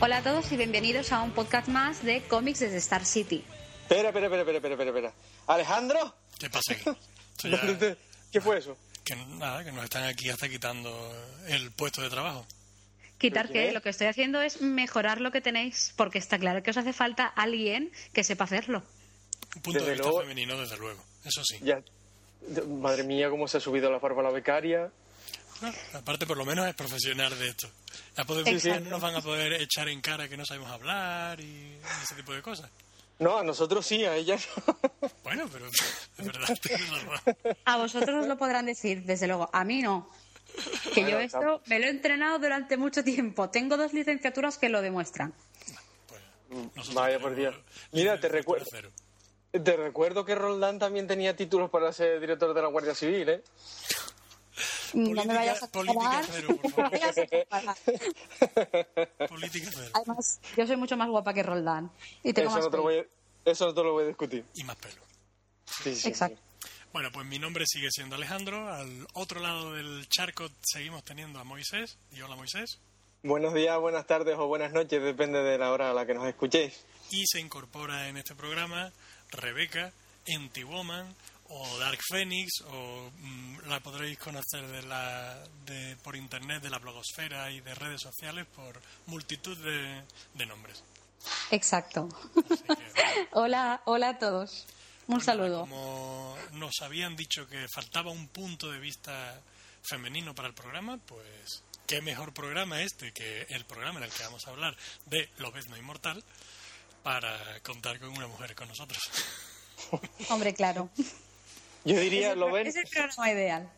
Hola a todos y bienvenidos a un podcast más de cómics desde Star City. Espera, espera, espera, espera, espera, espera. ¿Alejandro? ¿Qué pasa aquí? Ya- ¿Dónde te- ¿Qué fue eso? que nada, que nos están aquí hasta quitando el puesto de trabajo. Quitar ¿Pero que qué? lo que estoy haciendo es mejorar lo que tenéis, porque está claro que os hace falta alguien que sepa hacerlo. Un punto Desde de vista luego- femenino, desde luego. Eso sí. Ya. Madre mía, cómo se ha subido la barba la becaria. Aparte, por lo menos es profesional de esto. Ya podemos, Exacto. no nos van a poder echar en cara que no sabemos hablar y ese tipo de cosas. No, a nosotros sí, a ella no. Bueno, pero es verdad. A vosotros os lo podrán decir, desde luego. A mí no. Que yo esto me lo he entrenado durante mucho tiempo. Tengo dos licenciaturas que lo demuestran. Pues, nosotros Vaya por Dios. Mira, te recuerdo- cero. Te recuerdo que Roldán también tenía títulos para ser director de la Guardia Civil, ¿eh? No me Política- vayas a política comparar. cero, por favor. Política cero. Además, yo soy mucho más guapa que Roldán. Y tengo Eso más no, te lo voy a, eso no te lo voy a discutir. Y más pelo. Sí, sí, Exacto. Bueno, pues mi nombre sigue siendo Alejandro. Al otro lado del charco seguimos teniendo a Moisés. Y hola Moisés. sí. Buenos días, buenas tardes o buenas noches, depende de la hora a la que nos escuchéis. Y se incorpora en este programa Rebeca, Empty Woman o Dark Phoenix o mm, la podréis conocer de la, de, por internet de la blogosfera y de redes sociales por multitud de, de nombres. Exacto. Que, Hola, hola a todos. Un saludo. Como nos habían dicho que faltaba un punto de vista femenino para el programa, pues qué mejor programa este que el programa en el que vamos a hablar de Lobezno Inmortal para contar con una mujer con nosotros. Hombre, claro. Yo Es diría, el, lo ven. es el programa ideal.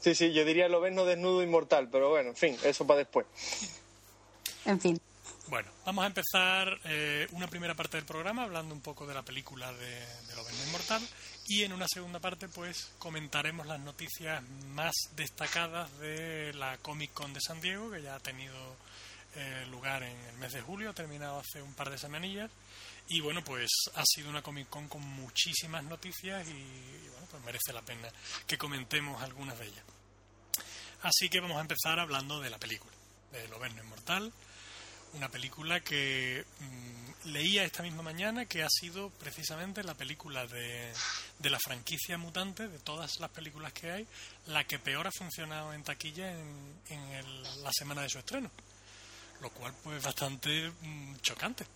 Sí, sí, yo diría lo ven no desnudo inmortal, pero bueno, en fin, eso para después. En fin. Bueno, vamos a empezar eh, una primera parte del programa hablando un poco de la película de, de Lobezno Inmortal y en una segunda parte pues comentaremos las noticias más destacadas de la Comic Con de San Diego que ya ha tenido eh, lugar en el mes de julio, ha terminado hace un par de semanillas y bueno pues ha sido una Comic Con con muchísimas noticias y, bueno pues merece la pena que comentemos algunas de ellas. Así que vamos a empezar hablando de la película, de Lobezno Inmortal una película que mm, leía esta misma mañana que ha sido precisamente la película de, de la franquicia mutante, de todas las películas que hay, la que peor ha funcionado en taquilla en, en el- la semana de su estreno. Lo cual pues bastante mm, chocante,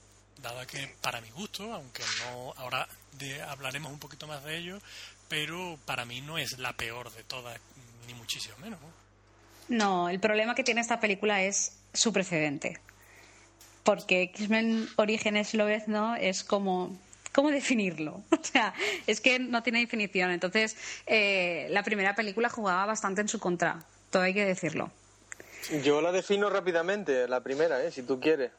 dada que para mi gusto, aunque no ahora de- hablaremos un poquito más de ello, pero para mí no es la peor de todas, ni muchísimo menos. ¿no? No, el problema que tiene esta película es su precedente. Porque X-Men Orígenes Lobezno es como... ¿Cómo definirlo? O sea, es que no tiene definición. Entonces, eh, la primera película jugaba bastante en su contra. Todo hay que decirlo. Yo la defino rápidamente, la primera, ¿eh? si tú quieres.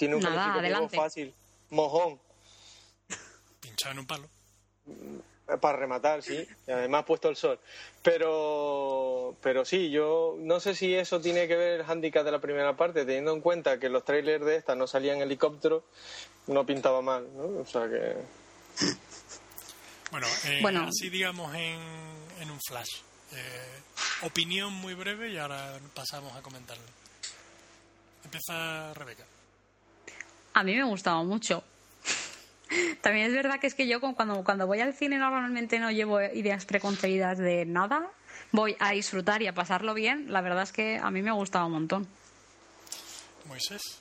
Tiene un Nada, calificativo fácil. Mojón. Pinchado en un palo. Para rematar, sí. Y además puesto el sol. Pero, pero sí, yo no sé si eso tiene que ver el handicap de la primera parte, teniendo en cuenta que los trailers de esta no salían helicóptero, no pintaba mal, ¿no? O sea que... Bueno, eh, Bueno. así digamos en, en un flash. Eh, opinión muy breve y ahora pasamos a comentarlo. Empieza Rebeca. A mí me gustaba mucho. También es verdad que es que yo cuando, cuando voy al cine normalmente no llevo ideas preconcebidas de nada. Voy a disfrutar y a pasarlo bien. La verdad es que a mí me gustaba un montón. Moisés.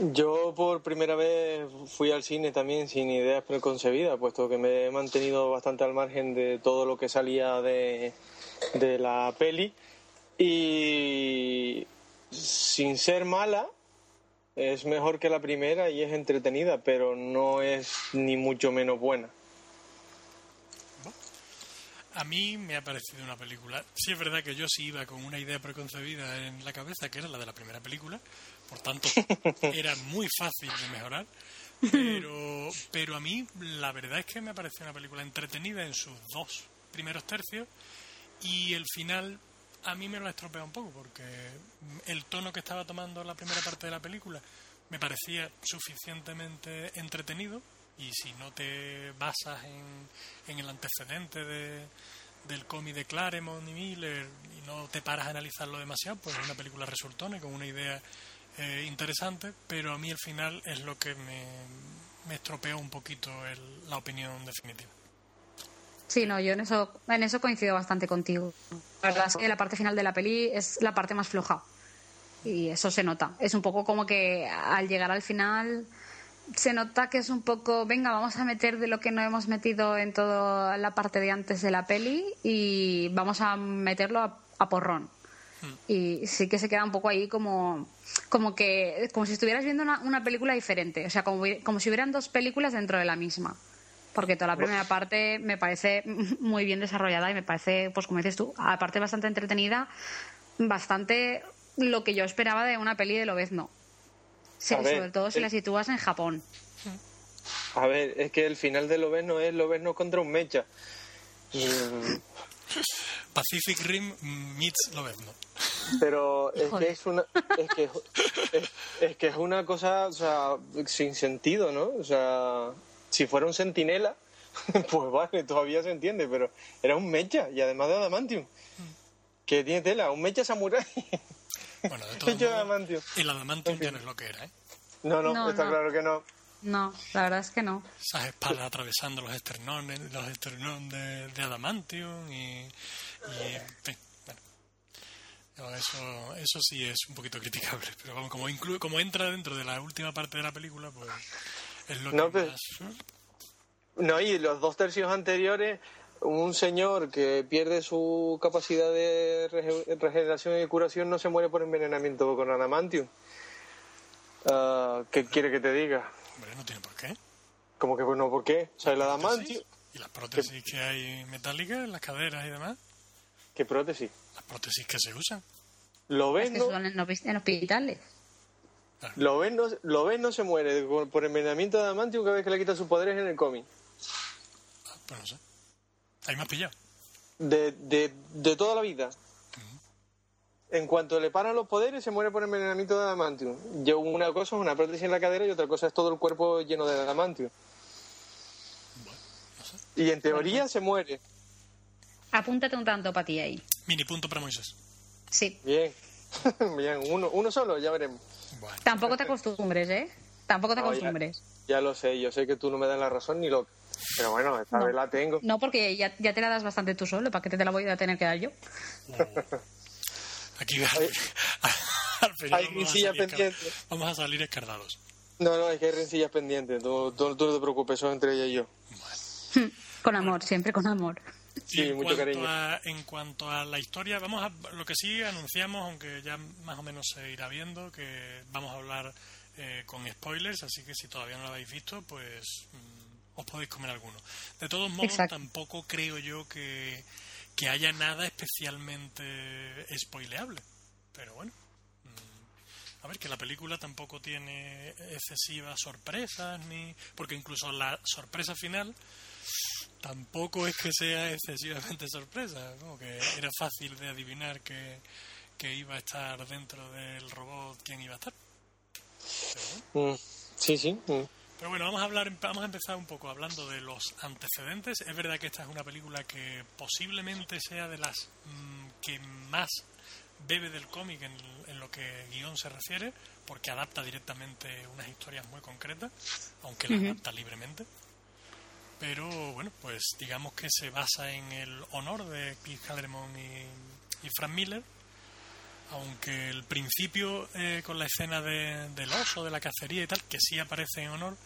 Yo por primera vez fui al cine también sin ideas preconcebidas, puesto que me he mantenido bastante al margen de todo lo que salía de, de la peli. Y sin ser mala, es mejor que la primera y es entretenida, pero no es ni mucho menos buena. A mí me ha parecido una película. Sí es verdad que yo sí iba con una idea preconcebida en la cabeza, que era la de la primera película. Por tanto, era muy fácil de mejorar. Pero, pero a mí la verdad es que me ha parecido una película entretenida en sus dos primeros tercios y el final a mí me lo ha estropeado un poco porque el tono que estaba tomando la primera parte de la película me parecía suficientemente entretenido y si no te basas en, en el antecedente de, del cómic de Claremont y Miller y no te paras a analizarlo demasiado, pues es una película resultona con una idea eh, interesante, pero a mí el final es lo que me, me estropeó un poquito el- la opinión definitiva. Sí, no, yo en eso, en eso coincido bastante contigo. La verdad es que la parte final de la peli es la parte más floja. Y eso se nota. Es un poco como que al llegar al final se nota que es un poco, venga, vamos a meter de lo que no hemos metido en toda la parte de antes de la peli y vamos a meterlo a, a porrón. Y sí que se queda un poco ahí como, como que, como si estuvieras viendo una, una película diferente. O sea, como, como si hubieran dos películas dentro de la misma. Porque toda la primera parte me parece muy bien desarrollada y me parece, pues como dices tú, aparte bastante entretenida, bastante lo que yo esperaba de una peli de Lobezno. Sí, ver, sobre todo si eh, la sitúas en Japón. A ver, es que el final de Lobezno es Lobezno contra un mecha. Mm, Pacific Rim meets Lobezno. Pero es Joder. que es una es que es, es que es una cosa, o sea, sin sentido, ¿no? O sea, si fuera un sentinela, pues vale, todavía se entiende, pero era un mecha y además de adamantium. Que tiene tela, un mecha samurai. Bueno, de de modos, adamantium. el adamantium ya no es lo que era, ¿eh? No, no, No, está no. claro que no. No, la verdad es que no. Esas espadas atravesando los esternones, los esternones de, de adamantium y, y en fin, Eso, eso sí es un poquito criticable, pero vamos, como, incluye, como entra dentro de la última parte de la película, pues es lo No, que pero- más... No, y los dos tercios anteriores, un señor que pierde su capacidad de rege- regeneración y curación no se muere por envenenamiento con adamantium. Ah, ¿Qué quiere que te diga? Hombre, no tiene por qué. Como que no, ¿por qué? O sea, el adamantium... Y las prótesis que hay metálicas en las caderas y demás, ¿Qué prótesis? las prótesis que se usan. Lo ves, Es que son en hospitales. Lo ves, no, lo ves, no se muere por envenenamiento de adamantium cada vez que le quita sus poderes en el cómic. Ah, Pues no sé. Ahí me has pillado. De, de, de toda la vida. En cuanto le paran los poderes, se muere por envenenamiento de adamantium. Yo, una cosa es una prótesis en la cadera y otra cosa es todo el cuerpo lleno de adamantium. Y en teoría se muere. Apúntate un tanto para ti ahí. Mini punto para Moisés. Sí. Bien. Bien, uno, uno solo, ya veremos. Bueno, Tampoco te acostumbres, ¿eh? Tampoco te No, ya- acostumbres. Ya lo sé, yo sé que tú no me das la razón ni lo. Pero bueno, esta No. vez la tengo. No, porque ya, ya te la das bastante tú solo. ¿Para qué te la voy a tener que dar yo? aquí al, al final hay vamos a, pendiente. vamos a salir escardados. No, no, es que hay rencillas pendientes. Tú, tú- tú no te preocupes, son entre ella y yo. Con amor, siempre con amor. Sí, en, mucho cuanto cariño. a, en cuanto a la historia, vamos a lo que sí anunciamos, aunque ya más o menos se irá viendo, que vamos a hablar eh, con spoilers, así que si todavía no lo habéis visto, pues mm, os podéis comer alguno. De todos modos, Exacto. tampoco creo yo que, que haya nada especialmente spoileable, pero bueno. mm, A ver, que la película tampoco tiene excesivas sorpresas, ni porque incluso la sorpresa final tampoco es que sea excesivamente sorpresa, como que era fácil de adivinar que, que iba a estar dentro del robot quién iba a estar. Pero bueno. Mm, Sí, sí. mm. Pero bueno, vamos a hablar, vamos a empezar un poco hablando de los antecedentes. Es verdad que esta es una película que posiblemente sea de las mm, que más bebe del cómic en, en lo que guion se refiere, porque adapta directamente unas historias muy concretas, aunque las adapta libremente. Pero bueno, pues digamos que se basa en el honor de Cliff Claremont y, Frank Miller, aunque el principio eh, con la escena de- del oso, de la cacería y tal, que sí aparece en honor,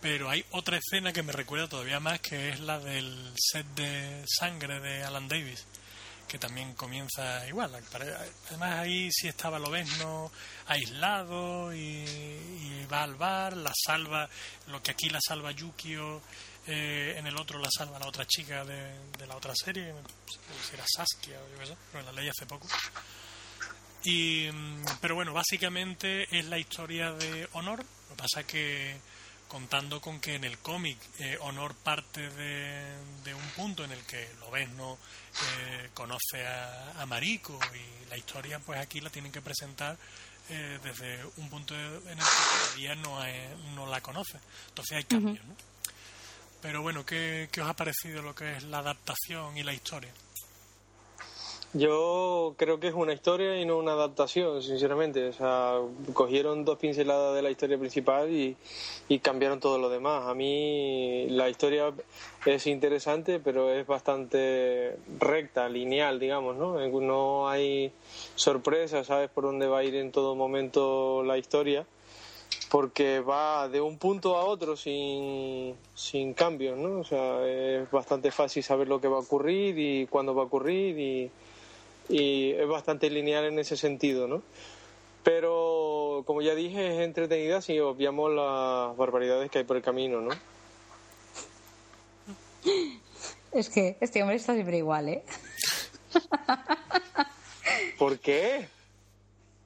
pero hay otra escena que me recuerda todavía más, que es la del set de sangre de Alan Davis, que también comienza igual. Además ahí sí estaba Lobezno aislado y, y va al bar, la salva, lo que aquí la salva Yukio, eh, en el otro la salva la otra chica de, de la otra serie, si era Saskia o yo qué sé, pero la leí hace poco. Y, mm, pero bueno, básicamente es la historia de Honor. Lo que pasa que contando con que en el cómic eh, Honor parte de, de un punto en el que Lobezno eh, conoce a, a Mariko y la historia pues aquí la tienen que presentar eh, desde un punto en el que todavía no, eh, no la conoce. Entonces hay cambios, ¿no? Pero bueno, ¿qué, ¿qué os ha parecido lo que es la adaptación y la historia? Yo creo que es una historia y no una adaptación, sinceramente. O sea, cogieron dos pinceladas de la historia principal y, y cambiaron todo lo demás. A mí la historia es interesante, pero es bastante recta, lineal, digamos, ¿no? No hay sorpresas, sabes por dónde va a ir en todo momento la historia, porque va de un punto a otro sin, sin cambios, ¿no? O sea, es bastante fácil saber lo que va a ocurrir y cuándo va a ocurrir y y es bastante lineal en ese sentido, ¿no? Pero, como ya dije, es entretenida si obviamos las barbaridades que hay por el camino, ¿no? Es que este hombre está siempre igual, ¿eh? ¿Por qué?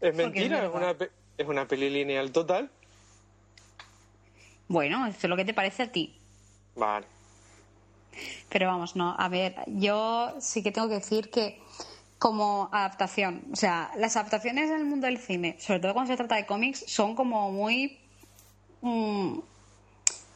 Es mentira, es, una, es una peli lineal total. Bueno, eso es lo que te parece a ti. Vale. Pero vamos, no, a ver, yo sí que tengo que decir que como adaptación. O sea, las adaptaciones en el mundo del cine, sobre todo cuando se trata de cómics, son como muy... Mm,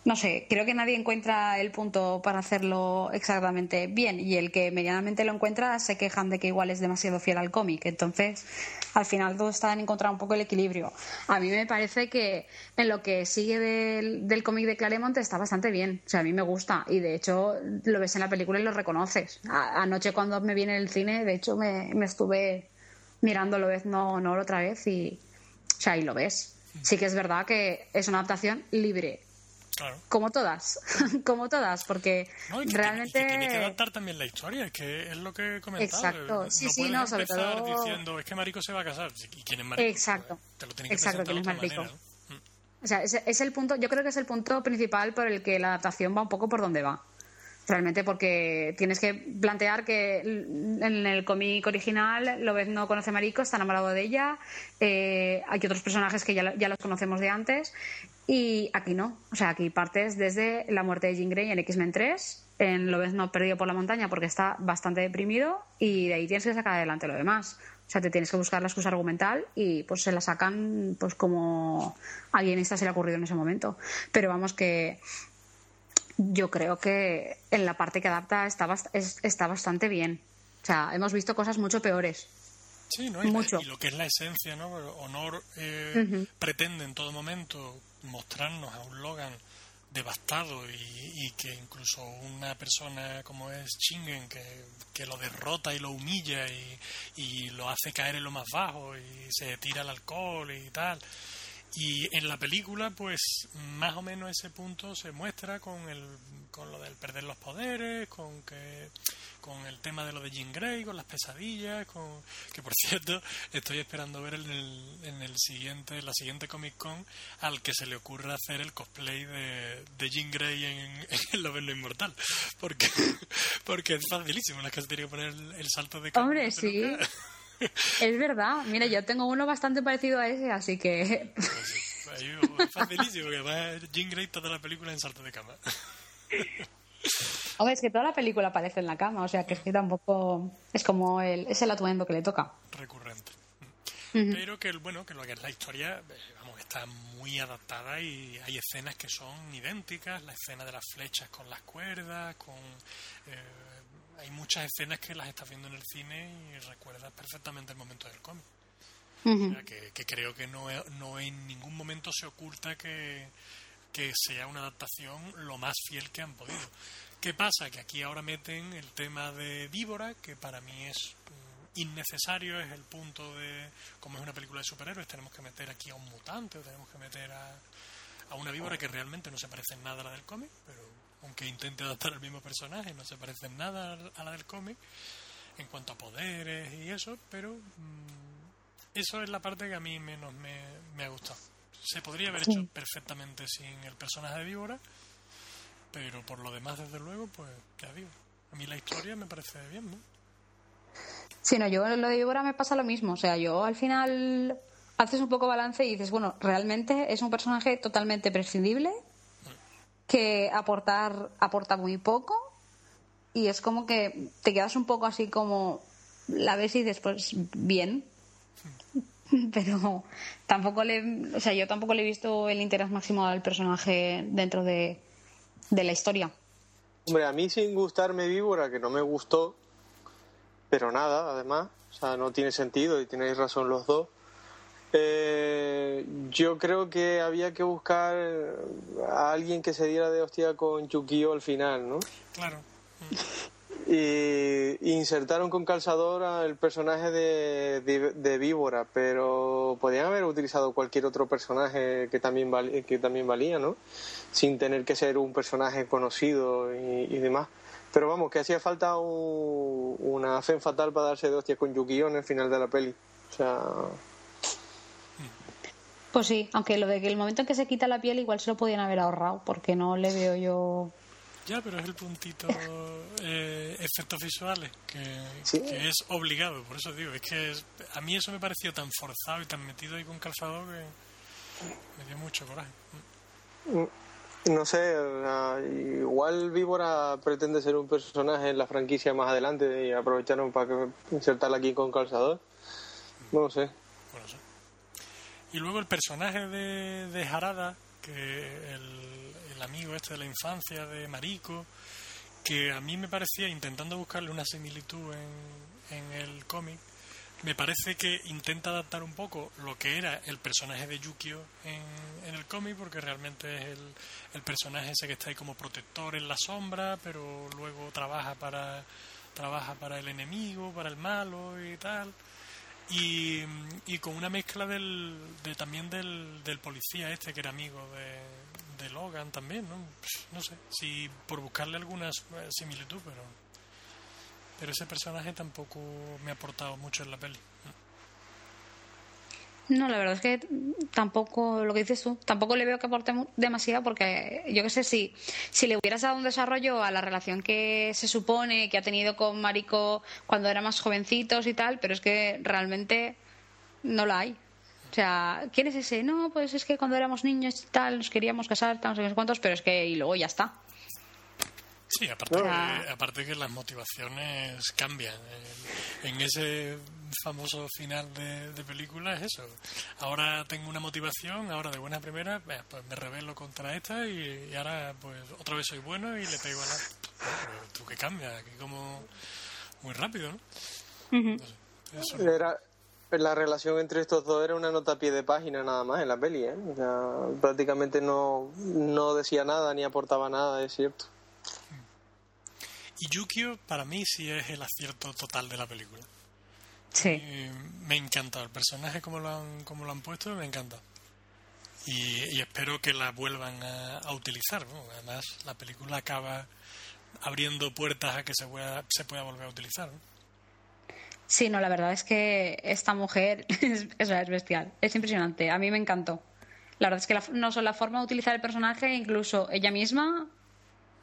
no sé, creo que nadie encuentra el punto para hacerlo exactamente bien y el que medianamente lo encuentra se quejan de que igual es demasiado fiel al cómic. Entonces, al final todo está en encontrar un poco el equilibrio. A mí me parece que en lo que sigue del, cómic de Claremont está bastante bien. O sea, a mí me gusta y de hecho lo ves en la película y lo reconoces. anoche cuando me viene el cine, de hecho me, estuve mirándolo vez no, no otra vez y, o sea, ahí lo ves. Sí que es verdad que es una adaptación libre como todas, como todas, porque realmente. Tiene, que adaptar también la historia, es que es lo que he comentado. Exacto, sí, sí, no, sobre todo. diciendo, es que Marico se va a casar. ¿Y quién es Marico? Exacto. Pues, te lo tiene que Exacto, quién es Marico. Mm. O sea, es, es el punto, yo creo que es el punto principal por el que la adaptación va un poco por donde va realmente porque tienes que plantear que en el cómic original Lobez no conoce a Mariko, está enamorado de ella, eh, hay otros personajes que ya, ya, los conocemos de antes y aquí no, o sea, aquí partes desde la muerte de Jean Grey en X-Men 3, en Lobez no perdido por la montaña porque está bastante deprimido y de ahí tienes que sacar adelante lo demás. O sea, te tienes que buscar la excusa argumental y pues se la sacan pues como a guionista se le ha ocurrido en ese momento. Pero vamos que yo creo que en la parte que adapta está, está bastante bien. O sea, hemos visto cosas mucho peores. Sí, ¿no? y, Mucho. y lo que es la esencia, ¿no? Honor eh, pretende en todo momento mostrarnos a un Logan devastado y, que incluso una persona como es Chingen que, que lo derrota y lo humilla y, y, lo hace caer en lo más bajo y se tira al alcohol y tal y en la película, pues más o menos ese punto se muestra con, el, con lo del perder los poderes, con que con el tema de lo de Jean Grey, con las pesadillas, con que por cierto estoy esperando ver en el, en el siguiente, la siguiente Comic Con al que se le ocurra hacer el cosplay de, de Jean Grey en, en Lo Lo Inmortal, porque porque es facilísimo, la que se tiene que poner el, salto de Hombre, sí. Es verdad, mira, yo tengo uno bastante parecido a ese, así que. es facilísimo, que va Jean Grey toda la película en salto de cama. Hombre, es que toda la película aparece en la cama, o sea que es que tampoco. Es como el, es el atuendo que le toca. Recurrente. Pero que, bueno, que lo que es la historia, eh, vamos, está muy adaptada y hay escenas que son idénticas, la escena de las flechas con las cuerdas, con. Eh, hay muchas escenas que las estás viendo en el cine y recuerdas perfectamente el momento del cómic. que, creo que no, no en ningún momento se oculta que, que sea una adaptación lo más fiel que han podido. ¿Qué pasa? Que aquí ahora meten el tema de Víbora, que para mí es mm, innecesario, es el punto de, como es una película de superhéroes, tenemos que meter aquí a un mutante o tenemos que meter a, a una víbora que realmente no se parece en nada a la del cómic, pero aunque intente adaptar al mismo personaje, no se parece en nada a la del cómic en cuanto a poderes y eso, pero mm, eso es la parte que a mí menos me, ha gustado. Se podría haber hecho perfectamente sin el personaje de Víbora, pero por lo demás, desde luego, pues ya digo. A mí la historia me parece bien, ¿no? Sí, no, yo lo de Víbora me pasa lo mismo. O sea, yo al final haces un poco balance y dices, bueno, realmente es un personaje totalmente prescindible que aportar aporta muy poco y es como que te quedas un poco así como la ves y dices pues bien pero tampoco le o sea yo tampoco le he visto el interés máximo al personaje dentro de, de la historia hombre a mí sin gustarme víbora que no me gustó pero nada, además, o sea, no tiene sentido y tenéis razón los dos. Eh, yo creo que había que buscar a alguien que se diera de hostia con Yukio al final, ¿no? Claro. Y insertaron con calzador al personaje de, de, Víbora, pero podían haber utilizado cualquier otro personaje que también, que también valía, ¿no? Sin tener que ser un personaje conocido y, demás. Pero vamos, que hacía falta una fe fatal para darse de hostia con Yukio en el final de la peli. O sea, pues sí, aunque lo de que el momento en que se quita la piel igual se lo podían haber ahorrado, porque no le veo yo. Ya, pero es el puntito eh, efectos visuales, que, es obligado, por eso digo, es que a mí eso me pareció tan forzado y tan metido ahí con calzado que me dio mucho coraje. Mm, no sé, igual Víbora pretende ser un personaje en la franquicia más adelante y aprovecharon para insertarla aquí con calzador. No sé. Y luego el personaje de, de Harada, que el, el, amigo este de la infancia de Mariko, que a mí me parecía, intentando buscarle una similitud en, en el cómic, me parece que intenta adaptar un poco lo que era el personaje de Yukio en, en el cómic, porque realmente es el, el, personaje ese que está ahí como protector en la sombra, pero luego trabaja para, trabaja para el enemigo, para el malo y tal. Y, y con una mezcla del, de, también del, del policía este que era amigo de, Logan también, ¿no? No sé, si por buscarle alguna similitud, pero pero ese personaje tampoco me ha aportado mucho en la peli. No, la verdad es que tampoco, lo que dices tú, tampoco le veo que aporte demasiado porque yo qué sé, si, si le hubieras dado un desarrollo a la relación que se supone que ha tenido con Mariko cuando eran más jovencitos y tal, pero es que realmente no la hay. O sea, ¿quién es ese? No, pues es que cuando éramos niños y tal, nos queríamos casar, estamos en cuantos, pero es que y luego ya está. Sí, aparte, que, aparte que las motivaciones cambian. En, ese famoso final de, película es eso. Ahora tengo una motivación, ahora de buena primera, pues me rebelo contra esta y, ahora pues otra vez soy bueno y le pego a la... Pero tú que cambias, aquí como muy rápido, ¿no? Era, la relación entre estos dos era una nota a pie de página nada más en la peli, ¿eh? prácticamente no, no decía nada ni aportaba nada, es cierto. Y Yukio para mí sí es el acierto total de la película. Sí. me encanta el personaje como lo han, como lo han puesto, me encanta. Y, espero que la vuelvan a, utilizar. Además, la película acaba abriendo puertas a que se pueda, se pueda volver a utilizar. Sí, no, la verdad es que esta mujer es, es, bestial, es impresionante. A mí me encantó. La verdad es que no solo la forma de utilizar el personaje, incluso ella misma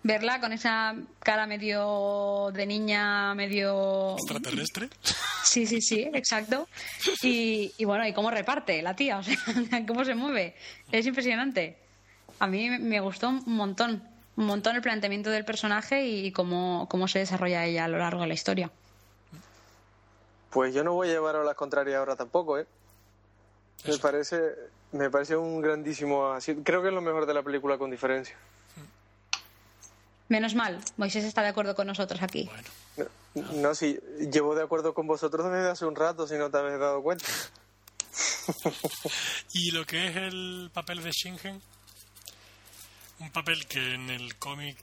verla con esa cara medio de niña, medio... ¿Extraterrestre? Sí, sí, sí, exacto. Y, y bueno, y cómo reparte la tía, o sea, cómo se mueve. Es impresionante. A mí me gustó un montón, un montón el planteamiento del personaje y cómo, cómo se desarrolla ella a lo largo de la historia. Pues yo no voy a llevar a la contraria ahora tampoco, ¿eh? Me parece, me parece un grandísimo... Creo que es lo mejor de la película con diferencia. Menos mal, Moisés está de acuerdo con nosotros aquí. No, sí, llevo de acuerdo con vosotros desde hace un rato, si no te habéis dado cuenta. y lo que es el papel de Shingen, un papel que en el cómic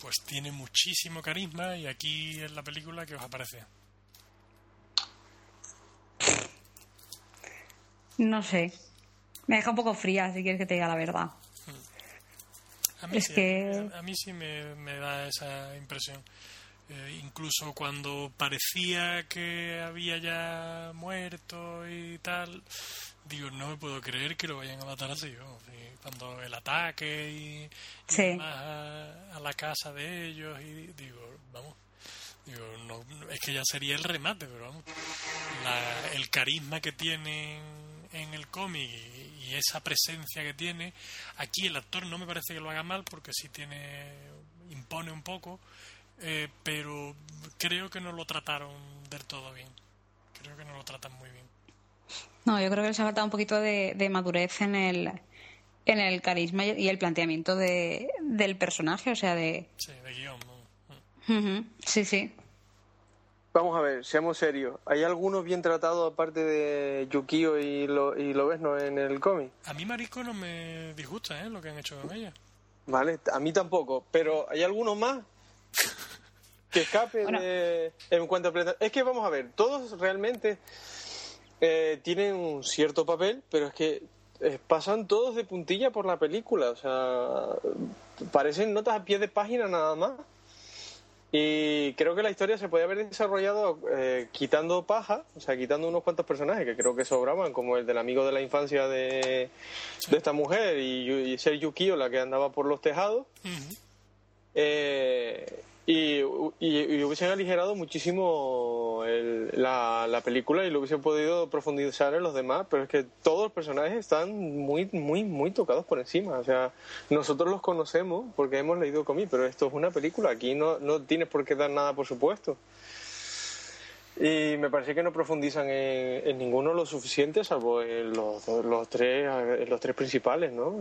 pues tiene muchísimo carisma y aquí en la película que os aparece. No sé. Me deja un poco fría, si quieres que te diga la verdad. A mí, sí, a, mí sí me, da esa impresión. Eh, incluso cuando parecía que había ya muerto y tal, digo, no me puedo creer que lo vayan a matar así. cuando el ataque y, a, la casa de ellos, y digo, vamos, digo, no, es que ya sería el remate, pero vamos, el carisma que tienen en el cómic y esa presencia que tiene. Aquí el actor no me parece que lo haga mal porque sí tiene impone un poco, eh, pero creo que no lo trataron del todo bien. Creo que no lo tratan muy bien. No, yo creo que les ha faltado un poquito de, madurez en el en el carisma y el planteamiento de, del personaje, o sea, de... Sí, de guion. Sí, sí. Vamos a ver, seamos serios. ¿Hay algunos bien tratados aparte de Yukio y lo, y Lobezno en el cómic? A mí Mariko no me disgusta, ¿eh? Lo que han hecho con ella. Vale, a mí tampoco. Pero ¿hay algunos más? que escape Bueno. de en cuanto a es que vamos a ver todos realmente eh, tienen un cierto papel pero es que eh, pasan todos de puntilla por la película o sea parecen notas a pie de página nada más y creo que la historia se podía haber desarrollado eh, quitando paja, o sea, quitando unos cuantos personajes que creo que sobraban, como el del amigo de la infancia de, de esta mujer y, y ser Yukio, la que andaba por los tejados. Eh, y, y- hubiesen aligerado muchísimo el- la, la película y lo hubiesen podido profundizar en los demás, pero es que todos los personajes están muy, muy, muy tocados por encima. O sea, nosotros los conocemos porque hemos leído cómics, pero esto es una película, aquí no, no tienes por qué dar nada por supuesto. Y me parece que no profundizan en, en ninguno lo suficiente, salvo en los, los, tres, en los tres principales, ¿no?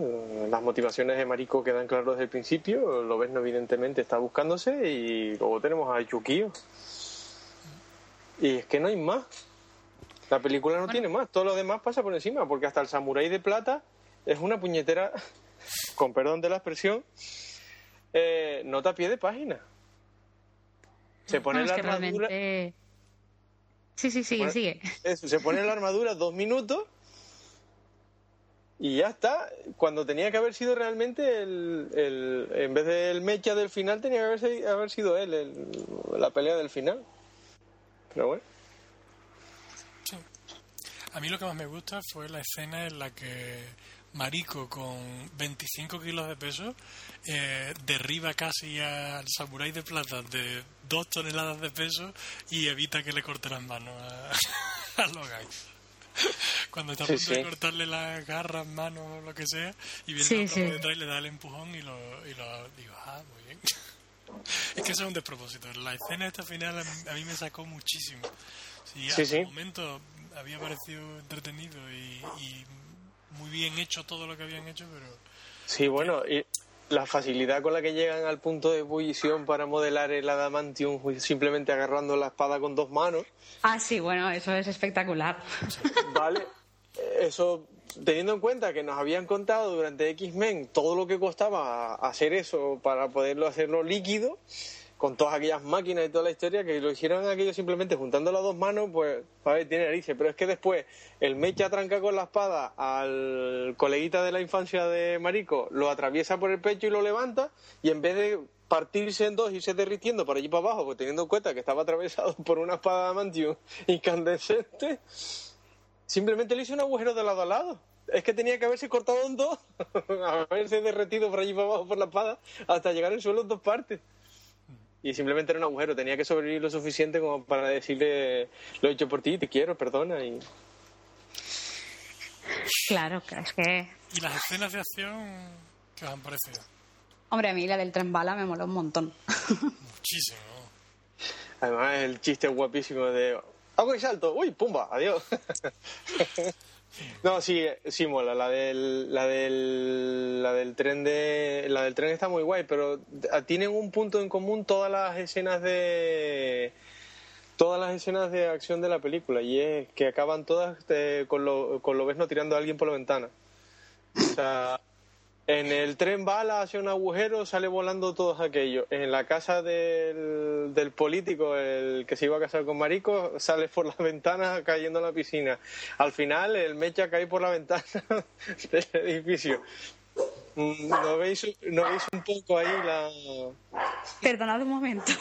Las motivaciones de Mariko quedan claras desde el principio, lo ves, evidentemente está buscándose, y luego tenemos a Yukio. Y es que no hay más. La película no tiene más, todo lo demás pasa por encima, porque hasta el samurái de plata es una puñetera, con perdón de la expresión, eh, nota a pie de página. Se pone No, la armadura. realmente... Sí, sí, sigue, Bueno, sigue. Eso, se pone la armadura dos minutos y ya está. Cuando tenía que haber sido realmente el, el- en vez del mecha del final, tenía que haber, si- haber sido él, el- la pelea del final. Pero bueno. Sí. A mí lo que más me gusta fue la escena en la que Mariko, con 25 kilos de peso, eh, derriba casi al samurái de plata de 2 toneladas de peso y evita que le corte las manos a, a Logan. Cuando está a Sí, punto de cortarle las garras, manos, lo que sea, y viene Sí, por detrás y le da el empujón y lo, y lo digo, ah, muy bien. Es que eso es un despropósito. La escena esta final a mí, a mí me sacó muchísimo. Sí, Sí, al sí. momento había parecido entretenido y, y muy bien hecho todo lo que habían hecho, pero Sí, bueno, y la facilidad con la que llegan al punto de ebullición para modelar el adamantium simplemente agarrando la espada con dos manos. Ah, sí, bueno, eso es espectacular. Vale, eso teniendo en cuenta que nos habían contado durante X-Men todo lo que costaba hacer eso para poderlo hacerlo líquido, con todas aquellas máquinas y toda la historia, que lo hicieron aquello simplemente juntando las dos manos, pues, ver, tiene narices. Pero es que después el mecha tranca con la espada al coleguita de la infancia de Marico, lo atraviesa por el pecho y lo levanta, y en vez de partirse en dos y irse derritiendo por allí para abajo, pues teniendo en cuenta que estaba atravesado por una espada de adamantium incandescente, Simplemente le hice un agujero de lado a lado. Es que tenía que haberse cortado en dos, haberse derretido por allí para abajo por la espada, hasta llegar al suelo en dos partes. Y simplemente era un agujero, tenía que sobrevivir lo suficiente como para decirle, lo he hecho por ti, te quiero, perdona. Y... Claro, que es que... ¿Y las escenas de acción qué os han parecido? Hombre, a mí la del tren bala me moló un montón. Muchísimo. Además, el chiste guapísimo de, hago y salto, uy, pumba, adiós. No, sí, sí mola. La del, la del, la del tren de, la del tren está muy guay, pero tienen un punto en común todas las escenas de, todas las escenas de acción de la película y es que acaban todas eh, con lo, con lo no tirando a alguien por la ventana. O sea, en el tren bala hacia un agujero, sale volando todos aquellos. En la casa del, del político, el que se iba a casar con Marico, sale por la ventana cayendo a la piscina. Al final, el mecha cae por la ventana del edificio. Mm, ¿No veis, ¿No veis un poco ahí la...? Perdonad un momento.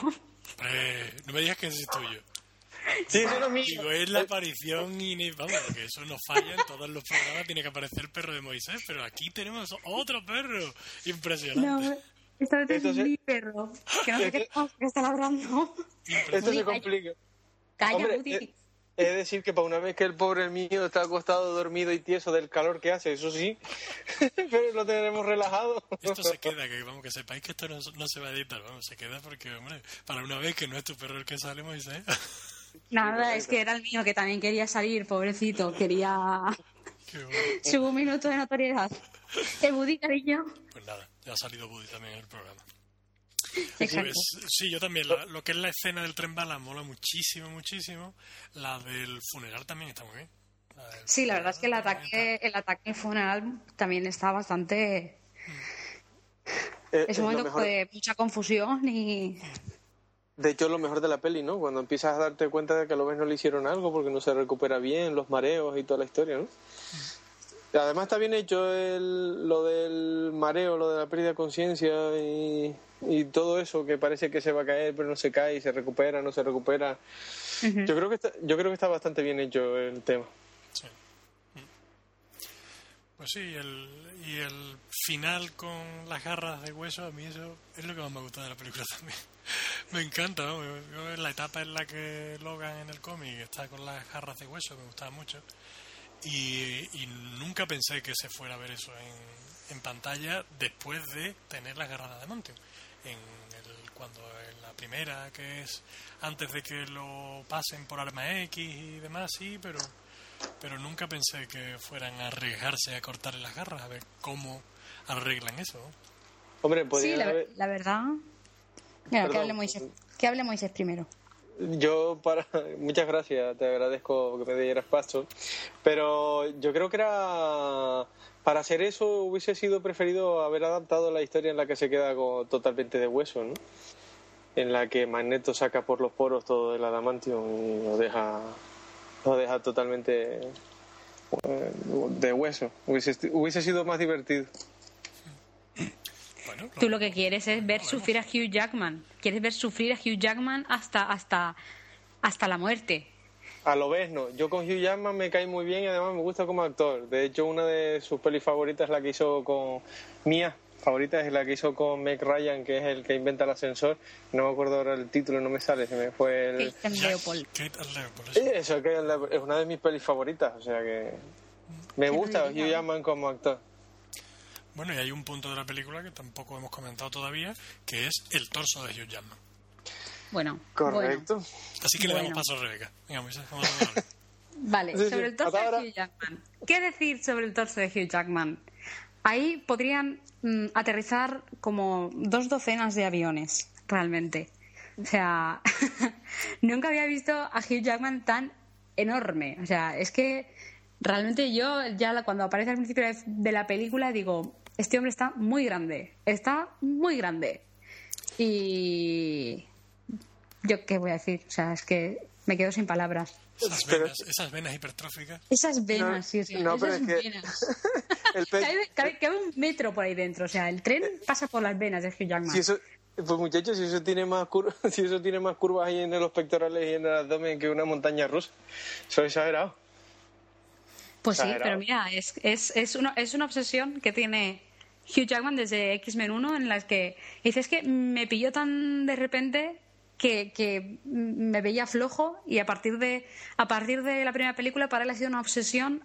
Eh, no me digas que ese es tuyo. Sí, eso no es mío. Digo, es la aparición y vamos, que eso no falla en todos los programas, tiene que aparecer el perro de Moisés, pero aquí tenemos otro perro. Impresionante. esta vez Esto se- perro. Que no sé qué, qué está ladrando. Esto se complica. Calla, Hombre, eh, He de decir que para una vez que el pobre mío está acostado, dormido y tieso del calor que hace, eso sí, pero lo tenemos relajado. Esto se queda, que vamos, que sepáis que esto no, no se va a editar, vamos, se queda porque, hombre, para una vez que no es tu perro el que sale, Moisés. Nada, es que era el mío que también quería salir, pobrecito. Quería Qué bueno. su minuto de notoriedad. El Woody, cariño. Pues nada, ya ha salido Buddy también en el programa. Exacto. Pues, sí, yo también. la- lo que es la escena del tren bala mola muchísimo, muchísimo. La del funeral también está muy bien. La Sí, la verdad es que el ataque, el ataque al funeral también está bastante. Eh, Es es un momento mejor- de mucha confusión y. De hecho, es lo mejor de la peli, ¿no? Cuando empiezas a darte cuenta de que a lo no le hicieron algo porque no se recupera bien, los mareos y toda la historia, ¿no? Además está bien hecho el, lo del mareo, lo de la pérdida de conciencia y, y todo eso que parece que se va a caer pero no se cae y se recupera, no se recupera. Yo creo que está, yo creo que está bastante bien hecho el tema. Sí. Pues sí, el, y el final con las garras de hueso, a mí eso es lo que más me gusta de la película también. me encanta, ¿no? La etapa en la que Logan en el cómic está con las garras de hueso, me gustaba mucho. Y, y nunca pensé que se fuera a ver eso en, en pantalla después de tener las garras de Adamantium. En el, cuando en la primera, que es antes de que lo pasen por arma X y demás, sí, pero pero nunca pensé que fueran a arriesgarse a cortarle las garras, a ver cómo arreglan eso. Hombre, Sí, la, haber- la verdad. Mira, que hable, Moisés, que hable Moisés primero. Yo para muchas gracias, te agradezco que me dieras paso, pero yo creo que era para hacer eso hubiese sido preferido haber adaptado la historia en la que se queda totalmente de hueso, ¿no? En la que Magneto saca por los poros todo el adamantium y lo deja lo deja totalmente eh, de hueso. Hubiese, hubiese sido más divertido. Bueno, Tú lo que quieres es ver sufrir a Hugh Jackman. Quieres ver sufrir a Hugh Jackman hasta, hasta, hasta la muerte. A lo ves, no. Yo con Hugh Jackman me cae muy bien y además me gusta como actor. De hecho, una de sus pelis favoritas es la que hizo con mía. Favorita es la que hizo con Meg Ryan, que es el que inventa el ascensor. No me acuerdo ahora el título, no me sale, se me fue el... Kate and Leopold. Kate and Leopold, eso. Eso que es una de mis pelis favoritas, o sea que me gusta. Hugh Jackman como actor. Bueno, y hay un punto de la película que tampoco hemos comentado todavía, que es el torso de Hugh Jackman. Bueno, Correcto. Así que le Bueno. damos paso a Rebeca. Venga, Moisés, vamos a hablar. bueno. Vale, Sí, sí, sobre el torso hasta de ahora. Hugh Jackman. ¿Qué decir sobre el torso de Hugh Jackman? Ahí podrían mm, aterrizar como dos docenas de aviones, realmente. O sea, nunca había visto a Hugh Jackman tan enorme. O sea, es que realmente yo ya cuando aparece al principio de la película digo, este hombre está muy grande, está muy grande. Y yo qué voy a decir, o sea, es que me quedo sin palabras. Esas Pero- venas, esas venas hipertróficas. Esas venas, No, sí, sí, no, pero esas es que- venas. El pe- Cabe, cabe- cabe un metro por ahí dentro, o sea, el tren pasa por las venas de Hugh Jackman. Si eso, pues muchachos, si eso tiene más curvas, si eso tiene más curvas ahí en los pectorales y en el abdomen que una montaña rusa, eso es exagerado. Pues sí, exagerado. pero mira, es, es, es, una, es una obsesión que tiene Hugh Jackman desde X-Men 1 en las que dices que me pilló tan de repente que, que me veía flojo y a partir de a partir de la primera película para él ha sido una obsesión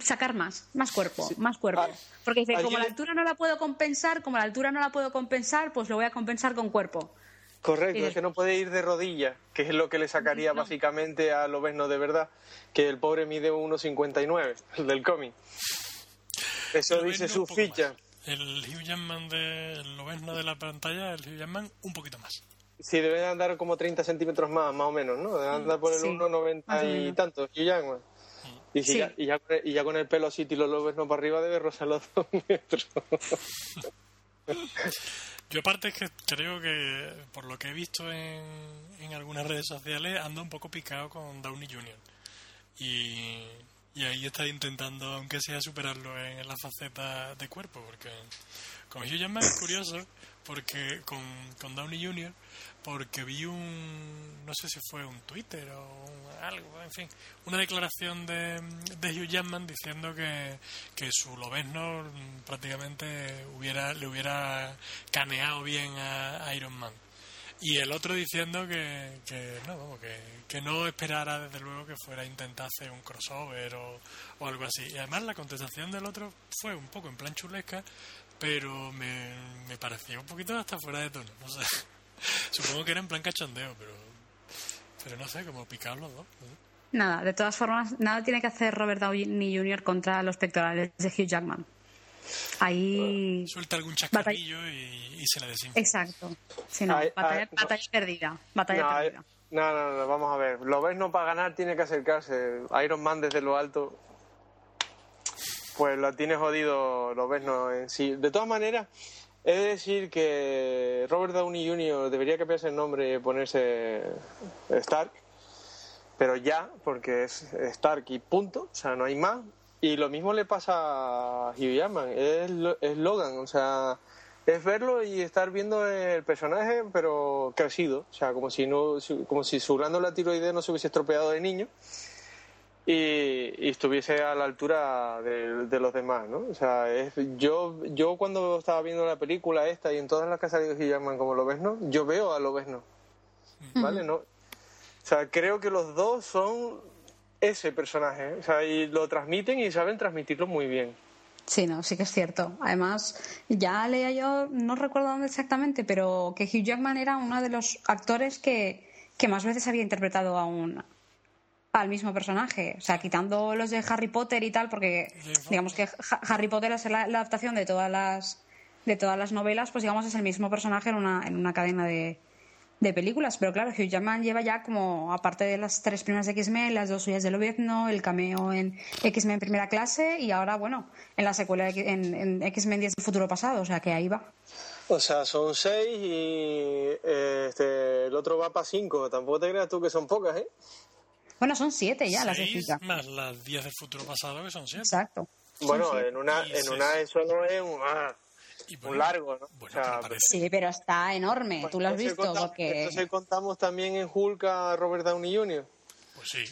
sacar más, más cuerpo, más cuerpo. Ah, Porque dice, como la altura no la puedo compensar, como la altura no la puedo compensar, pues lo voy a compensar con cuerpo. Correcto, Y es que no puede ir de rodillas, que es lo que le sacaría básicamente a Lobezno de verdad, que el pobre mide 1,59, el del cómic. Eso dice su ficha. más. El Hugh Jackman de Lobezno de la pantalla, el Hugh Jackman un poquito más. Sí, debe de andar como 30 centímetros más, más o menos, ¿no? Debe andar por el Sí, 1,90 más o y tanto, Hugh Jackman. Y, si Sí. ya, y, ya, y ya con el pelo así, tiro Lobezno para arriba, debe rozar los dos metros. Yo aparte es que creo que, por lo que he visto en, en algunas redes sociales, ando un poco picado con Downey Jr. Y, y ahí está intentando, aunque sea, superarlo en, la faceta de cuerpo, porque con Hugh Jackman es curioso, porque con, con Downey Jr., porque vi un, no sé si fue un Twitter o un- algo, en fin, una declaración de, de Hugh Jackman diciendo que, que su Lobezno prácticamente hubiera, le hubiera caneado bien a, Iron Man. Y el otro diciendo que, que no, que, que no esperara desde luego que fuera a intentar hacer un crossover o, o algo así. Y además la contestación del otro fue un poco en plan chulesca, pero me, me pareció un poquito hasta fuera de tono. No sé. Supongo que era en plan cachondeo, pero, pero no sé, como picar los dos. no. Nada, de todas formas, nada tiene que hacer Robert Downey Jr. contra los pectorales de Hugh Jackman. Ahí. Suelta algún chascarrillo y, y se le desinfla. Exacto. Sí, no, Ay, batalla, ay, no. batalla perdida. Batalla No, perdida. no, no, no, vamos a ver. Lo ves no para ganar tiene que acercarse. Iron Man desde lo alto. Pues lo tiene jodido, lo ves no en sí. De todas maneras, he de decir que Robert Downey Jr. debería cambiarse el nombre y ponerse Stark. Pero ya, porque es Stark y punto. O sea, no hay más. Y lo mismo le pasa a Hugh Jackman. Es, es Logan, o sea, es verlo y estar viendo el personaje, pero crecido. O sea, como si no, como si su glándula tiroidea no se hubiese estropeado de niño y, y estuviese a la altura de, de los demás, ¿no? O sea, es, yo, yo cuando estaba viendo la película esta y en todas las que ha salido Hugh Jackman como Lobezno, yo veo a Lobezno, ¿vale? No, o sea, creo que los dos son ese personaje, ¿eh? o sea, y lo transmiten y saben transmitirlo muy bien. Sí, no, sí que es cierto. Además, ya leía yo, no recuerdo dónde exactamente, pero que Hugh Jackman era uno de los actores que, que más veces había interpretado a un al mismo personaje. O sea, quitando los de Harry Potter y tal, porque digamos que Ha- Harry Potter es la, la adaptación de todas las de todas las novelas, pues digamos es el mismo personaje en una, en una cadena de, de películas. Pero claro, Hugh Jackman lleva ya como, aparte de las tres primeras de X-Men, las dos suyas de Lobezno, el cameo en X-Men primera clase y ahora, bueno, en la secuela de X- en, en X-Men 10 del futuro pasado. O sea, que ahí va. O sea, son seis y eh, este, el otro va para cinco. Tampoco te creas tú que son pocas, ¿eh? Bueno, son siete ya las de Zika. más las 10 del futuro pasado, que son 7. Exacto. Bueno, siete. en una, Y en una eso no es un, ah, Y un largo, ¿no? Bueno, O sea, pero. Sí, pero está enorme. Tú lo has entonces visto contamos- porque... Entonces contamos también en Hulk a Robert Downey Jr., Pues sí.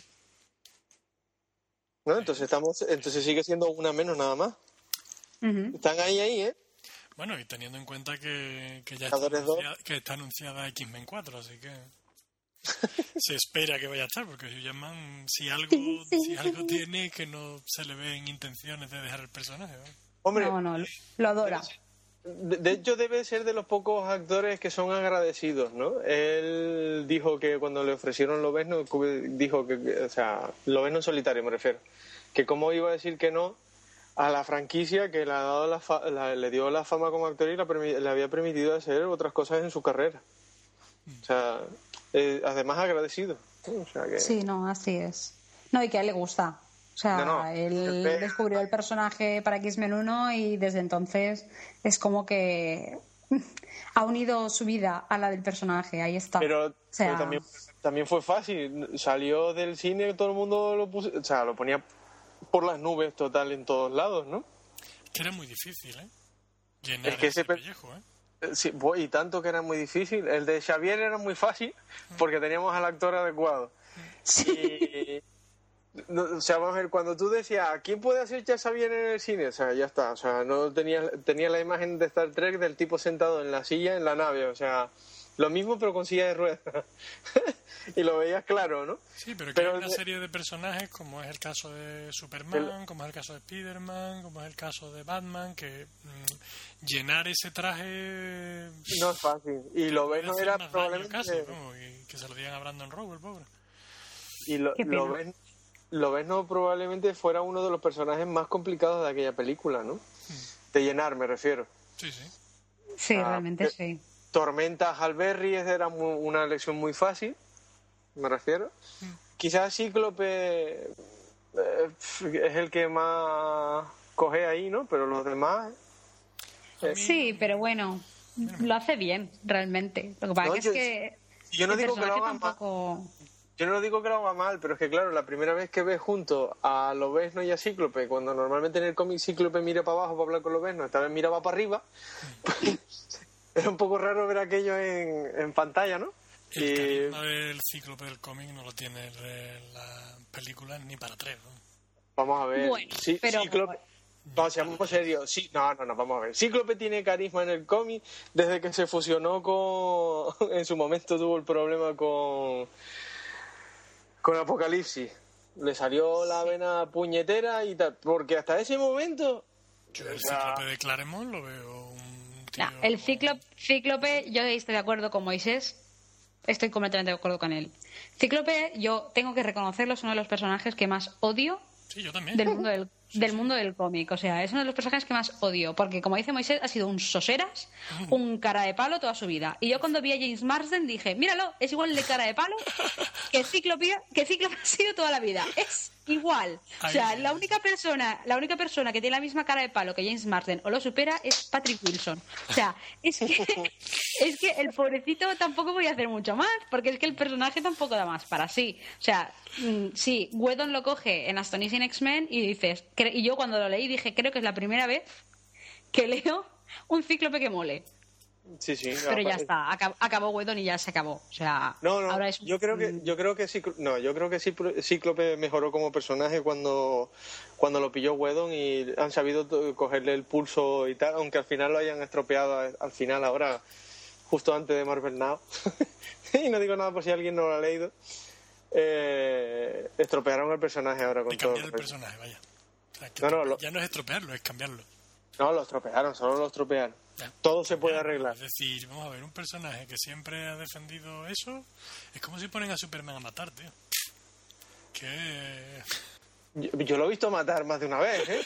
¿no? Entonces estamos, entonces sigue siendo una menos nada más. Ujú. Están ahí, ahí, ¿eh? Bueno, y teniendo en cuenta que, que ya está anunciada, que está anunciada X-Men 4, así que se espera que vaya a estar, porque Hugh Jackman, si algo, si algo tiene, que no se le ven intenciones de dejar el personaje. ¿no? Hombre, No, no, lo adora. de, hecho debe ser de los pocos actores que son agradecidos, ¿no? Él dijo que cuando le ofrecieron Lobezno, dijo que, o sea, Lobezno en solitario me refiero, que cómo iba a decir que no a la franquicia que le, ha dado la fa- la- le dio la fama como actor y la le había permitido hacer otras cosas en su carrera. O sea, eh, además agradecido. O sea que... Sí, no, así es. No, y que a él le gusta. O sea, No, no, él descubrió el personaje para X-Men 1 y desde entonces es como que ha unido su vida a la del personaje. Ahí está. Pero, O sea, pero también, también fue fácil. Salió del cine, todo el mundo lo puso, o sea, lo ponía por las nubes total en todos lados, ¿no? Que era muy difícil, ¿eh? Llenar Es que ese ese pe- pellejo, ¿eh? Eh, Sí, y tanto que era muy difícil. El de Xavier era muy fácil porque teníamos al actor adecuado. Y, no, o sea, vamos a ver, cuando tú decías, ¿quién puede hacer ya Xavier en el cine? O sea, ya está. O sea, no tenía, tenía la imagen de Star Trek del tipo sentado en la silla en la nave. O sea, lo mismo pero con silla de ruedas. y lo veías claro, ¿no? Sí, pero que Pero hay una serie de personajes, como es el caso de Superman, como es el caso de Spider-Man, como es el caso de Batman, que mm, llenar ese traje... No es fácil. Y lo ves, no era probablemente. casi, vamos, y que se lo digan a Brandon Rowe, el pobre. Y lo, lo ves, lo ves no probablemente fuera uno de los personajes más complicados de aquella película, ¿no? De llenar, me refiero. Sí, sí. sí, ah, realmente eh, sí. Tormenta Halberry era mu- una elección muy fácil, me refiero. Quizás Cíclope eh, es el que más coge ahí, ¿no? Pero los demás... eh, Sí, pero bueno, lo hace bien, realmente. Lo que pasa No, es yo- que yo no digo que lo haga mal. Yo no digo que lo haga mal, pero es que claro, la primera vez que ves junto a Lobezno y a Cíclope, cuando normalmente en el cómic Cíclope mira para abajo para hablar con Lobezno, esta vez miraba para arriba, era un poco raro ver aquello en, en pantalla, ¿no? El Y carisma del cíclope del cómic no lo tiene el- la película ni para tres, ¿no? vamos a ver, Bueno, Sí- pero- Cíclope... No, seamos serios. Sí, no, no, no, vamos a ver. Cíclope tiene carisma en el cómic desde que se fusionó con... En su momento tuvo el problema con... Con Apocalipsis. Le salió la vena puñetera y tal. Porque hasta ese momento... Yo el O sea- cíclope de Claremont lo veo un el cíclope, cíclope, yo estoy de acuerdo con Moisés. Estoy completamente de acuerdo con él. Cíclope, yo tengo que reconocerlo, es uno de los personajes que más odio Sí, yo también. del mundo del, del mundo del cómic. O sea, es uno de los personajes que más odio. Porque, como dice Moisés, ha sido un soseras, un cara de palo toda su vida. Y yo cuando vi a James Marsden dije, míralo, es igual de cara de palo que Cíclope, que Cíclope ha sido toda la vida. Es igual. O sea, la única persona, la única persona que tiene la misma cara de palo que James Marsden o lo supera es Patrick Wilson. O sea, es que, es que el pobrecito tampoco voy a hacer mucho más, porque es que el personaje tampoco da más para sí. O sea, mm, sí, Whedon lo coge en Astonishing X-Men y dices, y yo cuando lo leí dije, creo que es la primera vez que leo un cíclope que mole. Sí, sí. Pero ya está, acabó, Whedon y ya se acabó. O sea, no, no, yo creo que yo creo que no, yo creo que Cíclope mejoró como personaje cuando cuando lo pilló Whedon y han sabido cogerle el pulso y tal, aunque al final lo hayan estropeado al final ahora justo antes de Marvel Now. y no digo nada por si alguien no lo ha leído. Eh, estropearon el personaje ahora con todo. el personaje, vaya. Ya no es estropearlo, es cambiarlo. No, lo estropearon, solo lo estropearon. Todo se puede arreglar. Es decir, vamos a ver, un personaje que siempre ha defendido eso, es como si ponen a Superman a matar, tío. Que... Yo, lo he visto matar más de una vez, ¿eh?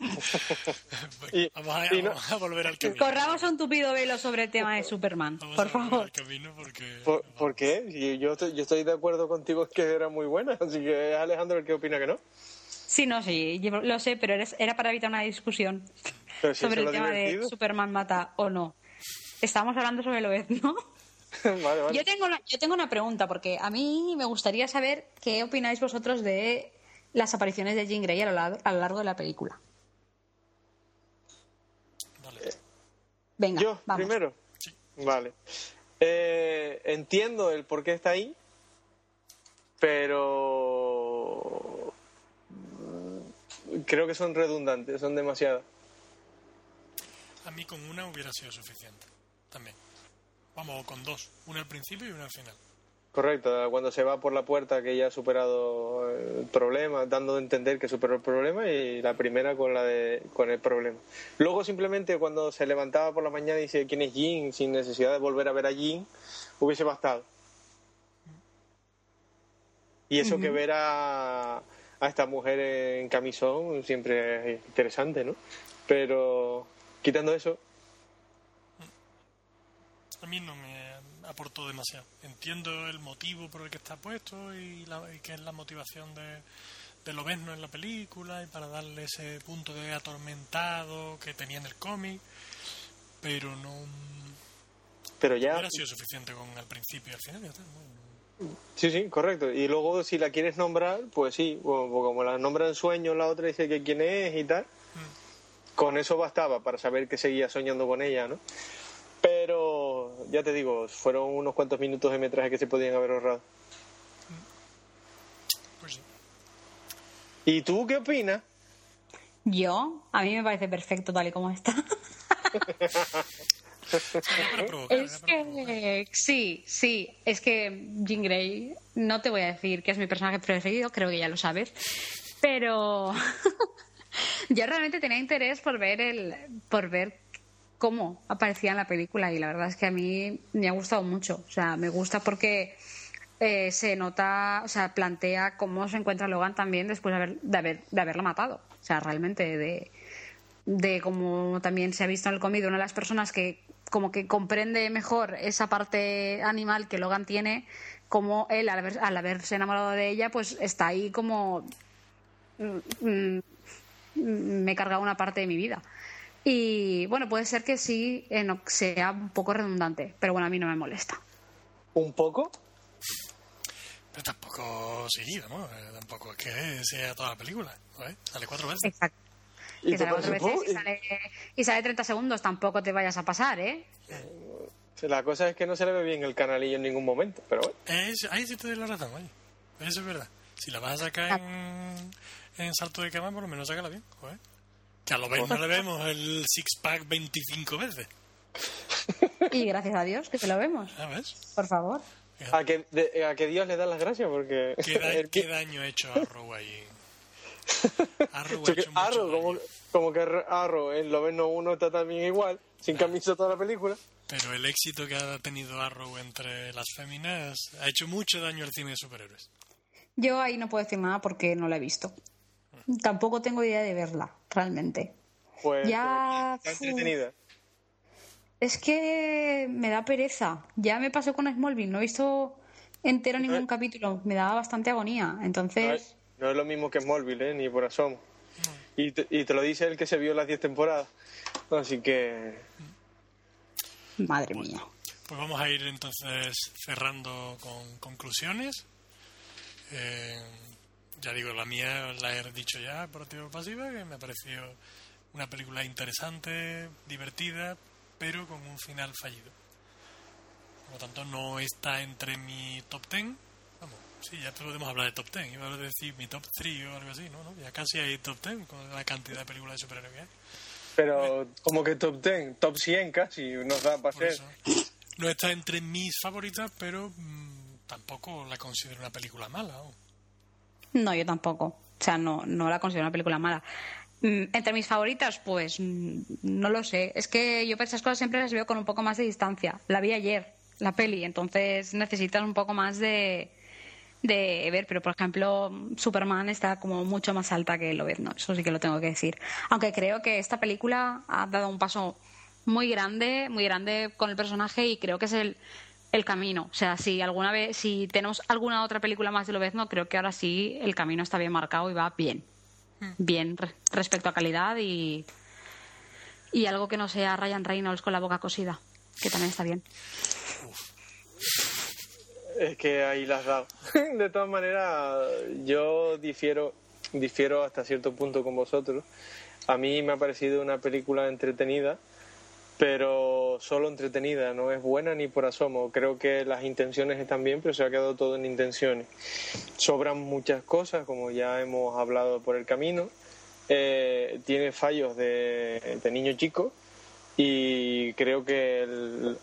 vamos, a, volver al camino. Corramos un tupido velo sobre el tema de Superman, por favor. ¿Por, qué? Yo, yo estoy de acuerdo contigo que era muy buena, así que Alejandro el que opina que no. Sí, no, sí, lo sé, pero era para evitar una discusión sobre el tema de Superman mata o no. Estábamos hablando sobre lo ¿no? Yo, tengo una, yo tengo una pregunta, porque a mí me gustaría saber qué opináis vosotros de las apariciones de Jean Grey a lo, largo, de la película. Vale. Venga, yo primero. Vale. Eh, entiendo el por qué está ahí, pero creo que son redundantes, son demasiadas. A mí con una hubiera sido suficiente, también. Vamos, con dos, una al principio y una al final. Correcto, cuando se va por la puerta que ya ha superado el problema, dando a entender que superó el problema y la primera con la de con el problema. Luego simplemente cuando se levantaba por la mañana y dice quién es Jean sin necesidad de volver a ver a Jean, hubiese bastado. Y eso que ver a, a esta mujer en camisón siempre es interesante, ¿no? Pero quitando eso. A mí no me aportó demasiado. Entiendo el motivo por el que está puesto y, la, que es la motivación de, de Lobezno en la película y para darle ese punto de atormentado que tenía en el cómic, pero no. Pero ya. Hubiera sido suficiente con el principio y al final. Sí, sí, correcto. Y luego, si la quieres nombrar, pues sí, como la nombra en sueño, la otra dice que quién es y tal. Mm. Con eso bastaba para saber que seguía soñando con ella, ¿no? Pero ya te digo, fueron unos cuantos minutos de metraje que se podían haber ahorrado. Pues sí. ¿Y tú qué opinas? Yo, a mí me parece perfecto tal y como está. es que sí, sí, es que Jean Grey, no te voy a decir que es mi personaje preferido, creo que ya lo sabes, pero yo realmente tenía interés por ver el, por ver cómo aparecía en la película y la verdad es que a mí me ha gustado mucho, o sea, me gusta porque eh, se nota, o sea, plantea cómo se encuentra Logan también después de, haber, de, haber, de haberla matado, o sea, realmente de de como también se ha visto en el cómic, una de las personas que como que comprende mejor esa parte animal que Logan tiene, como él al, haberse enamorado de ella, pues está ahí como mm, mm, me he cargado una parte de mi vida. Y bueno, puede ser que sí sea un poco redundante, pero bueno, a mí no me molesta. ¿Un poco? Pero tampoco sí, ¿no? Eh, tampoco es que sea toda la película, Sale cuatro veces. Exacto. ¿Y, sale, 30 segundos, tampoco te vayas a pasar, ¿eh? La cosa es que no se le ve bien el canalillo en ningún momento, pero bueno. ahí sí te doy la razón, oye. Eso es verdad. Si la vas a sacar en, salto de cama, por lo menos sácala bien, joder. Que a lo menos no le vemos el six-pack 25 veces. Y gracias a Dios que se lo vemos. ¿A ver? Por favor. A que, a que Dios le da las gracias porque... ¿Qué, daño ha hecho a Row ahí? Arrow, como, como, que Arrow en Loveno 1 está también igual, sin camisa toda la película. Pero el éxito que ha tenido Arrow entre las féminas ha hecho mucho daño al cine de superhéroes. Yo ahí no puedo decir nada porque no la he visto. Tampoco tengo idea de verla, realmente. Pues Ya, está fu- entretenida. Es que me da pereza. Ya me pasó con Smallville, no he visto entero ningún Eh. capítulo. Me da bastante agonía. Entonces, es, no es lo mismo que Smallville, ¿eh? ni por asomo. Y te, y te lo dice el que se vio las 10 temporadas. Así que madre mía. Pues vamos a ir entonces cerrando con conclusiones. Eh, ya digo, la mía la he dicho ya por activa pasiva, que me ha parecido una película interesante, divertida, pero con un final fallido. Por lo tanto, no está entre mi top 10. Sí, ya podemos hablar de top 10. Iba a decir mi top 3 o algo así, ¿no? ¿no? Ya casi hay top 10 con la cantidad de películas de superhéroes que hay. Pero como que top 10, top 100 casi, nos da para hacer. No está entre mis favoritas, pero mm, tampoco la considero una película mala. ¿no? No, yo tampoco. O sea, no, no la considero una película mala. Mm, Entre mis favoritas, pues mm, no lo sé. Es que yo para esas cosas siempre las veo con un poco más de distancia. La vi ayer, la peli, entonces necesitas un poco más de, de ver. Pero, por ejemplo, Superman está como mucho más alta que Lobezno. Eso sí que lo tengo que decir. Aunque creo que esta película ha dado un paso muy grande, muy grande con el personaje y creo que es el, el camino. O sea, si alguna vez, si tenemos alguna otra película más de Lobezno, creo que ahora sí el camino está bien marcado y va bien. Bien re- respecto a calidad y, y algo que no sea Ryan Reynolds con la boca cosida, que también está bien. Es que ahí las has dado. De todas maneras, yo difiero, difiero hasta cierto punto con vosotros. A mí me ha parecido una película entretenida, pero solo entretenida, no es buena ni por asomo. Creo que las intenciones están bien, pero se ha quedado todo en intenciones. Sobran muchas cosas, como ya hemos hablado por el camino. Eh, tiene fallos de, niño chico y creo que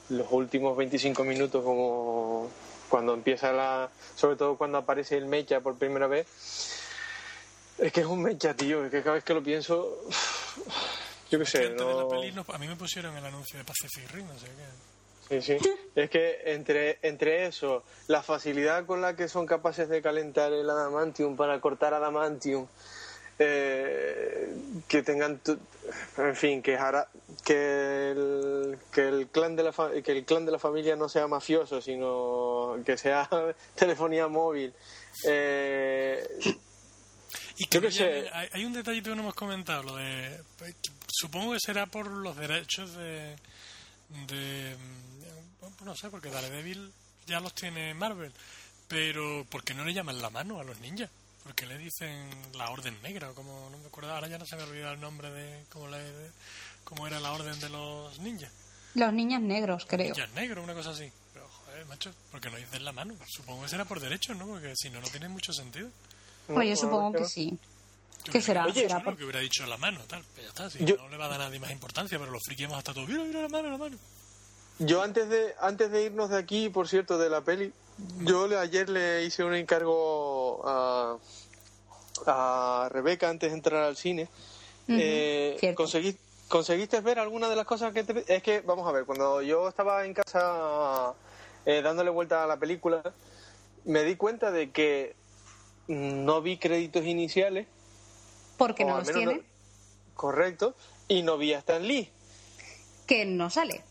los últimos 25 minutos como cuando empieza la sobre todo cuando aparece el mecha por primera vez es que es un mecha tío es que cada vez que lo pienso yo qué sé Antes de la no peli nos- a mí me pusieron el anuncio de Pacific Rim, así que... Sí, sí. Es que entre, entre eso, la facilidad con la que son capaces de calentar el adamantium para cortar adamantium, eh, que tengan, tu- en fin, que, jara- que, el, que, el clan de la fa- que el clan de la familia no sea mafioso, sino que sea telefonía móvil. Eh, Y que sé. llame- hay, hay un detallito que no hemos comentado, lo de... Supongo que será por los derechos de... de mm, no sé, porque Daredevil ya los tiene Marvel, pero ¿por qué no le llaman la mano a los ninjas? ¿Por qué le dicen la Orden Negra? o como no me acuerdo, ahora ya no se me ha olvidado el nombre de cómo, le, de- cómo era la Orden de los ninjas. Los niños negros, creo. Ninjas negros, una cosa así. Pero, joder, macho, ¿por qué no dicen la mano? Supongo que será por derechos, ¿no? Porque si no, no tiene mucho sentido. Pues yo supongo que sí. Yo ¿Qué será? que ¿Será por- que hubiera dicho la mano, tal. Pues ya está, si Yo- no le va a dar a nadie más importancia, pero los friquemos hasta todo. Mira, mira la mano, la mano. Yo antes de antes de irnos de aquí, por cierto, de la peli, yo le- ayer le hice un encargo a, a Rebeca antes de entrar al cine. Eh, conseguí- ¿Conseguiste ver alguna de las cosas que te... Es que, vamos a ver, cuando yo estaba en casa eh, dándole vuelta a la película, me di cuenta de que no vi créditos iniciales. Porque no los tiene, no- correcto. Y no vi a Stan Lee. que no sale.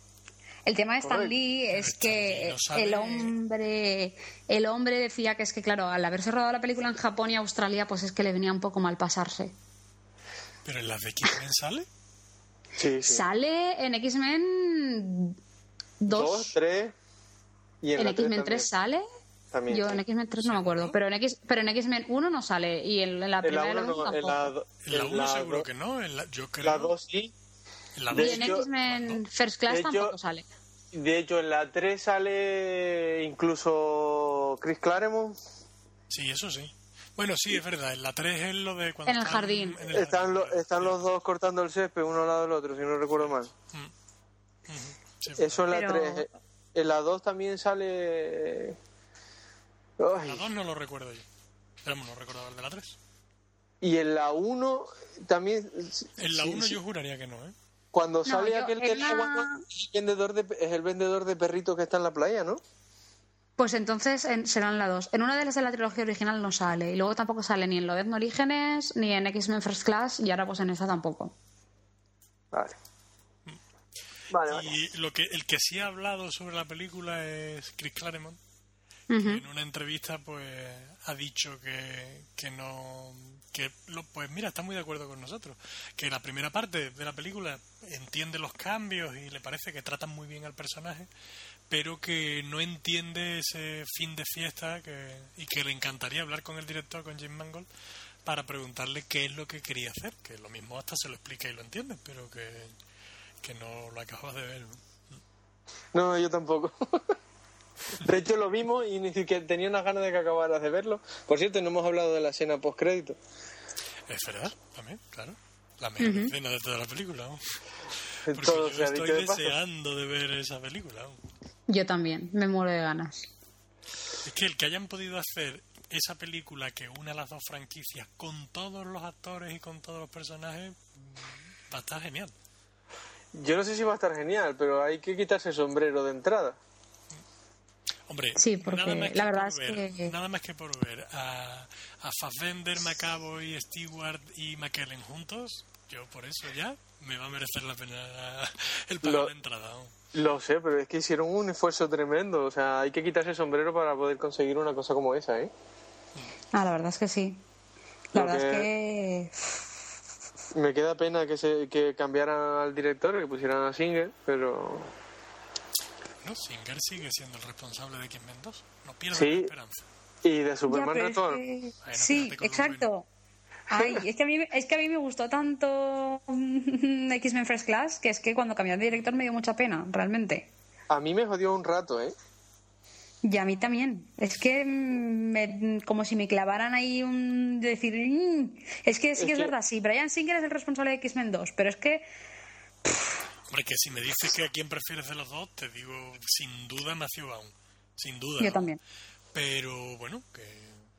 El tema de Stan. Lee es Stan Lee que el hombre el hombre decía que es que claro, al haberse rodado la película en Japón y Australia, pues es que le venía un poco mal pasarse. Pero en las de X-Men sale. Sí, sí. Sale en X-Men 2, Dos, tres. Y en, en X-Men 3 también. sale. También, Yo sí. en X-Men 3 no me acuerdo, pero en X pero en X-Men 1 no sale y en, en la primera la uno dos no, en tampoco. En la en 1 la seguro que no. En la, yo creo. La 2 sí. En la de Y dos- en X-Men First Class hecho- tampoco sale. De hecho, en la 3 sale incluso Chris Claremont. Sí, eso sí. Bueno, sí, es verdad. En la 3 es lo de cuando En el están jardín. en el Están, jardín, lo- están los dos cortando el césped, uno al lado del otro, si no recuerdo mal. Sí, es Eso en la Pero- 3. En la 2 también sale... Ay, La 2 no lo recuerdo yo. Pero no recordaba el de la 3. Y en la 1 también... En la sí, 1 sí. yo juraría que no, ¿eh? Cuando No, sale yo aquel que en la- es el vendedor de es el vendedor de perritos que está en la playa, ¿no? Pues entonces en- serán las dos. En una de las de la trilogía original no sale. Y luego tampoco sale ni en Lobezno Orígenes, ni en X-Men First Class, y ahora pues en esta tampoco. Vale. Vale, vale. Y lo que, el que sí ha hablado sobre la película es Chris Claremont. En una entrevista, pues, ha dicho que, que no. que lo- Pues mira, está muy de acuerdo con nosotros. Que la primera parte de la película entiende los cambios y le parece que tratan muy bien al personaje, pero que no entiende ese fin de fiesta que, y que le encantaría hablar con el director, con Jim Mangold, para preguntarle qué es lo que quería hacer. Que lo mismo hasta se lo explica y lo entiende, pero que, que no lo acabas de ver. ¿no? No, yo tampoco. De hecho, lo vimos y ni siquiera tenía unas ganas de que acabaras de verlo. Por cierto, no hemos hablado de la escena post-crédito. Es verdad, también, claro. La mejor escena de toda la película. ¿no? Porque Todo yo se ha estoy de deseando de ver esa película. ¿no? Yo también, me muero de ganas. Es que el que hayan podido hacer esa película que une a las dos franquicias con todos los actores y con todos los personajes va a estar genial. Yo no sé si va a estar genial, pero hay que quitarse el sombrero de entrada. Hombre, Sí, porque nada más que la verdad por es ver, que- nada más que por ver a, a Fassbender, McAvoy, Stewart y McKellen juntos, yo por eso ya me va a merecer la pena el Lo- la entrada. ¿no? Lo sé, pero es que hicieron un esfuerzo tremendo. O sea, hay que quitarse el sombrero para poder conseguir una cosa como esa, ¿eh? Ah, la verdad es que sí. La Lo verdad que- es que Me queda pena que se que cambiaran al director, que pusieran a Singer, pero No, Singer sigue siendo el responsable de X-Men 2. No pierda Sí. la esperanza. y de Ya, Superman es Return. que- Bueno, Sí, exacto. Ay, es que, a mí, es que a mí me gustó tanto mm, X-Men First Class que es que cuando cambiaron de director me dio mucha pena, realmente. A mí me jodió un rato, ¿eh? Y a mí también. Es que mm, me- como si me clavaran ahí un... de decir... mm. Es que sí Es que es que- verdad, sí, Brian Singer es el responsable de X-Men 2, pero es que... Hombre, que si me dices que a quién prefieres de los dos, te digo sin duda Matthew Vaughn. Sin duda. Yo ¿no? también. Pero bueno, que.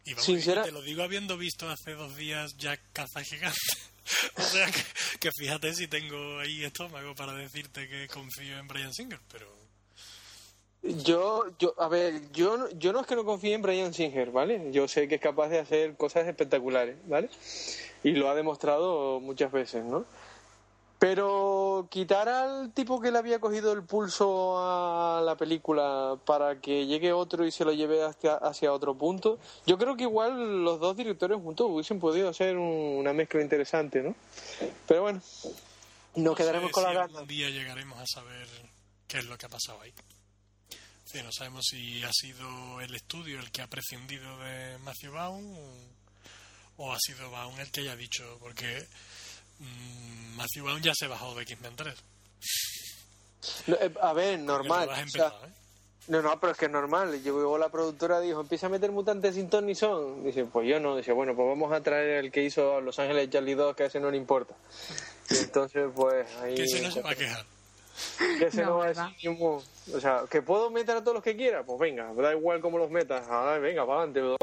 Y vamos, Sincera- te lo digo habiendo visto hace dos días Jack Caza Gigante. o sea que, que fíjate si tengo ahí estómago para decirte que confío en Brian Singer, pero. Yo, yo, a ver, yo, no- yo no es que no confíe en Brian Singer, ¿vale? Yo sé que es capaz de hacer cosas espectaculares, ¿vale? Y lo ha demostrado muchas veces, ¿no? Pero quitar al tipo que le había cogido el pulso a la película para que llegue otro y se lo lleve hacia, hacia otro punto, yo creo que igual los dos directores juntos hubiesen podido hacer un- una mezcla interesante, ¿no? Pero bueno, nos no quedaremos sé con si la gana. algún día llegaremos a saber qué es lo que ha pasado ahí. Sí, no sabemos si ha sido el estudio el que ha prescindido de Matthew Vaughn o, o ha sido Vaughn el que haya dicho, porque mm, Matthew Vaughn ya se bajó de X-Men 3. No, eh, A ver, normal. lo has o sea, empezado, ¿eh? No, no, pero es que es normal. Llegó la productora dijo, empieza a meter mutantes sin ton ni son. Dice, pues yo no. Dice, bueno, pues vamos a traer el que hizo Los Ángeles Charlie 2, que a ese no le importa. Y entonces, pues ahí... Que ese no se va a quejar. que ese No, no va a decir como- O sea, ¿que puedo meter a todos los que quiera? Pues venga, da igual cómo los metas. Ah, venga, para adelante.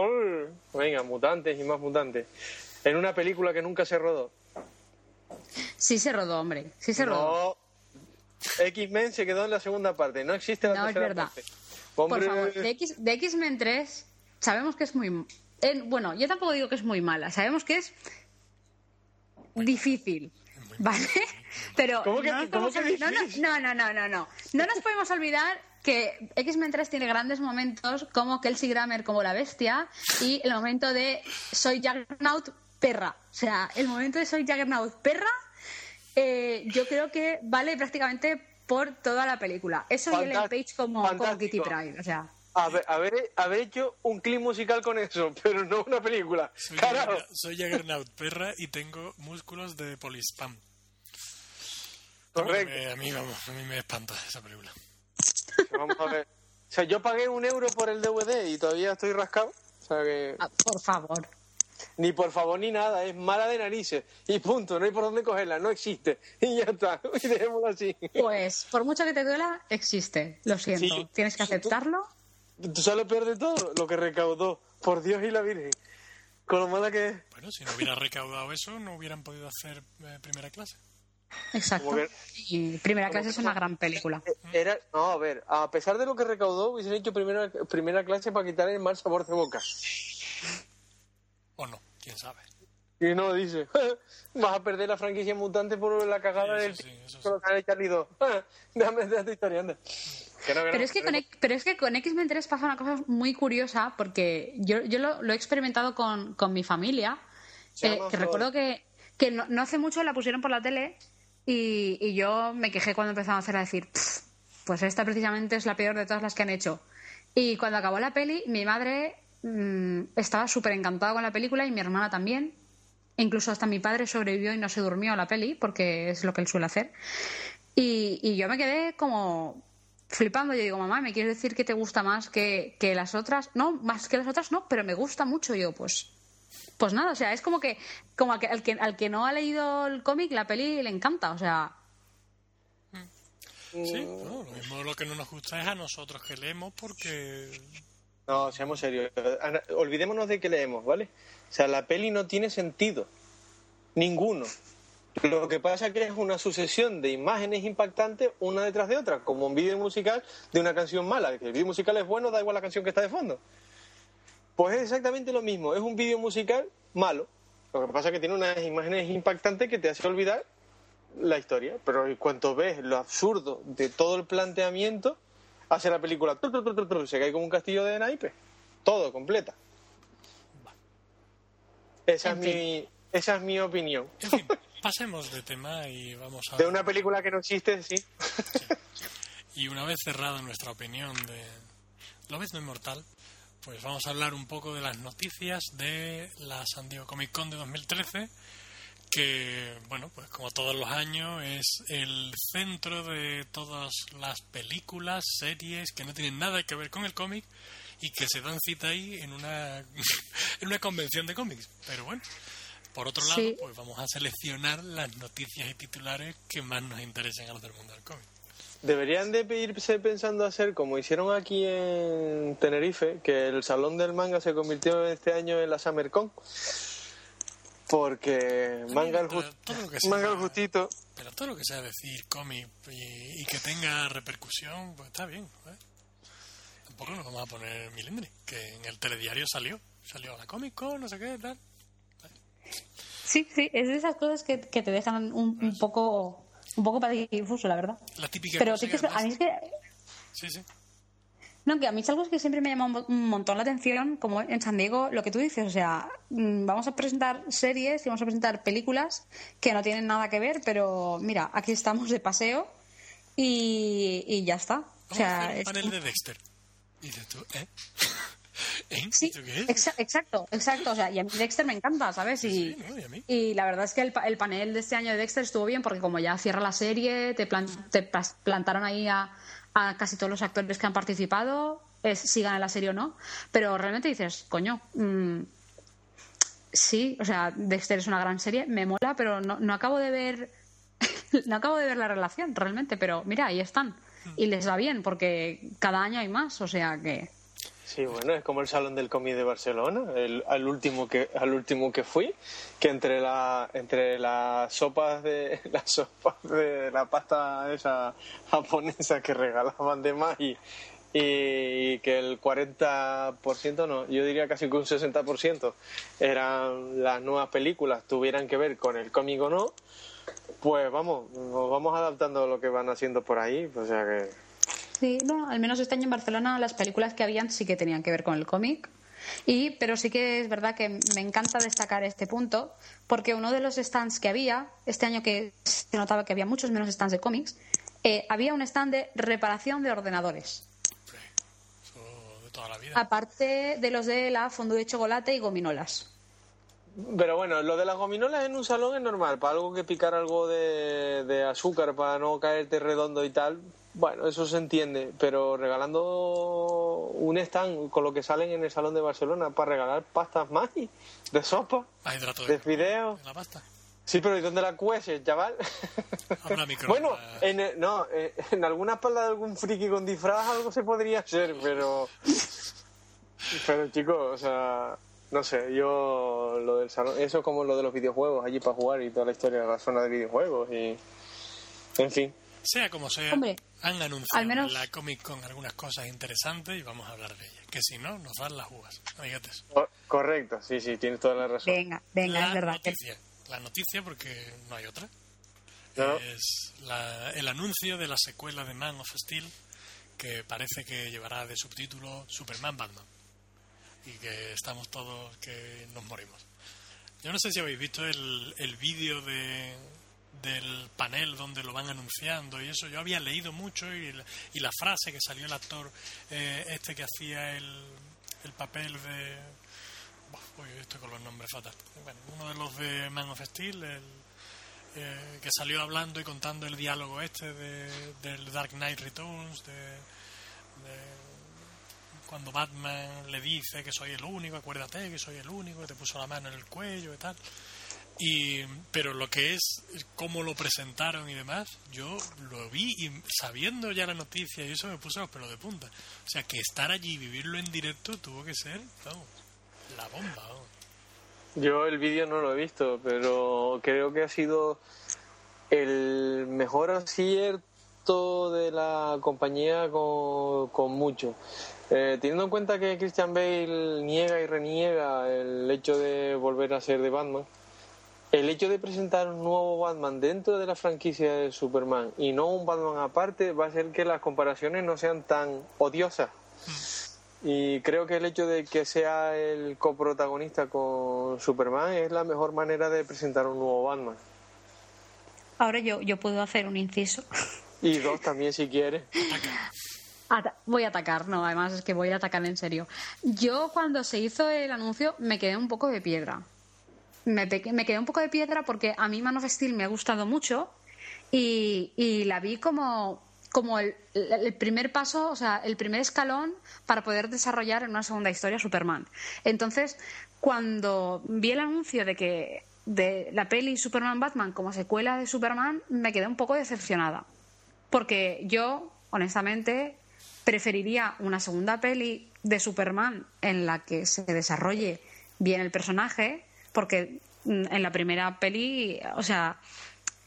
Venga, mutantes y más mutantes. En una película que nunca se rodó. Sí se rodó, hombre. Sí se rodó. X-Men se quedó en la segunda parte. No existe la No, es tercera verdad. parte. Por favor, de, X, de X-Men 3 sabemos que es muy... eh, bueno, yo tampoco digo que es muy mala. Sabemos que es difícil. ¿Vale? Pero ¿Cómo que- no, cómo que difícil? no, no, no, no, no. No nos podemos olvidar que X-Men 3 tiene grandes momentos como Kelsey Grammer como la bestia y el momento de soy Juggernaut perra. O sea, el momento de soy Juggernaut perra eh, yo creo que vale prácticamente por toda la película. Eso y Ellen Page como, como. Kitty Pryde. O sea, Haber, haber, haber hecho un clip musical con eso, pero no una película. Soy. Jagger- soy Jaggernaut, perra, y tengo músculos de polispam. Correcto. Eh, a, mí, vamos, a mí me espanta esa película. Vamos a ver. O sea, yo pagué un euro por el DVD y todavía estoy rascado. O sea que ah, por favor. ni por favor ni nada, es mala de narices. Y punto, no hay por dónde cogerla, no existe. Y ya está, y dejémoslo así. Pues, por mucho que te duela, existe. Lo siento. Sí. Tienes que aceptarlo. ¿Tú sabes lo peor de todo? Lo que recaudó. Por Dios y la Virgen. Con lo mala que es. Bueno, si no hubiera recaudado eso, no hubieran podido hacer eh, primera clase. Exacto. Y Primera clase es una gran película. Eh, Era, no, a ver, a pesar de lo que recaudó, hubiesen hecho primera, primera clase para quitar el mal sabor de boca. O no, quién sabe. Y no dice, vas a perder la franquicia mutante por la cagada Sí, del sí, eso sí. con lo que ha hecho Charlie 2. Déjame de tu historia, anda. Que no, que no, Pero es que con, X- pero es que con X-Men 3 pasa una cosa muy curiosa porque yo, yo lo, lo he experimentado con, con mi familia, eh, que recuerdo que, que no, no hace mucho la pusieron por la tele y, y yo me quejé cuando empezaron a hacer a decir, "Pff, pues esta precisamente es la peor de todas las que han hecho. Y cuando acabó la peli, mi madre mm, estaba súper encantada con la película y mi hermana también. Incluso hasta mi padre sobrevivió y no se durmió a la peli, porque es lo que él suele hacer. Y, y yo me quedé como flipando. Yo digo, mamá, ¿me quieres decir que te gusta más que, que las otras? No, más que las otras no, pero me gusta mucho. Y yo, pues, pues nada, o sea, es como que, como al que, al que, al que no ha leído el cómic, la peli le encanta. O sea, Sí, no, lo mismo lo que no nos gusta es a nosotros que leemos porque No, seamos serios. Olvidémonos de que leemos, ¿vale? O sea, la peli no tiene sentido. Ninguno. Lo que pasa es que es una sucesión de imágenes impactantes una detrás de otra, como un vídeo musical de una canción mala. El vídeo musical es bueno, da igual la canción que está de fondo. Pues es exactamente lo mismo. Es un vídeo musical malo. Lo que pasa es que tiene unas imágenes impactantes que te hace olvidar la historia. Pero en cuanto ves lo absurdo de todo el planteamiento, hace la película, tru, tru, tru, se cae como un castillo de naipes. Todo, completa. Esa, En es mi, esa es mi opinión. En fin, pasemos de tema y vamos a... De una película que no existe, sí. Y una vez cerrada nuestra opinión de Lobezno Inmortal, pues vamos a hablar un poco de las noticias de la San Diego Comic Con de 2013, que, bueno, pues como todos los años es el centro de todas las películas, series que no tienen nada que ver con el cómic y que se dan cita ahí en una, en una convención de cómics. Pero bueno, por otro lado, Sí. pues vamos a seleccionar las noticias y titulares que más nos interesen a los del mundo del cómic. Deberían de irse pensando hacer como hicieron aquí en Tenerife, que el Salón del Manga se convirtió este año en la SummerCon. Porque manga el, pero just- todo lo que sea- manga el justito. Pero todo lo que sea decir cómic y, y que tenga repercusión, pues está bien. ¿eh? Tampoco nos vamos a poner milindri, que en el telediario salió. Salió a la Comic Con, no sé qué, tal. sí, sí, es de esas cosas que, que te dejan un, un poco un poco para difuso, la verdad. La típica Pero cosa sí que a mí es que Sí, sí. No, que a mí es algo que siempre me llama un mo- un montón la atención, como en San Diego, lo que tú dices, o sea, mm, vamos a presentar series y vamos a presentar películas que no tienen nada que ver, pero mira, aquí estamos de paseo y, y ya está. O sea, es- panel de Dexter. Y tú, ¿eh? ¿Eh? sí, exa- exacto, exacto, o sea, y a mí Dexter me encanta, ¿sabes? Y, Sí, ¿no? Y la verdad es que el, pa- el panel de este año de Dexter estuvo bien porque como ya cierra la serie, te, plan- te plantaron ahí a, a casi todos los actores que han participado, es, si gana la serie o no, pero realmente dices, coño, mm, sí, o sea, Dexter es una gran serie, me mola, pero no, no acabo de ver no acabo de ver la relación realmente, pero mira, ahí están. Y les va bien porque cada año hay más, o sea que... Sí, bueno, es como el Salón del Cómic de Barcelona, el, al último que al último que fui, que entre la entre las sopas de las sopas de la pasta esa japonesa que regalaban de más y, y que el 40%, no, yo diría casi que un 60% eran las nuevas películas tuvieran que ver con el cómic o no, pues vamos, nos vamos adaptando a lo que van haciendo por ahí, o sea que Sí, no, al menos este año en Barcelona las películas que habían sí que tenían que ver con el cómic. Y, pero sí que es verdad que me encanta destacar este punto, porque uno de los stands que había, este año que se notaba que había muchos menos stands de cómics, eh, había un stand de reparación de ordenadores. Eso de toda la vida. Aparte de los de la fondue de chocolate y gominolas. Pero bueno, lo de las gominolas en un salón es normal, para algo que picar algo de, de azúcar para no caerte redondo y tal, bueno, eso se entiende, pero regalando un stand con lo que salen en el salón de Barcelona para regalar pastas más de sopa, de de, fideos. de la pasta. Sí, pero ¿y dónde la cueces, chaval? Bueno, en, el- no, eh, en alguna espalda de algún friki con disfraz algo se podría hacer, pero... Pero chicos, o sea, no sé, yo lo del salón, eso es como lo de los videojuegos allí para jugar y toda la historia de la zona de videojuegos y en fin. Sea como sea, Hombre, han anunciado al menos- la Comic Con algunas cosas interesantes y vamos a hablar de ellas. Que si no, nos dan las uvas, Correcto, sí, sí, tienes toda la razón. Venga, venga, la es verdad. que- noticia. La noticia, porque no hay otra. No. Es la- el anuncio de la secuela de Man of Steel, que parece que llevará de subtítulo Superman Batman. Y que estamos todos que nos morimos. Yo no sé si habéis visto el, el vídeo de, del panel donde lo van anunciando y eso. Yo había leído mucho y, la- y la frase que salió el actor eh, este que hacía el, el papel de... Uy, estoy con los nombres fatal. Bueno, uno de los de Man of Steel, el, eh, que salió hablando y contando el diálogo este de, del Dark Knight Returns, de, de cuando Batman le dice que soy el único, acuérdate que soy el único, que te puso la mano en el cuello y tal. Y, pero lo que es cómo lo presentaron y demás, yo lo vi y sabiendo ya la noticia y eso me puso los pelos de punta. O sea, que estar allí y vivirlo en directo tuvo que ser, vamos, la bomba. vamos. Yo el vídeo no lo he visto, pero creo que ha sido el mejor acierto de la compañía con, con mucho. Eh, teniendo en cuenta que Christian Bale niega y reniega el hecho de volver a ser de Batman, el hecho de presentar un nuevo Batman dentro de la franquicia de Superman y no un Batman aparte va a hacer que las comparaciones no sean tan odiosas. Y creo que el hecho de que sea el coprotagonista con Superman es la mejor manera de presentar un nuevo Batman. Ahora yo, yo puedo hacer un inciso. Y dos también si quieres. Ata- voy a atacar, no, además es que voy a atacar en serio. Yo cuando se hizo el anuncio me quedé un poco de piedra. Me, quedé un poco de piedra porque a mí Man of Steel me ha gustado mucho y, la vi como, como el, el primer paso, o sea, el primer escalón para poder desarrollar en una segunda historia Superman. Entonces, cuando vi el anuncio de que de la peli Superman Batman como secuela de Superman, me quedé un poco decepcionada. Porque yo, honestamente, preferiría una segunda peli de Superman en la que se desarrolle bien el personaje, porque mm, en la primera peli, o sea,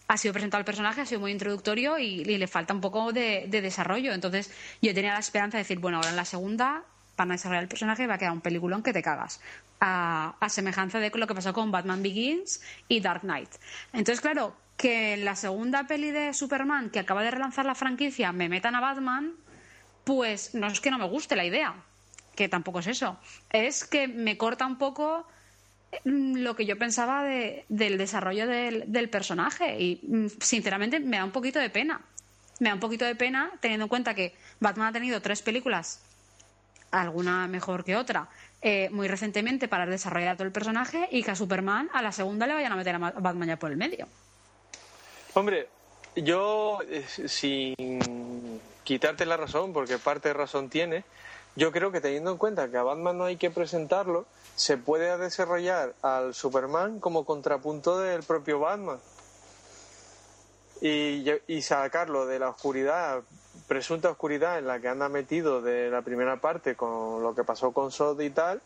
ha sido presentado el personaje, ha sido muy introductorio y, le falta un poco de, de desarrollo. Entonces, yo tenía la esperanza de decir, bueno, ahora en la segunda van a desarrollar el personaje y va a quedar un peliculón que te cagas. A, a semejanza de lo que pasó con Batman Begins y Dark Knight. Entonces, claro, que en la segunda peli de Superman, que acaba de relanzar la franquicia, me metan a Batman, pues no es que no me guste la idea, que tampoco es eso. Es que me corta un poco lo que yo pensaba de- del desarrollo del, del personaje y mm, sinceramente me da un poquito de pena. Me da un poquito de pena teniendo en cuenta que Batman ha tenido tres películas, alguna mejor que otra, eh, muy recientemente para desarrollar todo el personaje y que a Superman a la segunda le vayan a meter a Ma- Batman ya por el medio. Hombre, yo, eh, sin quitarte la razón, porque parte de razón tiene, yo creo que teniendo en cuenta que a Batman no hay que presentarlo, se puede desarrollar al Superman como contrapunto del propio Batman. Y, y sacarlo de la oscuridad, presunta oscuridad en la que anda metido de la primera parte con lo que pasó con Sod y tal,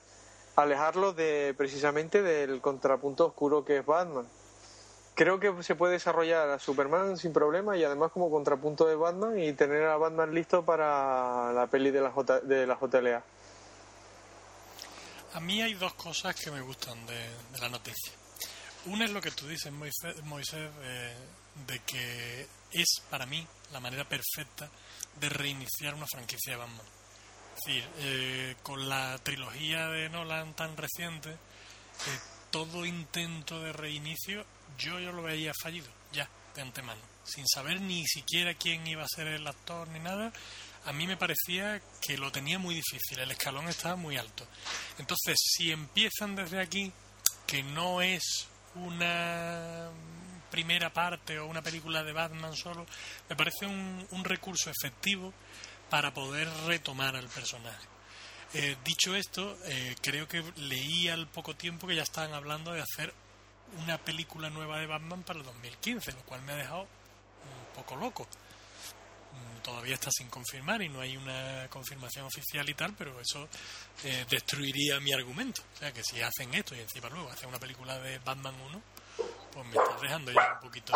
alejarlo de precisamente del contrapunto oscuro que es Batman. Creo que se puede desarrollar a Superman sin problema y además como contrapunto de Batman y tener a Batman listo para la peli de la, J, de la JLA. A mí hay dos cosas que me gustan de, la noticia. Una es lo que tú dices, Moisés, Moisés, eh, de que es para mí la manera perfecta de reiniciar una franquicia de Batman. Es decir, eh, con la trilogía de Nolan tan reciente, eh, todo intento de reinicio yo, yo lo veía fallido, ya, de antemano. Sin saber ni siquiera quién iba a ser el actor ni nada, a mí me parecía que lo tenía muy difícil, el escalón estaba muy alto. Entonces, si empiezan desde aquí, que no es una primera parte o una película de Batman solo, me parece un, un recurso efectivo para poder retomar al personaje. Eh, dicho esto, eh, creo que leí al poco tiempo que ya estaban hablando de hacer una película nueva de Batman para el 2015, lo cual me ha dejado un poco loco. mm, todavía está sin confirmar y no hay una confirmación oficial y tal, pero eso eh, destruiría mi argumento. O sea, que si hacen esto y encima luego hacen una película de Batman 1, pues me estás dejando ya un poquito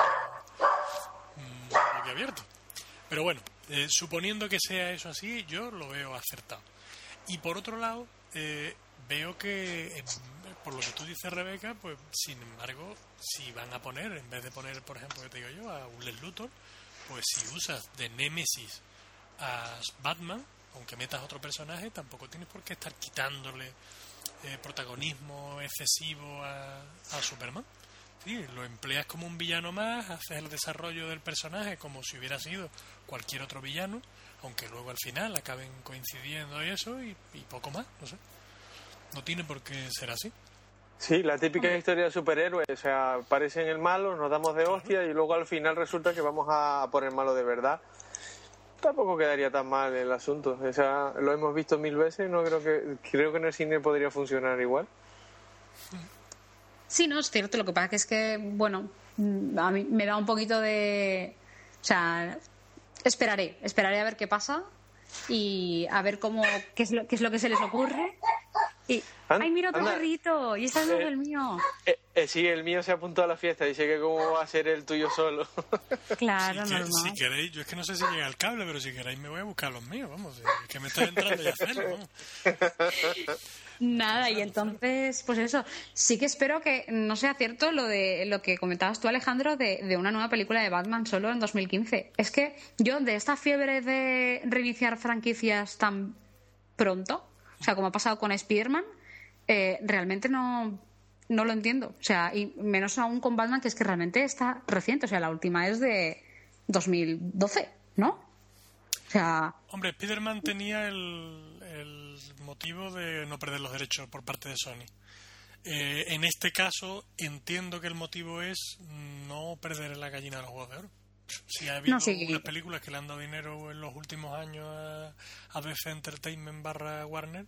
mmm, abierto. Pero bueno, eh, suponiendo que sea eso así, yo lo veo acertado. Y por otro lado, eh, veo que, por lo que tú dices, Rebeca, pues sin embargo, si van a poner, en vez de poner, por ejemplo, que te digo yo, a Lex Luthor, pues si usas de Némesis a Batman, aunque metas otro personaje, tampoco tienes por qué estar quitándole eh, protagonismo excesivo a, a Superman. Sí, lo empleas como un villano más, haces el desarrollo del personaje como si hubiera sido cualquier otro villano, aunque luego al final acaben coincidiendo y eso y poco más, no sé. No tiene por qué ser así. Sí, la típica historia de superhéroes, o sea, aparecen el malo, nos damos de hostia y luego al final resulta que vamos a por el malo de verdad. Tampoco quedaría tan mal el asunto, o sea, lo hemos visto mil veces, no creo que creo que en el cine podría funcionar igual. Sí, no, es cierto. Lo que pasa es que, bueno, a mí me da un poquito de. O sea, esperaré, esperaré a ver qué pasa y a ver cómo qué es lo, qué es lo que se les ocurre. Y, ¡Ay, mira tu perrito! Y ese es eh, el mío. Eh, eh, sí, el mío se apuntó a la fiesta. Dice que cómo va a ser el tuyo solo. Claro, si, normal. si queréis, yo es que no sé si llega el cable, pero si queréis me voy a buscar los míos, vamos. Es que me está entrando ya hacerlo, vamos. Nada, y entonces, pues eso, sí que espero que no sea cierto lo de lo que comentabas tú, Alejandro, de, de, una nueva película de Batman solo en 2015. Es que yo, de esta fiebre de reiniciar franquicias tan pronto, o sea, como ha pasado con Spider-Man, eh, realmente no, no lo entiendo. O sea, y menos aún con Batman, que es que realmente está reciente. O sea, la última es de 2012, ¿no? O sea. Hombre, Spider-Man tenía el, motivo de no perder los derechos por parte de Sony. Eh, en este caso, entiendo que el motivo es no perder la gallina de los huevos. Si ha habido No, sí. unas películas que le han dado dinero en los últimos años a, a Entertainment barra Warner,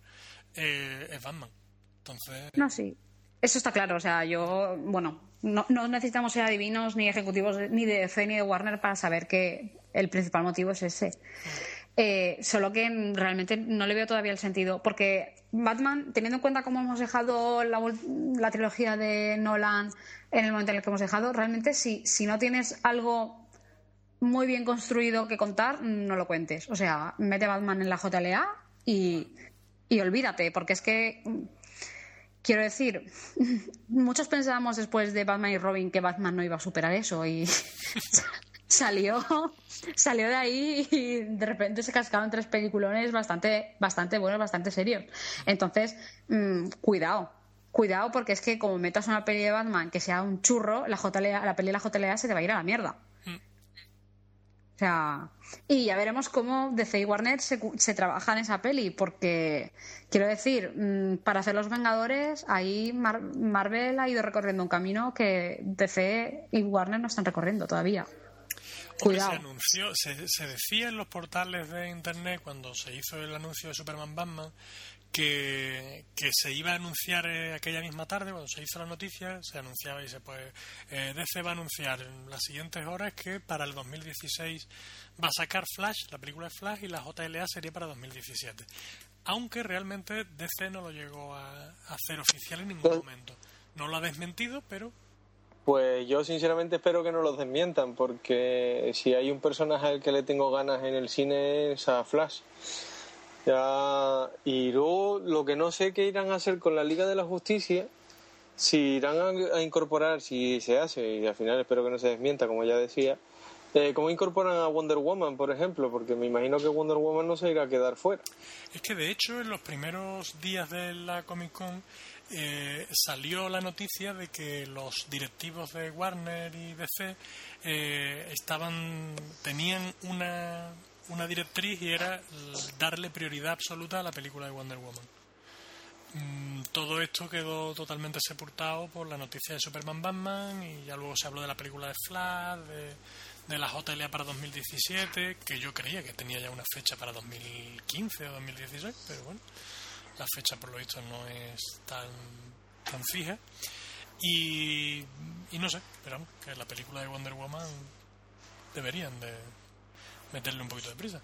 eh, es Batman. Entonces, No, sí. Eso está claro. O sea, yo, bueno, no, no necesitamos ser adivinos ni ejecutivos ni de DC ni de Warner para saber que el principal motivo es ese. Eh, solo que mm, realmente no le veo todavía el sentido. Porque Batman, teniendo en cuenta cómo hemos dejado la, la trilogía de Nolan en el momento en el que hemos dejado, realmente si, si no tienes algo muy bien construido que contar, no lo cuentes. O sea, mete Batman en la JLA y, y olvídate, porque es que quiero decir, muchos pensábamos después de Batman y Robin que Batman no iba a superar eso y salió salió de ahí y de repente se cascaron tres peliculones bastante bastante buenos, bastante serios. Entonces, mm, cuidado. Cuidado porque es que como metas una peli de Batman que sea un churro, la JLA, la peli de la JLA se te va a ir a la mierda. O sea, y ya veremos cómo DC y Warner se, se trabaja en esa peli, porque quiero decir, mm, para hacer los Vengadores, ahí Mar- Marvel ha ido recorriendo un camino que DC y Warner no están recorriendo todavía. Cuidado. Se, anunció, se, se decía en los portales de internet cuando se hizo el anuncio de Superman Batman que, que se iba a anunciar eh, aquella misma tarde, cuando se hizo la noticia, se anunciaba y dice, pues eh, DC va a anunciar en las siguientes horas que para el 2016 va a sacar Flash, la película de Flash, y la JLA sería para 2017. Aunque realmente DC no lo llegó a, a hacer oficial en ningún momento. No lo ha desmentido, pero Pues yo sinceramente espero que no los desmientan, porque si hay un personaje al que le tengo ganas en el cine es a Flash. Ya, y luego lo que no sé qué irán a hacer con la Liga de la Justicia, si irán a, incorporar, si se hace, y al final espero que no se desmienta, como ya decía, eh, ¿cómo incorporan a Wonder Woman, por ejemplo? Porque me imagino que Wonder Woman no se irá a quedar fuera. Es que de hecho en los primeros días de la Comic Con eh, salió la noticia de que los directivos de Warner y DC eh, estaban tenían una, una directriz y era darle prioridad absoluta a la película de Wonder Woman. Mm, Todo esto quedó totalmente sepultado por la noticia de Superman Batman y ya luego se habló de la película de Flash, de, de la JLA para 2017, que yo creía que tenía ya una fecha para 2015 o 2016, pero bueno, la fecha por lo visto no es tan, tan fija. Y, y no sé, pero que la película de Wonder Woman deberían de, meterle un poquito de prisa.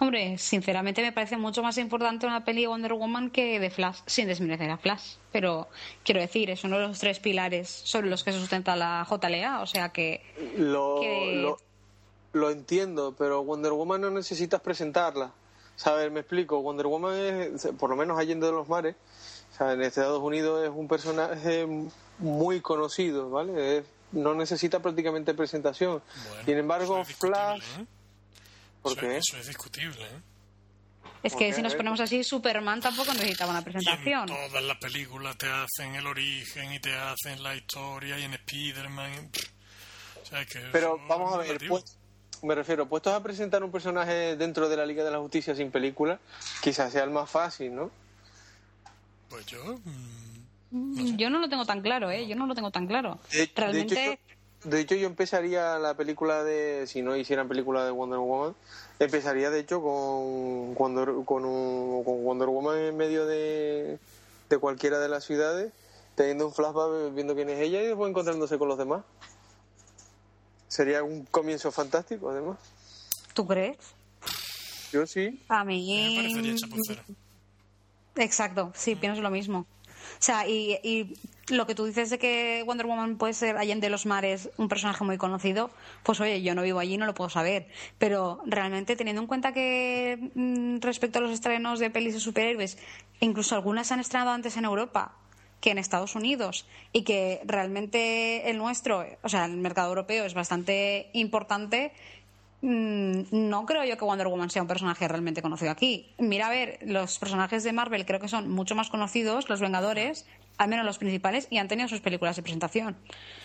Hombre, sinceramente me parece mucho más importante una peli de Wonder Woman que de Flash, sin desmerecer a Flash. Pero quiero decir, es uno de los tres pilares sobre los que se sustenta la JLA, o sea que... Lo, lo, lo entiendo, pero Wonder Woman no necesitas presentarla. ¿Sabes? Me explico. Wonder Woman es, por lo menos Allende de los Mares, o sea, en Estados Unidos es un personaje muy conocido, ¿vale? no necesita prácticamente presentación. Sin embargo, Flash... ¿eh? ¿Por eso, qué? Eso es discutible, ¿eh? Es que si nos ponemos así, Superman tampoco necesitaba una presentación. Y en todas las películas te hacen el origen y te hacen la historia y en Spider-Man. O sea, que Pero vamos a ver, pues, me refiero, puestos a presentar un personaje dentro de la Liga de la Justicia sin película, quizás sea el más fácil, ¿no? Pues yo. Mm, yo no lo tengo tan claro, ¿eh? Yo no lo tengo tan claro. Realmente. De hecho, yo empezaría la película de. Si no hicieran película de Wonder Woman, empezaría de hecho con, Wonder, con, con Wonder Woman en medio de, de cualquiera de las ciudades, teniendo un flashback viendo quién es ella y después encontrándose con los demás. Sería un comienzo fantástico, además. ¿Tú crees? Yo sí. A mí. Exacto, sí, pienso lo mismo. O sea, y, y, lo que tú dices de que Wonder Woman puede ser Allende los Mares un personaje muy conocido, pues oye, yo no vivo allí, no lo puedo saber. Pero realmente teniendo en cuenta que mm, respecto a los estrenos de pelis de superhéroes, incluso algunas se han estrenado antes en Europa que en Estados Unidos y que realmente el nuestro, o sea, el mercado europeo es bastante importante, no creo yo que Wonder Woman sea un personaje realmente conocido aquí. Mira, a ver, los personajes de Marvel creo que son mucho más conocidos, los Vengadores, al menos los principales, y han tenido sus películas de presentación.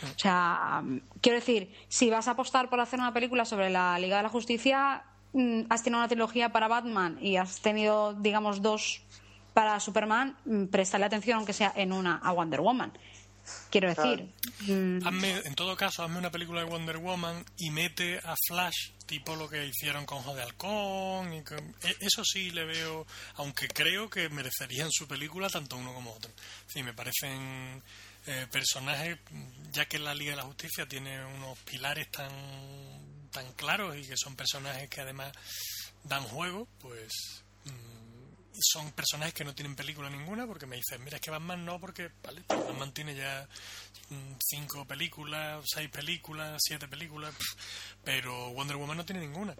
O sea, quiero decir, si vas a apostar por hacer una película sobre la Liga de la Justicia, mm, has tenido una trilogía para Batman y has tenido, digamos, dos para Superman, mm, prestarle atención, aunque sea en una, a Wonder Woman. Quiero decir. Mm, en todo caso, hazme una película de Wonder Woman y mete a Flash, tipo lo que hicieron con Jode Halcón. Y e, eso sí le veo, aunque creo que merecerían su película tanto uno como otro. Sí, me parecen eh, personajes, ya que la Liga de la Justicia tiene unos pilares tan, tan claros y que son personajes que además dan juego, pues son personajes que no tienen película ninguna porque me dicen, mira, es que Batman no, porque vale, Batman tiene ya mm, cinco películas, seis películas, siete películas, pero Wonder Woman no tiene ninguna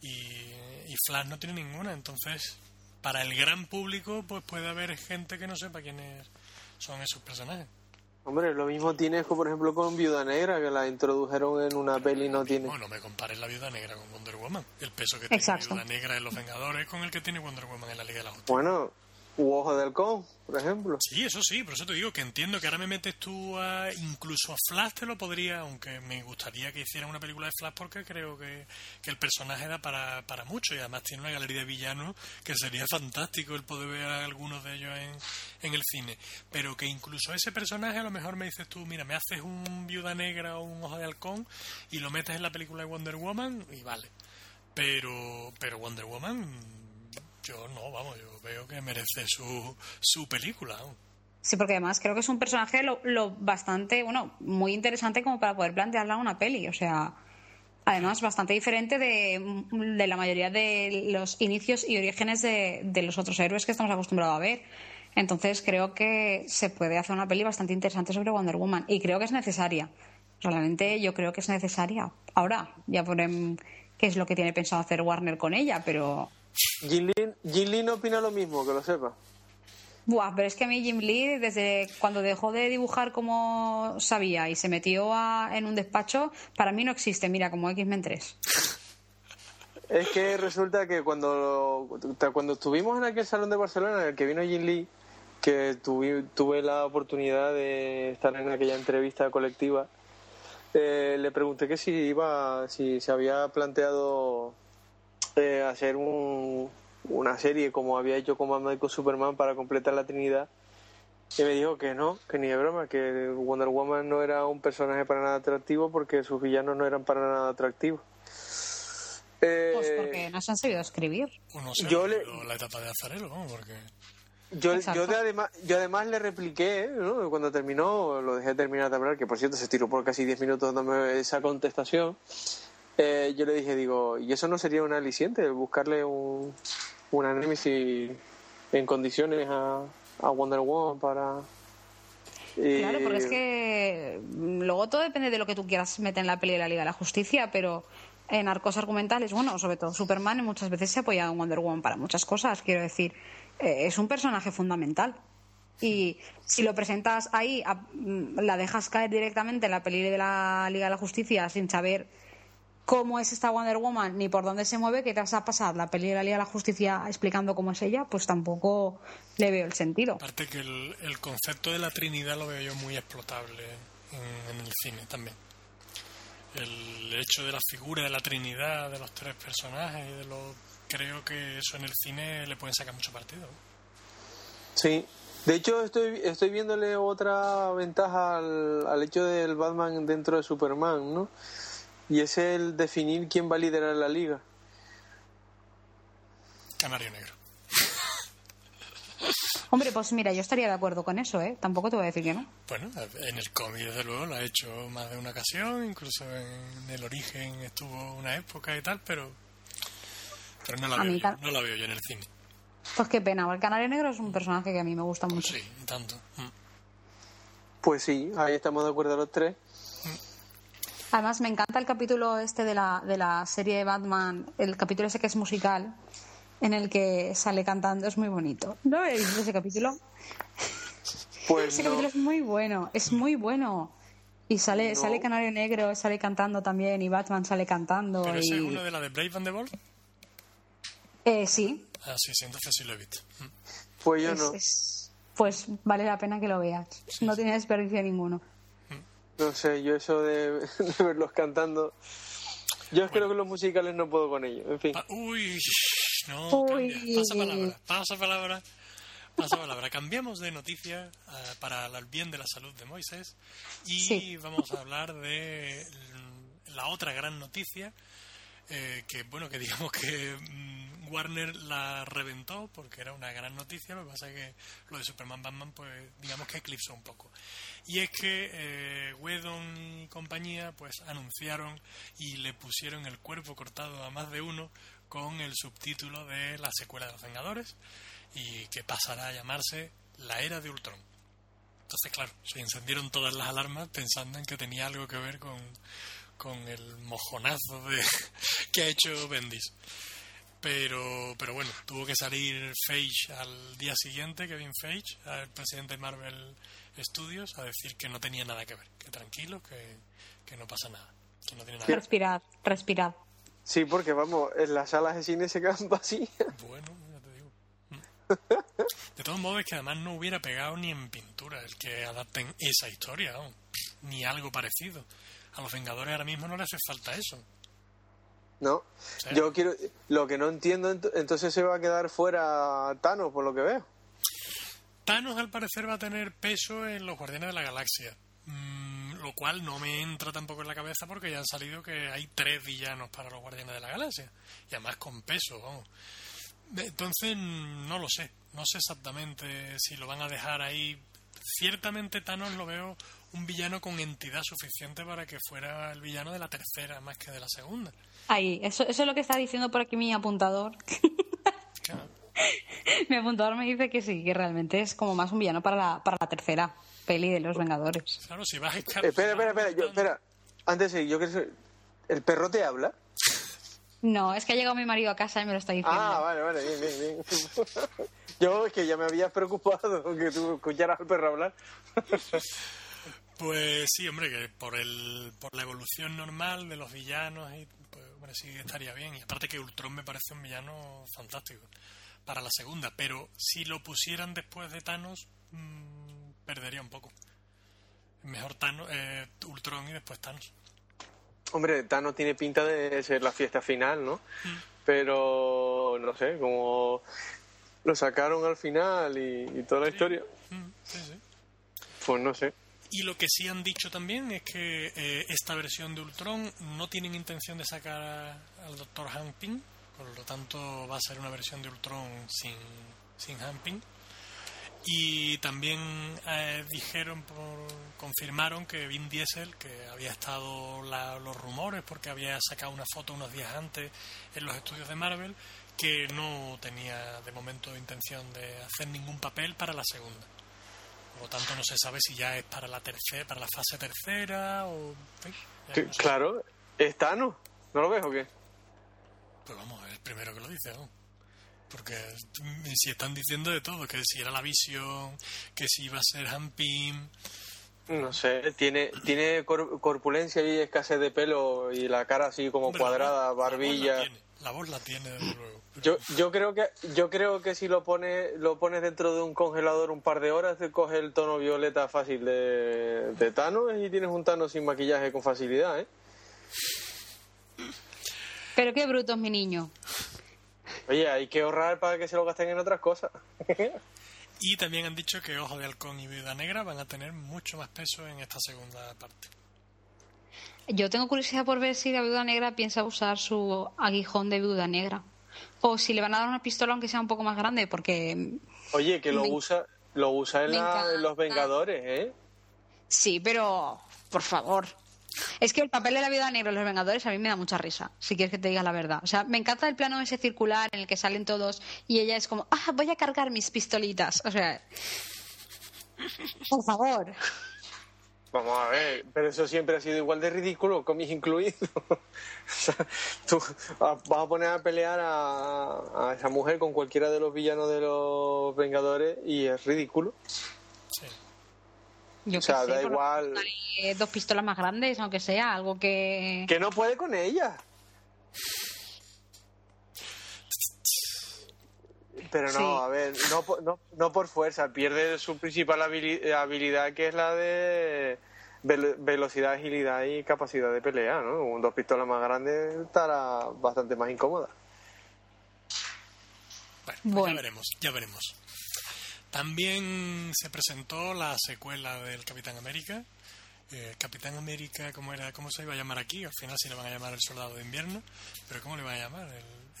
y, y Flash no tiene ninguna, entonces para el gran público pues puede haber gente que no sepa quiénes son esos personajes. Hombre, lo mismo tienes, por ejemplo, con Viuda Negra, que la introdujeron en una peli y no tiene... Bueno, me compares la Viuda Negra con Wonder Woman. El peso que tiene tiene Viuda Negra en Los Vengadores con el que tiene Wonder Woman en la Liga de la Justicia. Bueno, u Ojo de Halcón, por ejemplo. Sí, eso sí, por eso te digo que entiendo que ahora me metes tú a. Incluso a Flash te lo podría, aunque me gustaría que hicieran una película de Flash porque creo que, el personaje da para, para mucho y además tiene una galería de villanos que sería fantástico el poder ver a algunos de ellos en, en el cine. Pero que incluso ese personaje a lo mejor me dices tú, mira, me haces un Viuda Negra o un Ojo de Halcón y lo metes en la película de Wonder Woman y vale. Pero, pero Wonder Woman yo no, vamos, yo veo que merece su, su película. Sí, porque además creo que es un personaje lo, bastante, bueno, muy interesante como para poder plantearla una peli. O sea, además bastante diferente de, de la mayoría de los inicios y orígenes de, de, los otros héroes que estamos acostumbrados a ver. Entonces creo que se puede hacer una peli bastante interesante sobre Wonder Woman y creo que es necesaria. Realmente yo creo que es necesaria. Ahora, ya veremos qué es lo que tiene pensado hacer Warner con ella, pero Lee, no opina lo mismo, que lo sepa. Buah, pero es que a mí Jim Lee, desde cuando dejó de dibujar como sabía y se metió en un despacho, para mí no existe, mira, como X-Men 3. Es que resulta que cuando, cuando estuvimos en aquel salón de Barcelona en el que vino Jim Lee, que tuve, tuve la oportunidad de estar en aquella entrevista colectiva, eh, le pregunté que si iba, si se había planteado hacer una serie como había hecho con Batman y con Superman para completar la Trinidad. Y me dijo que no, que ni de broma, que Wonder Woman no era un personaje para nada atractivo porque sus villanos no eran para nada atractivos. pues porque no se han sabido escribir. yo le... la etapa de Azarelo, Porque... Yo, yo, además, yo además le repliqué, cuando terminó, lo dejé terminar de hablar, que por cierto se tiró por casi 10 minutos dándome esa contestación. Eh, yo le dije, digo, ¿y eso no sería un aliciente? Buscarle un, una Nemesis en condiciones a, a Wonder Woman para... Claro, porque es que mm, luego todo depende de lo que tú quieras meter en la peli de la Liga de la Justicia, pero en arcos argumentales, bueno, sobre todo Superman muchas veces se ha apoyado en Wonder Woman para muchas cosas, quiero decir, eh, es un personaje fundamental. Y si lo presentas ahí, mm, la dejas caer directamente en la peli de la Liga de la Justicia sin saber cómo es esta Wonder Woman ni por dónde se mueve, que te vas a pasar la peli de la Liga de la Justicia explicando cómo es ella, pues tampoco le veo el sentido. Aparte que el, concepto de la Trinidad lo veo yo muy explotable en, el cine también. El hecho de la figura de la Trinidad, de los tres personajes, de lo, creo que eso en el cine le pueden sacar mucho partido. Sí, de hecho, estoy, estoy viéndole otra ventaja al, al, hecho del Batman dentro de Superman, ¿no? Y es el definir quién va a liderar la liga. Canario Negro. Hombre, pues mira, yo estaría de acuerdo con eso, ¿eh? Tampoco te voy a decir que no. Bueno, en el cómic, desde luego, lo ha hecho más de una ocasión, incluso en el origen estuvo una época y tal, pero, pero no, la veo yo, no la veo yo en el cine. Pues qué pena, el Canario Negro es un personaje que a mí me gusta mucho. Sí, tanto. Mm. Pues sí, ahí estamos de acuerdo los tres. Además, me encanta el capítulo este de la, de la serie de Batman, el capítulo ese que es musical, en el que sale cantando, es muy bonito. ¿No habéis visto ese capítulo? Pues ese capítulo es muy bueno, es muy bueno. Y sale, sale Canario Negro, sale cantando también, y Batman sale cantando. ¿Pero y... es uno de la de Brave and the Bold? Eh, sí. Ah, sí, sí, entonces sí lo he visto. Pues yo no. pues vale la pena que lo veas. no tiene desperdicio ninguno. No sé, yo eso de, verlos cantando. Yo creo que los musicales no puedo con ellos, en fin. uy, no, Pasa palabra, pasa palabra. Pasa palabra. Cambiamos de noticia eh, para el bien de la salud de Moisés y vamos a hablar de la otra gran noticia eh, que bueno que digamos que mm, Warner la reventó porque era una gran noticia. Lo que pasa es que lo de Superman Batman pues digamos que eclipsó un poco. Y es que eh, Whedon y compañía pues anunciaron y le pusieron el cuerpo cortado a más de uno con el subtítulo de la secuela de los Vengadores y que pasará a llamarse La Era de Ultron. Entonces claro se encendieron todas las alarmas pensando en que tenía algo que ver con con el mojonazo de, que ha hecho Bendis. Pero, pero bueno, tuvo que salir Feige al día siguiente, Kevin Feige, el presidente de Marvel Studios, a decir que no tenía nada que ver, que tranquilo, que, que no pasa nada, que no tiene nada Respirad, respirad. Sí, porque vamos, en las salas de cine se quedan vacías. Bueno, ya te digo. De todos modos, es que además no hubiera pegado ni en pintura el que adapten esa historia, ni algo parecido a los Vengadores ahora mismo no le hace falta eso. No, yo quiero. Lo que no entiendo, entonces se va a quedar fuera Thanos, por lo que veo. Thanos, al parecer, va a tener peso en los Guardianes de la Galaxia. Mm, lo cual no me entra tampoco en la cabeza porque ya han salido que hay tres villanos para los Guardianes de la Galaxia. Y además con peso, vamos. Entonces, no lo sé. No sé exactamente si lo van a dejar ahí. Ciertamente Thanos lo veo un villano con entidad suficiente para que fuera el villano de la tercera más que de la segunda. Ahí, eso, eso es lo que está diciendo por aquí mi apuntador. mi apuntador me dice que sí, que realmente es como más un villano para la, para la tercera peli de los Vengadores. Claro, si vas a espera, espera, espera, yo, espera. Antes sí, yo quiero ¿El perro te habla? No, es que ha llegado mi marido a casa y me lo está diciendo. Ah, vale, vale, bien, bien, bien. Yo es que ya me había preocupado que tú escucharas al perro hablar. Pues sí, hombre, que por, el, por la evolución normal de los villanos, y, pues, bueno, sí estaría bien. Y aparte que Ultron me parece un villano fantástico para la segunda, pero si lo pusieran después de Thanos, mmm, perdería un poco. Mejor Thanos, eh, Ultron y después Thanos. Hombre, Thanos tiene pinta de ser la fiesta final, ¿no? Mm. Pero, no sé, como lo sacaron al final y, toda la historia. Mm, sí, sí. Pues no sé. Y lo que sí han dicho también es que eh, esta versión de Ultron no tienen intención de sacar al Dr. Hank por lo tanto va a ser una versión de Ultron sin, sin Y también eh, dijeron, confirmaron que Vin Diesel, que había estado los rumores porque había sacado una foto unos días antes en los estudios de Marvel, que no tenía de momento intención de hacer ningún papel para la segunda. Por lo tanto, no se sabe si ya es para la tercera, para la fase tercera o. claro, está, ¿no? ¿No lo ves o qué? Pues vamos, es el primero que lo dice, ¿no? Porque si están diciendo de todo, que si era la visión, que si iba a ser Hampim. No sé, tiene, tiene corpulencia y escasez de pelo y la cara así como cuadrada, barbilla. La voz la tiene, desde luego. Yo, yo creo que yo creo que si lo pones lo pones dentro de un congelador un par de horas te coge el tono violeta fácil de, de Thanos y tienes un Thanos sin maquillaje con facilidad, ¿eh? Pero qué brutos, mi niño. Oye, hay que ahorrar para que se lo gasten en otras cosas. y también han dicho que Ojo de Halcón y Vida Negra van a tener mucho más peso en esta segunda parte. Yo tengo curiosidad por ver si la Viuda Negra piensa usar su aguijón de Viuda Negra. O si le van a dar una pistola aunque sea un poco más grande, porque... Oye, que lo usa lo usa en, en Los Vengadores, ¿eh? Sí, pero por favor, es que el papel de la vida negra en Los Vengadores a mí me da mucha risa, si quieres que te diga la verdad. O sea, me encanta el plano ese circular en el que salen todos y ella es como, ah, voy a cargar mis pistolitas. O sea, por favor. Vamos a ver, pero eso siempre ha sido igual de ridículo, mis incluido. o sea, tú vas a poner a pelear a, a, esa mujer con cualquiera de los villanos de los Vengadores y es ridículo. Sí o sea, da igual. Dos pistolas más grandes, aunque sea, algo que. Que no puede con ella. Pero no, a ver, no, no, no, por fuerza, pierde su principal habilidad que es la de velocidad, agilidad y capacidad de pelea, ¿no? Un dos pistolas más grandes estará bastante más incómoda. bueno, pues ya veremos, ya veremos. También se presentó la secuela del Capitán América. Eh, Capitán América, ¿cómo, era, ¿cómo se iba a llamar aquí? Al final sí le van a llamar el Soldado de Invierno, pero ¿cómo le van a llamar?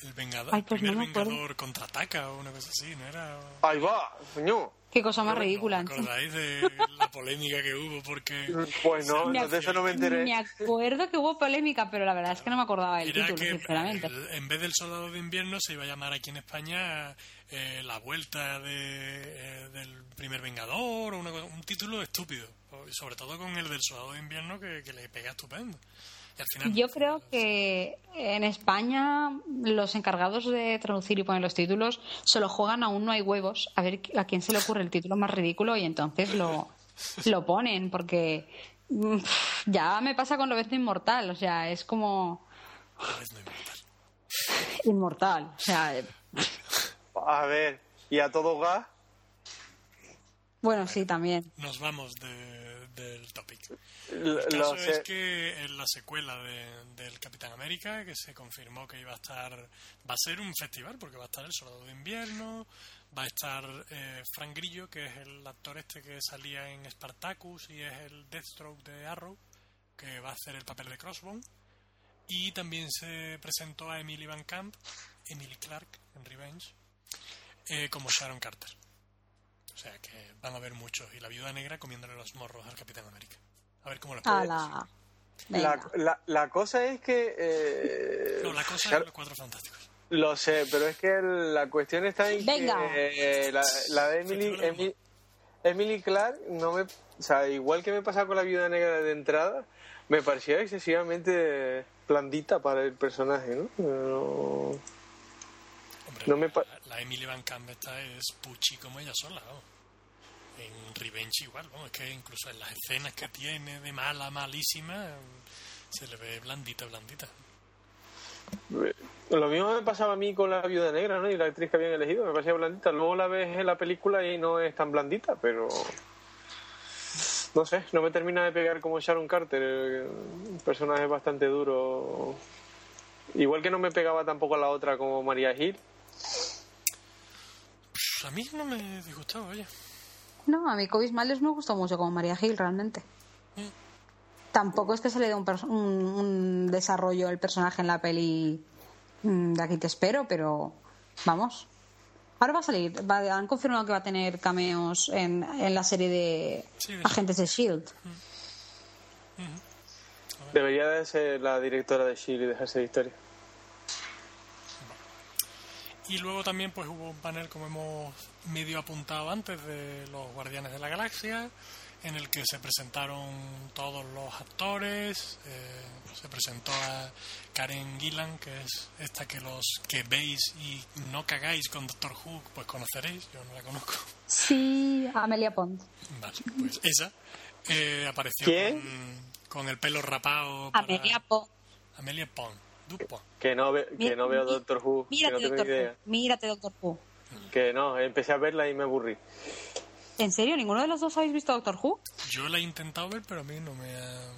El, Vengador. el pues primer Vengador contraataca o una cosa así, ¿no era? Ahí va, señor. Qué cosa más ridícula. ¿No acordáis de la polémica que hubo? Porque. Pues no, de eso no me enteré. Me acuerdo que hubo polémica, pero la verdad es que no me acordaba del título, sinceramente. en vez del Soldado de Invierno se iba a llamar aquí en España eh, La Vuelta de, eh, del Primer Vengador, o un título estúpido. Sobre todo con el del Soldado de Invierno que, que le pega estupendo. Yo creo que en España los encargados de traducir y poner los títulos solo juegan aún no hay huevos a ver a quién se le ocurre el título más ridículo y entonces lo, lo ponen porque ya me pasa con lo de inmortal, o sea, es como inmortal, o sea, a ver, ¿y a todo gas? Bueno, sí, también. Nos vamos del topic. El caso es que en la secuela del Capitán América, que se confirmó que iba a estar, va a ser un festival, porque va a estar el Soldado de Invierno, va a estar eh, Frank Grillo, que es el actor este que salía en Spartacus y es el Deathstroke de Arrow, que va a hacer el papel de Crossbone. Y también se presentó a Emily Van Camp, Emily Clark en Revenge, eh, como Sharon Carter. O sea que van a haber muchos. Y la viuda negra comiéndole los morros al Capitán América. A ver cómo lo la, la, la, cosa es que. Eh, no, la cosa es los cuatro fantásticos. Lo sé, pero es que la cuestión está en que eh, la, de Emily, Emily, Clark no me. O sea, igual que me pasa con la viuda negra de entrada, me parecía excesivamente blandita para el personaje, ¿no? no, no me la, Emily Van Camp es puchi como ella sola, ¿no? en Revenge igual, es que incluso en las escenas que tiene de mala, malísima, se le ve blandita, blandita. Lo mismo me pasaba a mí con la viuda negra, ¿no? Y la actriz que habían elegido, me parecía blandita. Luego la ves en la película y no es tan blandita, pero... No sé, no me termina de pegar como Sharon Carter, un personaje bastante duro. Igual que no me pegaba tampoco a la otra como María Gil. A mí no me disgustaba, oye. No, a mí Kobe Smiles me gustó mucho como María Gil, realmente. Tampoco es que se le dé un, un, desarrollo el personaje en la peli mm, de aquí te espero, pero vamos. Ahora va a salir, va- han confirmado que va a tener cameos en, en la serie de Sí, Agentes de Shield. Debería de ser la directora de Shield y dejarse de historia. Y luego también pues hubo un panel, como hemos medio apuntado antes, de los Guardianes de la Galaxia, en el que se presentaron todos los actores, eh, se presentó a Karen Gillan, que es esta que los que veis y no cagáis con Doctor Who, pues conoceréis, yo no la conozco. Sí, Amelia Pond. Vale, pues esa eh, apareció. Con, con el pelo rapado. para- Amelia Pond. Amelia Pond. Dupont. Que no, ve- que no veo Doctor Who, que Mírate, no tengo Doctor idea. Who. Mírate, Doctor Who. Que no, empecé a verla y me aburrí. ¿En serio? ¿Ninguno de los dos habéis visto Doctor Who? Yo la he intentado ver, pero a mí no me ha.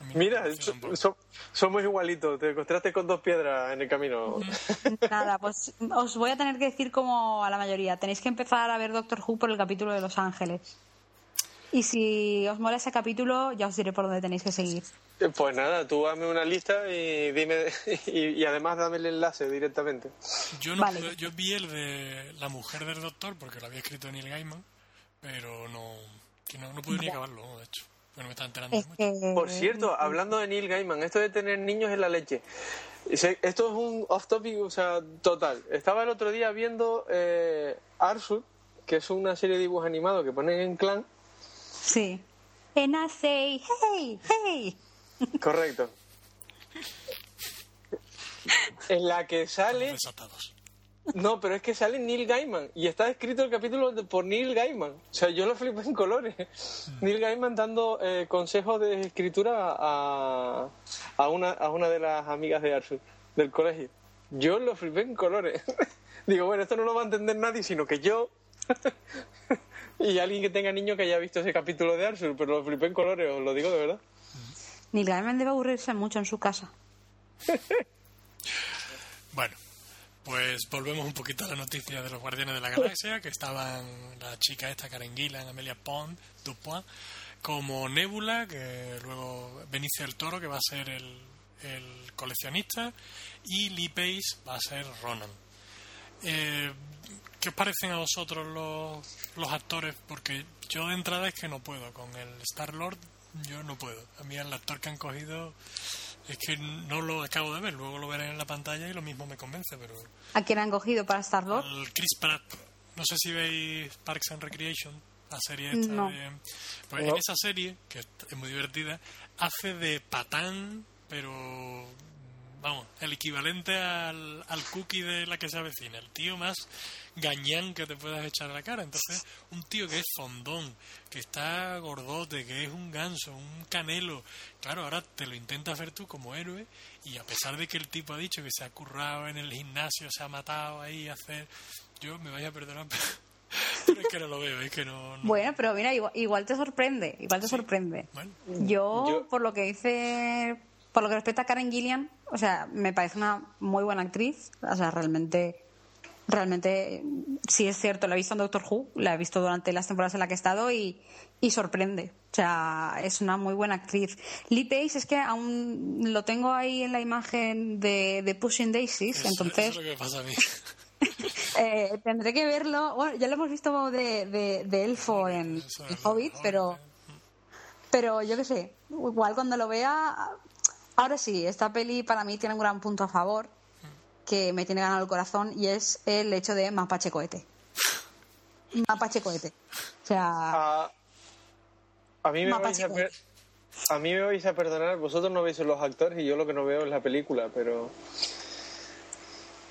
no me Mira, so- so- somos igualitos, te encontraste con dos piedras en el camino. Nada, pues os voy a tener que decir como a la mayoría. Tenéis que empezar a ver Doctor Who por el capítulo de Los Ángeles. Y si os mola ese capítulo, ya os diré por dónde tenéis que seguir. Pues nada, tú hazme una lista y dime y, y además dame el enlace directamente. Yo, no Vale. pude- yo vi el de la mujer del doctor porque lo había escrito Neil Gaiman, pero no, que no, no pude ni acabarlo, de hecho. Pero me está enterando Es mucho. que... Por cierto, hablando de Neil Gaiman, esto de tener niños en la leche. Esto es un off topic, o sea, total. Estaba el otro día viendo eh, Arthur, que es una serie de dibujos animados que ponen en clan. Sí. And I say, hey, hey. Correcto. En la que sale Desatados. No, pero es que sale Neil Gaiman y está escrito el capítulo por Neil Gaiman. O sea, yo lo flipé en colores. Neil Gaiman dando eh, consejos de escritura a, a, una, a una de las amigas de Arthur, del colegio. Yo lo flipé en colores. Digo, bueno, esto no lo va a entender nadie, sino que yo y alguien que tenga niño que haya visto ese capítulo de Arthur, pero lo flipé en colores, os lo digo de verdad. Neil Gaiman debe aburrirse mucho en su casa. Bueno, pues volvemos un poquito a la noticia de los Guardianes de la Galaxia, que estaban la chica esta, Karen Gillan, Amelia Pond, Dupont, como Nebula, que luego Benicio del Toro, que va a ser el, el coleccionista, y Lee Pace va a ser Ronan. Eh, ¿Qué os parecen a vosotros los, los actores? Porque yo de entrada es que no puedo, con el Star-Lord yo no puedo. A mí el actor que han cogido es que no lo acabo de ver, luego lo veré en la pantalla y lo mismo me convence, pero ¿A quién han cogido para Star-Lord? el Chris Pratt, no sé si veis Parks and Recreation, la serie esta No. de... Pues No. en esa serie, que es muy divertida, hace de patán, pero vamos, el equivalente al, al cookie de la que se avecina, el tío más gañán que te puedas echar a la cara. Entonces, un tío que es fondón, que está gordote, que es un ganso, un canelo, claro, ahora te lo intentas ver tú como héroe y a pesar de que el tipo ha dicho que se ha currado en el gimnasio, se ha matado ahí a hacer... Yo me vaya a perdonar, pero, pero es que no lo veo, es que no... no- Bueno, pero mira, igual, igual te sorprende, igual te sorprende. Bueno, Yo, Yo- por lo que dice, por lo que respecta a Karen Gillian, o sea, me parece una muy buena actriz. O sea, realmente, realmente, sí es cierto, la he visto en Doctor Who, la he visto durante las temporadas en las que he estado y, y sorprende. O sea, es una muy buena actriz. Lee Pace es que aún lo tengo ahí en la imagen de, de Pushing Daisies, eso- entonces eso es lo que me pasa a mí. eh, tendré que verlo. Bueno, ya lo hemos visto de, de, de Elfo en, Hobbit, pero, pero yo qué sé, igual cuando lo vea. Ahora sí, esta peli para mí tiene un gran punto a favor que me tiene ganado el corazón y es el hecho de Mapache Cohete. Mapache Cohete. O sea, A, a mí me vais a per- a mí me vais a perdonar, vosotros no veis los actores y yo lo que no veo es la película, pero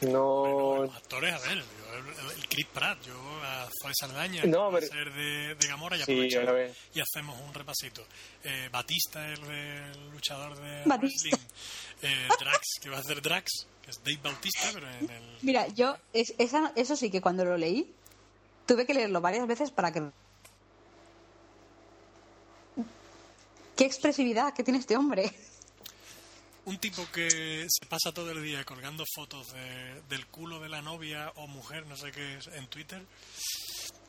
no Los actores, a ver, yo, el, el Chris Pratt, yo a Zoe Saldaña, No, va a pero- ser de, de Gamora y Sí, y hacemos un repasito. Eh, Batista, el, del luchador de Batista. wrestling. Eh, Drax, que va a hacer Drax, que es Dave Bautista, pero en el... mira, yo, es, esa- eso sí que cuando lo leí, tuve que leerlo varias veces para que. ¡Qué expresividad que tiene este hombre! Un tipo que se pasa todo el día colgando fotos de- del culo de la novia o mujer, no sé qué es, en Twitter.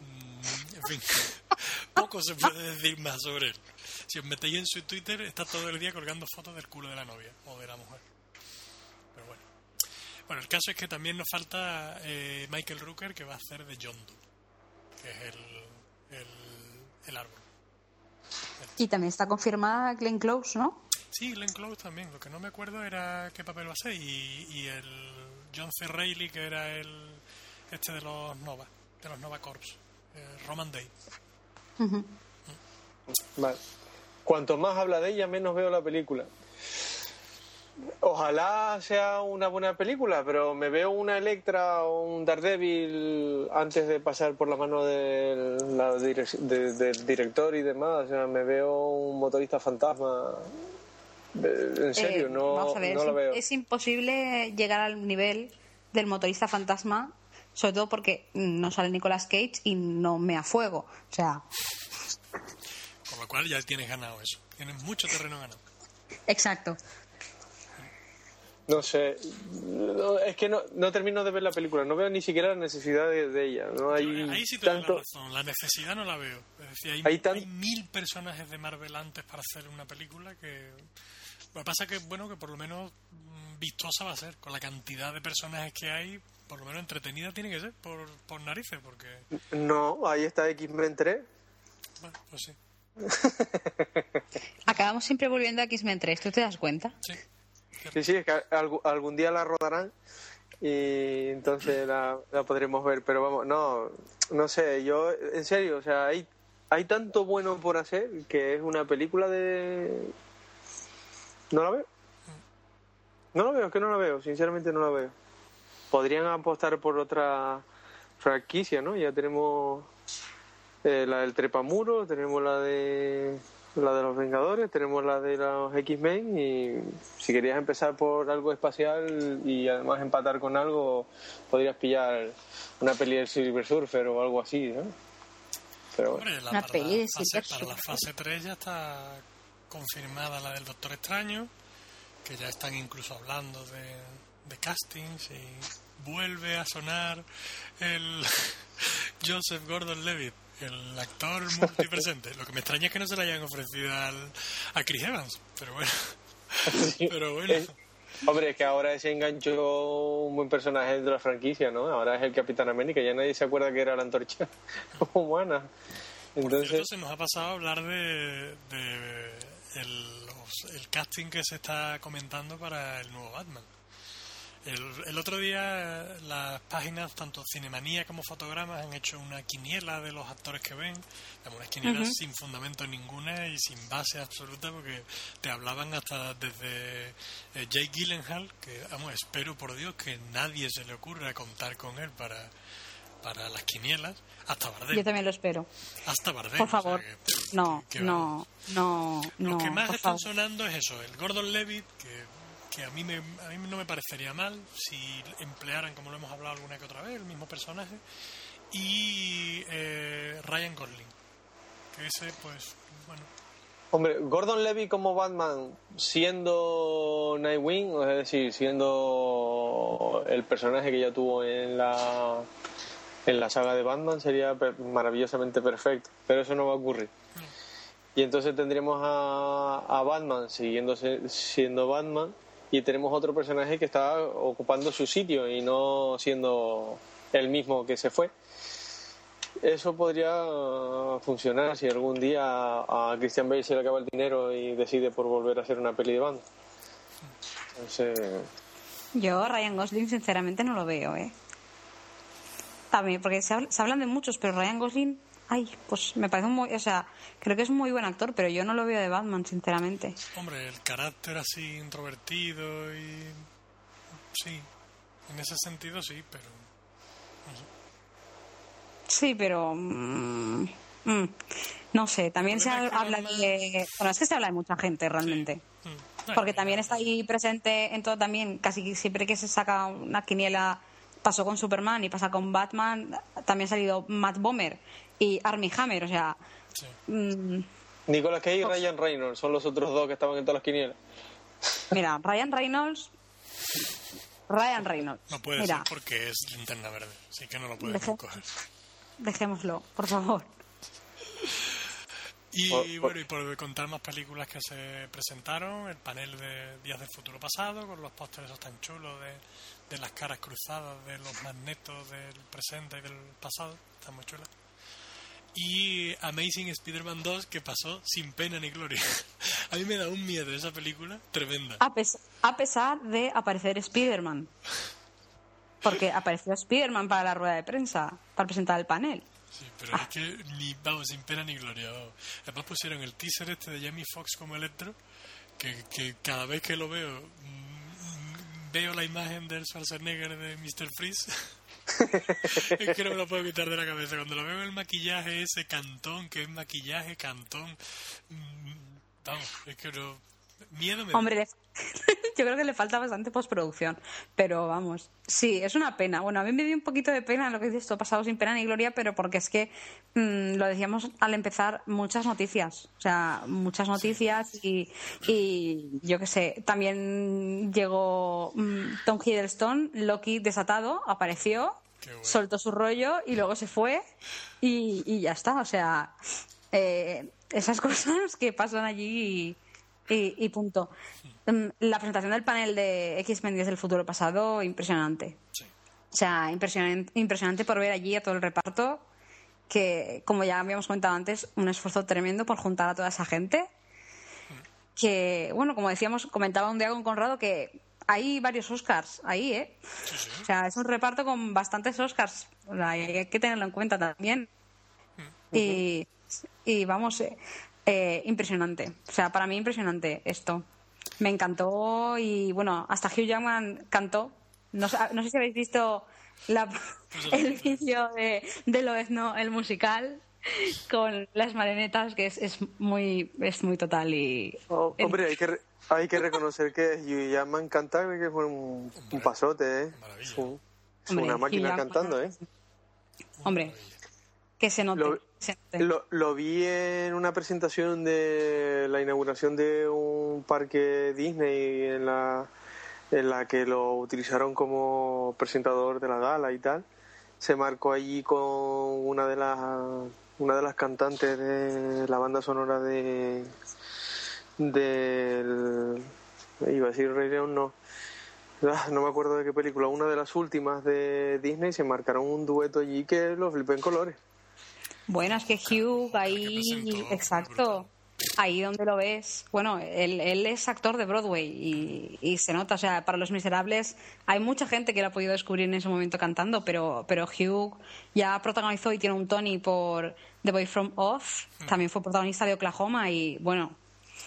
Mm, en fin, poco se puede decir más sobre él. Si os metéis en su Twitter, está todo el día colgando fotos del culo de la novia o de la mujer. Pero bueno. Bueno, el caso es que también nos falta eh, Michael Rooker, que va a hacer de John Doe, que es el, el, el árbol. Y también está confirmada Glenn Close, ¿no? Sí, Glenn Close también. Lo que no me acuerdo era qué papel va a ser. Y, y el John C. Reilly, que era el este de los Nova, de los Nova Corps, eh, Roman Day. Ujú. Vale. Cuanto más habla de ella, menos veo la película. Ojalá sea una buena película, pero me veo una Electra o un Daredevil antes de pasar por la mano del, la direc- de- del director y demás. O sea, me veo un motorista fantasma. Eh, En serio, Eh, no, vamos a ver, no es, la veo. es imposible llegar al nivel del motorista fantasma, sobre todo porque no sale Nicolas Cage y no me a fuego. O sea, Con lo cual ya tienes ganado eso. Tienes mucho terreno ganado. exacto. No sé, no, es que no, no termino de ver la película, no veo ni siquiera la necesidad de, de ella. No hay Yo, ahí sí te tanto. la razón. La necesidad no la veo. Es decir, hay, Hay tan- hay mil personajes de Marvel antes para hacer una película que. Lo que pasa es que, bueno, que por lo menos mm, vistosa va a ser. Con la cantidad de personajes que hay, por lo menos entretenida tiene que ser por, por narices, porque. No, ahí está X-Men 3. Bueno, pues sí. Acabamos siempre volviendo a X-Men 3, ¿tú te das cuenta? Sí. Sí, sí, es que algún día la rodarán y entonces la, la podremos ver. Pero vamos, no, no sé, yo, en serio, o sea, hay, hay tanto bueno por hacer que es una película de. No la veo. No la veo, es que no la veo, sinceramente no la veo. Podrían apostar por otra franquicia, ¿no? Ya tenemos eh, la del Trepamuro, tenemos la de la de los Vengadores, tenemos la de los X-Men y si querías empezar por algo espacial y además empatar con algo, podrías pillar una peli del Silver Surfer o algo así, ¿no? Pero bueno. Hombre, la, Una para, peli la de fase, Silver para la fase 3 ya está confirmada la del Doctor Extraño, que ya están incluso hablando de, de castings y vuelve a sonar el Joseph Gordon-Levitt, el actor multipresente. Lo que me extraña es que no se le hayan ofrecido al, a Chris Evans, pero bueno. Pero bueno. Eh, hombre, es que ahora ese enganchó un buen personaje de la franquicia, ¿no? Ahora es el Capitán América, ya nadie se acuerda que era la antorcha humana. Por Entonces, cierto, se nos ha pasado a hablar de, de el, el casting que se está comentando para el nuevo Batman. El, el otro día las páginas, tanto Cinemanía como Fotogramas, han hecho una quiniela de los actores que ven, unas quinielas sin fundamento ninguna y sin base absoluta porque te hablaban hasta desde eh, Jake Gyllenhaal, que vamos, espero por Dios que nadie se le ocurra contar con él para, para las quinielas, hasta Bardem. Yo también lo espero. Hasta Bardem. Por o sea favor. que, pff, No, que- no, no, Lo que más están favor. sonando es eso, el Gordon Levitt, que, que a, mí me, a mí no me parecería mal si emplearan, como lo hemos hablado alguna que otra vez, el mismo personaje, y eh, Ryan Gosling, que ese, pues, bueno, Hombre, Gordon Levy como Batman, siendo Nightwing, es decir, siendo el personaje que ya tuvo en la en la saga de Batman, sería per- maravillosamente perfecto. Pero eso no va a ocurrir. Y entonces tendríamos a, a Batman siguiéndose, siendo Batman y tenemos otro personaje que está ocupando su sitio y no siendo el mismo que se fue. Eso podría funcionar si algún día a Christian Bale se le acaba el dinero y decide por volver a hacer una peli de banda. Entonces, Yo, Ryan Gosling, sinceramente no lo veo, ¿eh? También, porque se, habla- se hablan de muchos, pero Ryan Gosling, ay, pues me parece un muy. O sea, creo que es un muy buen actor, pero yo no lo veo de Batman, sinceramente. hombre, el carácter así introvertido y... Sí, en ese sentido sí, pero... Sí, pero. mm, mm, no sé, también se habla de. Bueno, es que se habla de mucha gente realmente. mm, Porque también está ahí presente en todo también, casi siempre que se saca una quiniela, pasó con Superman y pasa con Batman, también ha salido Matt Bomer y Armie Hammer, o sea, sí. mm, Nicolas Cage y Ryan Reynolds son los otros dos que estaban en todas las quinielas. mira, Ryan Reynolds, Ryan Reynolds, No puede mira, ser porque es linterna verde, así que no lo pueden Deje- coger. dejémoslo, por favor. Y bueno, y por contar más películas que se presentaron, el panel de Días del Futuro Pasado, con los pósteres tan chulos de, de las caras cruzadas de los magnetos del presente y del pasado, están muy chulas. Y Amazing Spider-Man 2, que pasó sin pena ni gloria. A mí me da un miedo esa película tremenda. A, a pesar de aparecer Spider-Man. Porque apareció Spider-Man para la rueda de prensa, para presentar el panel. Sí, pero es que ni, vamos, sin pena ni gloria. Además pusieron el teaser este de Jamie Foxx como Electro, que, que cada vez que lo veo, mm, veo la imagen del Schwarzenegger de Mr. Freeze. es que no me lo puedo quitar de la cabeza. Cuando lo veo en el maquillaje, ese cantón, que es maquillaje, cantón. Mm, vamos, es que no. Miedo me Hombre, yo creo que le falta bastante postproducción. Pero vamos, sí, es una pena. Bueno, a mí me dio un poquito de pena lo que dices esto pasado sin pena ni gloria, pero porque es que mm, lo decíamos al empezar, muchas noticias. O sea, muchas noticias y, y yo qué sé, también llegó mm, Tom Hiddleston, Loki desatado, apareció, soltó su rollo y luego se fue y, y ya está. O sea, eh, esas cosas que pasan allí y, punto. Mm, la presentación del panel de X-Men del futuro pasado, impresionante. O sea, impresionante, impresionante por ver allí a todo el reparto, que, como ya habíamos comentado antes, un esfuerzo tremendo por juntar a toda esa gente. Que, bueno, como decíamos, comentaba un día con Conrado que hay varios Oscars ahí, ¿eh? O sea, es un reparto con bastantes Oscars. hay que tenerlo en cuenta también. Y, y vamos, eh, eh, impresionante. O sea, para mí impresionante esto. Me encantó y bueno, hasta Hugh Jackman cantó. No, no sé si habéis visto la, pues el vídeo de, de no el musical, con las marionetas, que es, es muy es muy total y... Oh, hombre, hay que, hay que reconocer que Hugh Jackman canta, que fue un, un pasote, ¿eh? Es, una máquina cantando, ¿eh? Hombre, que se note. Lo, lo, vi en una presentación de la inauguración de un parque Disney en la, en la que lo utilizaron como presentador de la gala y tal. Se marcó allí con una de las una de las cantantes de la banda sonora de del iba a decir Rey León no. Ah, no me acuerdo de qué película. Una de las últimas de Disney se marcaron un dueto allí que lo flipé en colores bueno, es que Hugh ahí, exacto, ahí donde lo ves, bueno, él, es actor de Broadway y, se nota, o sea, para Los Miserables hay mucha gente que lo ha podido descubrir en ese momento cantando, pero, pero Hugh ya protagonizó y tiene un Tony por The Boy From Oz, hmm. también fue protagonista de Oklahoma y bueno,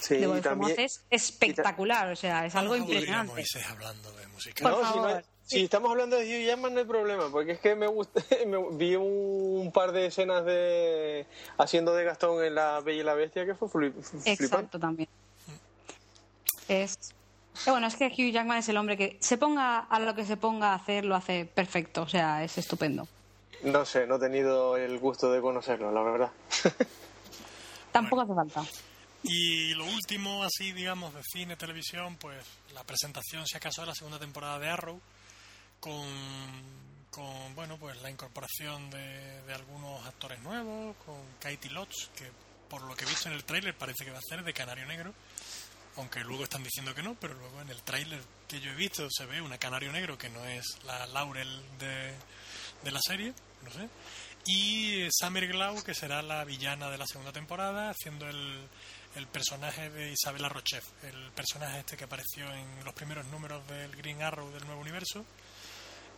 The Boy From Oz es espectacular, o sea, es algo impresionante. hablando de música. Por favor. Si estamos hablando de Hugh Jackman no hay problema, porque es que me, gusta, vi un par de escenas de haciendo de Gastón en La Bella y la Bestia que fue flipante. Exacto, también. Es eh, bueno, es que Hugh Jackman es el hombre que se ponga a lo que se ponga a hacer, lo hace perfecto, o sea, es estupendo. No sé, no he tenido el gusto de conocerlo, la verdad. Tampoco hace falta. Y lo último, así, digamos, de cine, televisión, pues la presentación, si acaso, de la segunda temporada de Arrow, con, con bueno pues la incorporación de, algunos actores nuevos, con Katie Lotz, que por lo que he visto en el tráiler parece que va a ser de Canario Negro, aunque luego están diciendo que no, pero luego en el tráiler que yo he visto se ve una Canario Negro que no es la Laurel de, de la serie, no sé, y Summer Glau, que será la villana de la segunda temporada, haciendo el, el personaje de Isabella Rochef, el personaje este que apareció en los primeros números del Green Arrow del nuevo universo,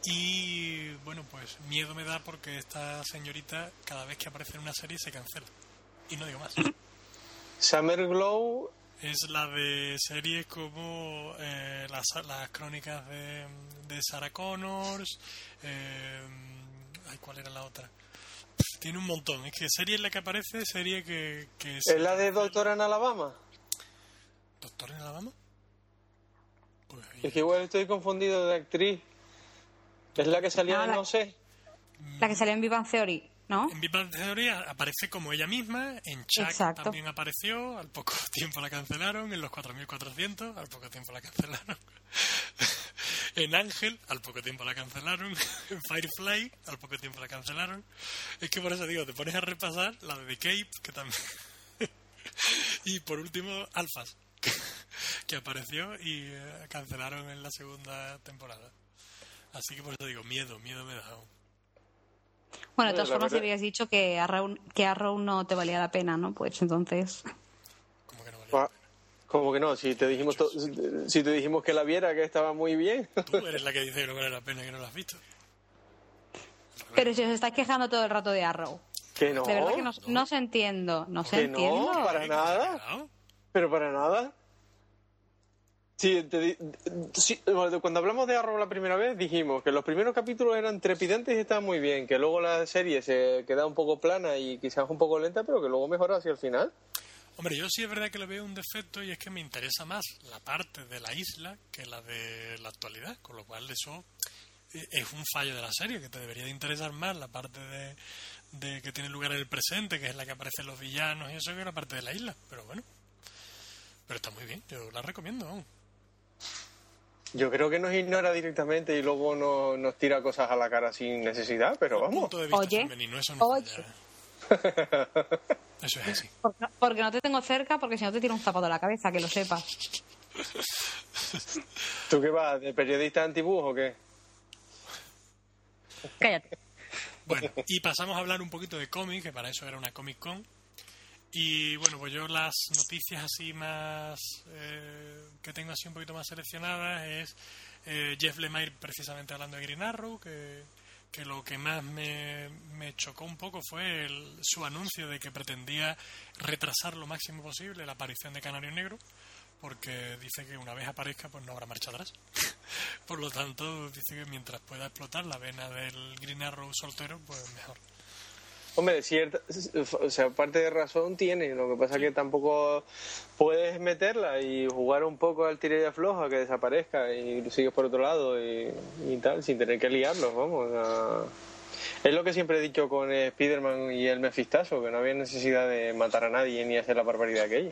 y bueno, pues miedo me da porque esta señorita cada vez que aparece en una serie se cancela. Y no digo más. Summer Glow es la de series como eh, las, las, crónicas de, de Sarah Connors. Eh, ay, ¿cuál era la otra? Tiene un montón. Es que serie en la que aparece, serie que. que es, la de Doctor en Alabama? ¿Doctor en Alabama? Pues es que igual estoy confundido de actriz. Es la que salía, no, no sé. La que salió en Vivan Theory, ¿no? En Vivan Theory aparece como ella misma, en Chuck también apareció, al poco tiempo la cancelaron, en los 4400, al poco tiempo la cancelaron. en Ángel, al poco tiempo la cancelaron. en Firefly, al poco tiempo la cancelaron. Es que por eso digo, te pones a repasar la de The Cape, que también. y por último, Alphas, que apareció y eh, cancelaron en la segunda temporada. Así que por eso digo, miedo, miedo me da. aún. Bueno, de todas La formas, verdad- habías dicho que Arrow, que Arrow no te valía la pena, ¿no? Pues entonces. Como que no vale. Pa- ¿Cómo que no? Si te dijimos to- si te dijimos que la viera, que estaba muy bien. Tú eres la que dice que no vale la pena que no la has visto. Pero si os estáis quejando todo el rato de Arrow. Que no. De verdad que no, no se entiendo. No se Que no, entiendo. para nada. Pero para nada. Sí, te sí, cuando hablamos de Arrow la primera vez dijimos que los primeros capítulos eran trepidantes y estaban muy bien, que luego la serie se queda un poco plana y quizás un poco lenta, pero que luego mejora hacia el final. Hombre, yo sí es verdad que le veo un defecto y es que me interesa más la parte de la isla que la de la actualidad, con lo cual eso eh, es un fallo de la serie, que te debería de interesar más la parte de, de que tiene lugar en el presente, que es la que aparecen los villanos y eso, que la parte de la isla. Pero bueno, pero está muy bien, yo la recomiendo. Yo creo que nos ignora directamente y luego no- nos tira cosas a la cara sin necesidad, pero vamos. Punto de vista Oye, femenino, eso no oye. falla. Eso es así. Porque, porque no te tengo cerca, porque si no te tiro un zapato a la cabeza, que lo sepas. ¿Tú qué vas? ¿De periodista antibús o qué? Cállate. Bueno, y pasamos a hablar un poquito de cómic, que para eso era una Comic Con. Y bueno, pues yo las noticias así más eh, que tengo así un poquito más seleccionadas es eh, Jeff Lemire precisamente hablando de Green Arrow, que, que lo que más me, me chocó un poco fue el- su anuncio de que pretendía retrasar lo máximo posible la aparición de Canario Negro, porque dice que una vez aparezca pues no habrá marcha atrás. Por lo tanto, dice que mientras pueda explotar la vena del Green Arrow soltero, pues mejor. Hombre, cierta, o sea, parte de razón tiene, lo que pasa es que tampoco puedes meterla y jugar un poco al tira y afloja, que desaparezca y sigues por otro lado y, y tal, sin tener que liarlos, vamos. o sea, es lo que siempre he dicho con Spider-Man y el Mefistazo, que no había necesidad de matar a nadie ni hacer la barbaridad aquella.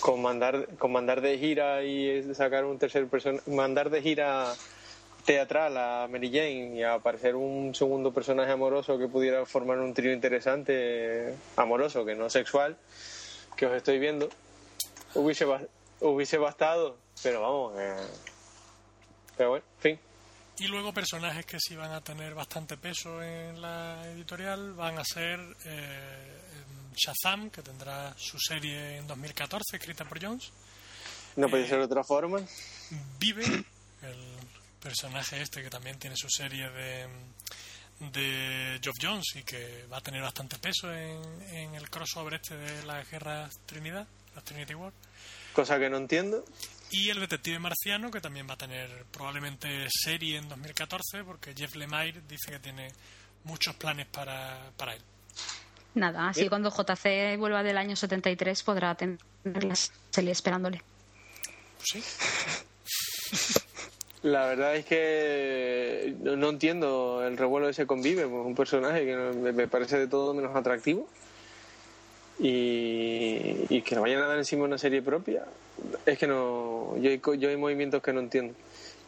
Con mandar, con mandar de gira y sacar un tercer persona, mandar de gira teatral a Mary Jane y a aparecer un segundo personaje amoroso que pudiera formar un trío interesante, amoroso, que no sexual, que os estoy viendo, hubiese, hubiese bastado, pero vamos, eh, pero bueno, en fin. Y luego personajes que sí van a tener bastante peso en la editorial van a ser eh, Shazam, que tendrá su serie en 2014, escrita por Jones. No podía ser de otra forma. Vive, el personaje este que también tiene su serie de, de Geoff Jones y que va a tener bastante peso en, en el crossover este de la guerra Trinidad, la Trinity War. Cosa que no entiendo. Y el detective marciano, que también va a tener probablemente serie en 2014, porque Jeff Lemire dice que tiene muchos planes para, para él. Nada, así cuando JC vuelva del año 73 podrá tener la serie esperándole. Pues sí, La verdad es que no, no entiendo el revuelo ese convive, pues un personaje que no- me, parece de todo menos atractivo y, y que le vayan a dar encima una serie propia. Es que no, yo hay, co- yo hay movimientos que no entiendo.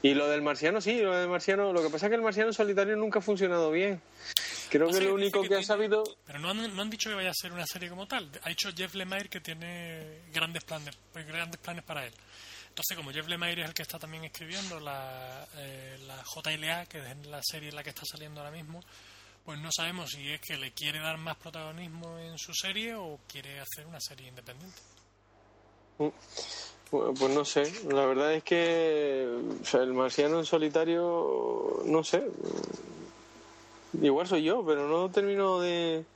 Y lo del marciano, sí, lo del marciano, lo que pasa es que el marciano solitario nunca ha funcionado bien. Creo que lo único que que ha sabido... Pero no han, no han dicho que vaya a ser una serie como tal. Ha dicho Jeff Lemire que tiene grandes planes, pues, grandes planes para él. Entonces, como Jeff Lemire es el que está también escribiendo la, eh, la JLA, que es la serie en la que está saliendo ahora mismo, pues no sabemos si es que le quiere dar más protagonismo en su serie o quiere hacer una serie independiente. Bueno, pues no sé, la verdad es que o sea, el marciano en solitario, no sé, igual soy yo, pero no termino de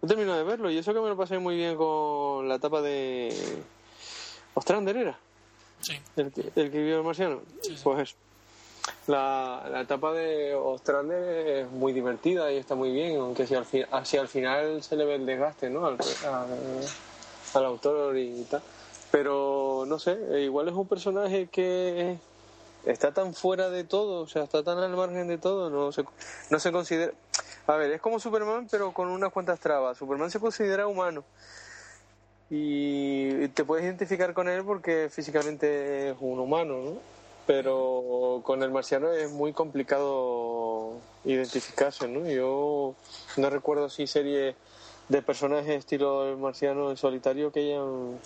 no termino de verlo. Y eso que me lo pasé muy bien con la etapa de Ostrander era Sí, el que, el que vivió el marciano, Sí, sí. pues. La, la etapa de Ostrander es muy divertida y está muy bien, aunque si al, fi- hacia al final se le ve el desgaste, ¿no? Al, al- al autor y tal. Pero no sé, igual es un personaje que está tan fuera de todo, o sea, está tan al margen de todo, no se, no se considera. A ver, es como Superman, pero con unas cuantas trabas. Superman se considera humano y te puedes identificar con él porque físicamente es un humano, ¿no? Pero con el marciano es muy complicado identificarse, ¿no? Yo no recuerdo si serie de personajes estilo marciano en solitario que hayan,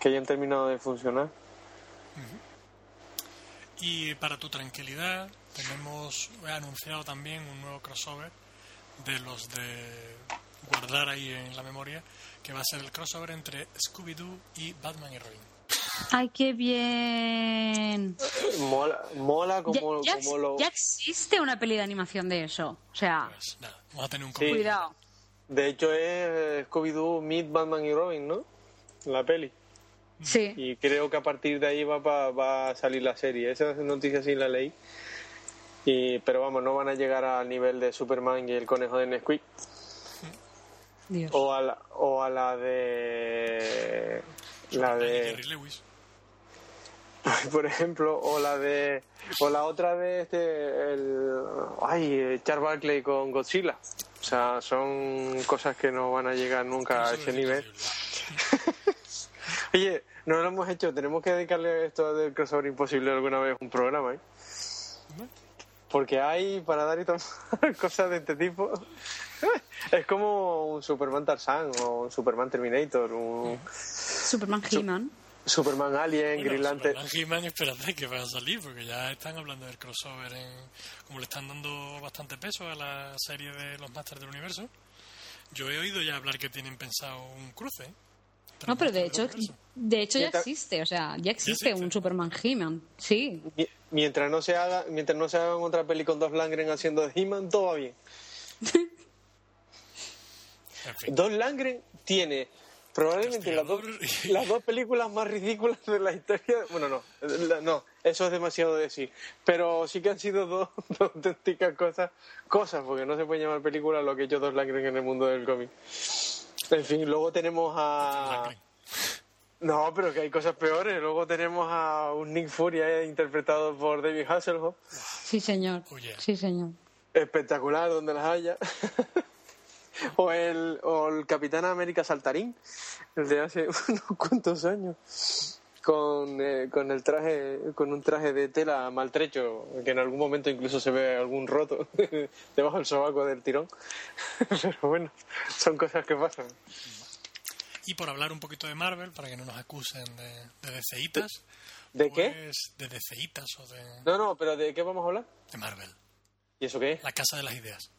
que hayan terminado de funcionar. Y para tu tranquilidad, tenemos anunciado también un nuevo crossover de los de guardar ahí en la memoria, que va a ser el crossover entre Scooby-Doo y Batman y Robin. ¡Ay, qué bien! Mola, mola como, ya, como lo... ya existe una peli de animación de eso. O sea, Pues nada, vamos a tener un Sí. cuidado. De hecho es Scooby-Doo Meet Batman y Robin, ¿no? La peli. Sí. Y creo que a partir de ahí va, pa- va a salir la serie. Esa noticia sí la leí. Y, pero vamos, no van a llegar al nivel de Superman y el conejo de Nesquik. Dios. O a la, o a la de... La de... Lewis. por ejemplo, o la de o la otra de este el ay Charles Barkley con Godzilla. O sea, son cosas que no van a llegar nunca a ese es nivel. Oye, no lo hemos hecho, tenemos que dedicarle a esto del crossover imposible alguna vez un programa, ¿eh? Porque hay para dar y tomar cosas de este tipo. Es como un Superman Tarzan o un Superman Terminator, un Superman He-Man. Superman Alien, Bueno, Green Lantern. Superman He-Man, espérate que va a salir, porque ya están hablando del crossover, en, como le están dando bastante peso a la serie de los Masters del Universo. Yo he oído ya hablar que tienen pensado un cruce. No, pero de hecho, de hecho ya existe. O sea, ya existe existe. un Superman He-Man. Sí. Mi- Mientras no se haga, mientras no se hagan otra peli con dos Langren haciendo de He-Man, todo va bien. En fin. Dos Langren tiene probablemente las dos, las películas más ridículas de la historia. Bueno, no, no, eso es demasiado decir. Pero sí que han sido dos, dos auténticas cosas, cosas, porque no se puede llamar película lo que ha hecho dos Langren en el mundo del cómic. En fin, luego tenemos a. No, pero que hay cosas peores. Luego tenemos a un Nick Fury eh, interpretado por David Hasselhoff. Sí, señor. Oh, yeah. Sí, señor. espectacular donde las haya. o, el, o el Capitán América Saltarín, el de hace unos cuantos años, con, eh, con el traje, con un traje de tela maltrecho, que en algún momento incluso se ve algún roto debajo del sobaco del tirón. Pero bueno, son cosas que pasan. Y por hablar un poquito de Marvel, para que no nos acusen de, de DCitas. ¿De qué? pues, De DCitas o de, No, no, pero ¿de qué vamos a hablar? de Marvel. ¿Y eso qué es? La casa de las ideas.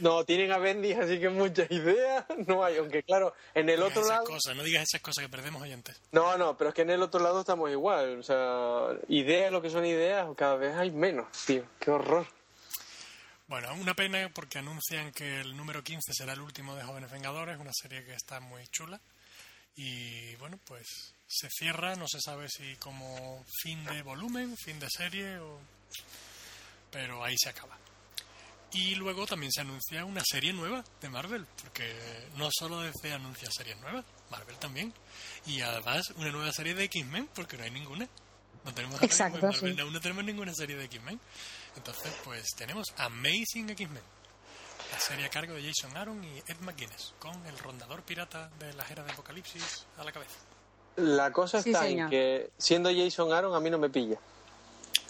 No, tienen a Bendis, así que muchas ideas no hay, aunque claro, en el No otro lado... cosas, no digas esas cosas que perdemos oyentes. No, no, pero es que en el otro lado estamos igual. O sea, ideas, lo que son ideas, cada vez hay menos, tío. Qué horror. Bueno, una pena porque anuncian que el número 15 será el último de Jóvenes Vengadores, una serie que está muy chula. Y bueno, pues se cierra, no se sabe si como fin de volumen, fin de serie, o... pero ahí se acaba. Y luego también se anuncia una serie nueva de Marvel, porque no solo DC anuncia series nuevas, Marvel también. Y además una nueva serie de X-Men, porque no hay ninguna. No tenemos Exacto, Marvel, sí. aún no tenemos ninguna serie de X-Men. Entonces, pues tenemos Amazing X-Men, la serie a cargo de Jason Aaron y Ed McGuinness, con el rondador pirata de la era de Apocalipsis a la cabeza. La cosa Sí, está en que siendo Jason Aaron a mí no me pilla.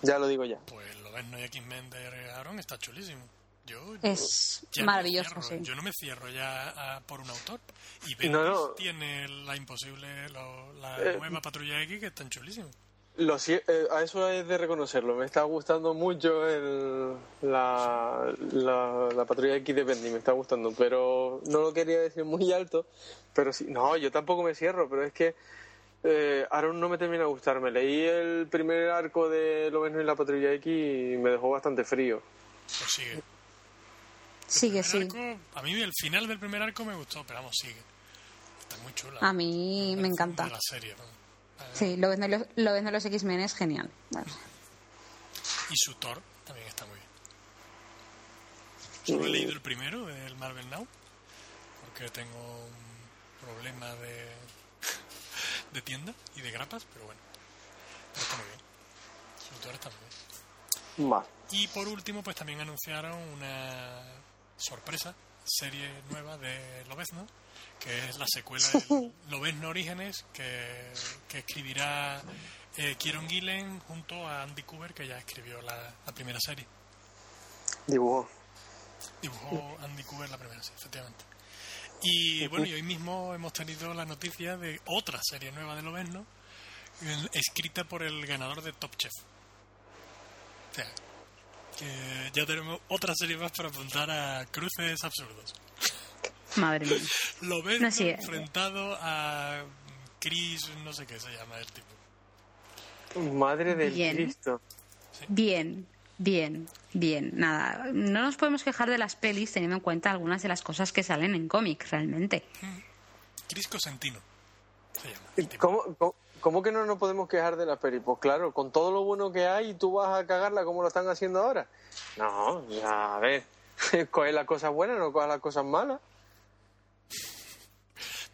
Ya lo digo ya. Pues lo ves, no hay X-Men de Aaron, está chulísimo. Yo, Es maravilloso, cierro, sí. Yo no me cierro ya a- por un autor. Y Bendis No, no. tiene la imposible, lo- la Eh, nueva Patrulla X que están chulísimos. Lo, si- eh, a eso es de reconocerlo. Me está gustando mucho el, la, la, la patrulla X de Bendy, me está gustando. Pero no lo quería decir muy alto. Pero sí, no, yo tampoco me cierro, pero es que eh, Aaron no me termina de gustar. Me leí el primer arco de Lobezno y la patrulla X y me dejó bastante frío. Pues sigue. Sigue, arco, a mí el final del primer arco me gustó, pero vamos, sigue. Está muy chula. A mí me De encanta. la serie, ¿no? Sí, lo ves de los, lo ves de los X-Men es genial. Y su Thor también está muy bien. Solo he leído el primero, el Marvel Now, porque tengo un problema de, de tienda y de grapas, pero bueno. Pero está muy bien. Su Thor está muy bien. Más. Y por último, pues también anunciaron una sorpresa, serie nueva de Lobezno, que es la secuela de Lobezno Orígenes, que, que escribirá eh, Kieron Gillen junto a Andy Cooper, que ya escribió la, la primera serie. Dibujo. Dibujó Andy Cooper la primera serie, efectivamente. Y bueno, y hoy mismo hemos tenido la noticia de otra serie nueva de Lobezno, el- escrita por el ganador de Top Chef. O sea, que ya tenemos otra serie más para apuntar a cruces absurdos. Madre mía. Lobezno No, sí. enfrentado a Chris, no sé qué se llama el tipo. Madre del Bien. Cristo. Bien, bien, bien. Nada, no nos podemos quejar de las pelis teniendo en cuenta algunas de las cosas que salen en cómics realmente. Chris Cosentino se llama. el tipo. ¿Cómo, cómo, cómo que no nos podemos quejar de la peli? Pues claro, con todo lo bueno que hay, tú vas a cagarla como lo están haciendo ahora. No, ya, a ver. Coge las cosas buenas, no coge las cosas malas.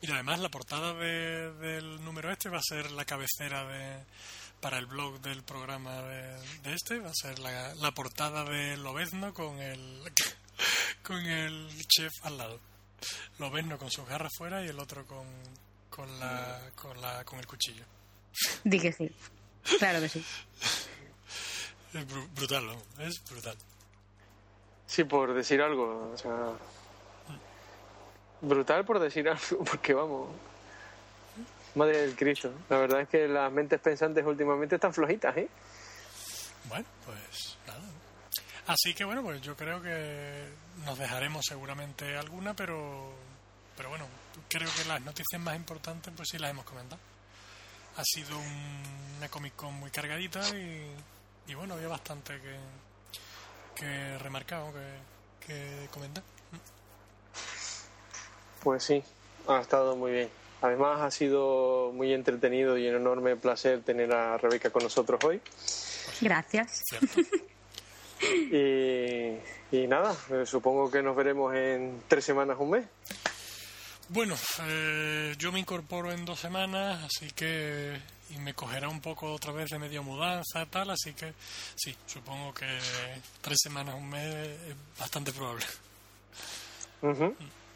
Mira, además la portada de- del número este va a ser la cabecera de para el blog del programa de, de este, va a ser la, la portada de Lobezno con el con el chef al lado. Lobezno con sus garras fuera y el otro con con la con la con el cuchillo. Di que sí. Claro que sí. Es bru- brutal, ¿no? Es brutal. Sí, por decir algo. O sea, brutal por decir algo, porque vamos. Madre del Cristo. La verdad es que las mentes pensantes últimamente están flojitas, ¿eh? Bueno, pues nada. Así que bueno, pues yo creo que nos dejaremos seguramente alguna, pero pero bueno, creo que las noticias más importantes pues sí las hemos comentado. Ha sido un- una Comic Con muy cargadita y, y bueno, había bastante que, que remarcar o que, que comentar. Pues sí, ha estado muy bien. Además ha sido muy entretenido y un enorme placer tener a Rebeca con nosotros hoy. Gracias. Y, y nada, eh, supongo que nos veremos en tres semanas, un mes. Bueno, eh, yo me incorporo en dos semanas, así que y me cogerá un poco otra vez de medio mudanza tal, así que sí, supongo que tres semanas, un mes es bastante probable.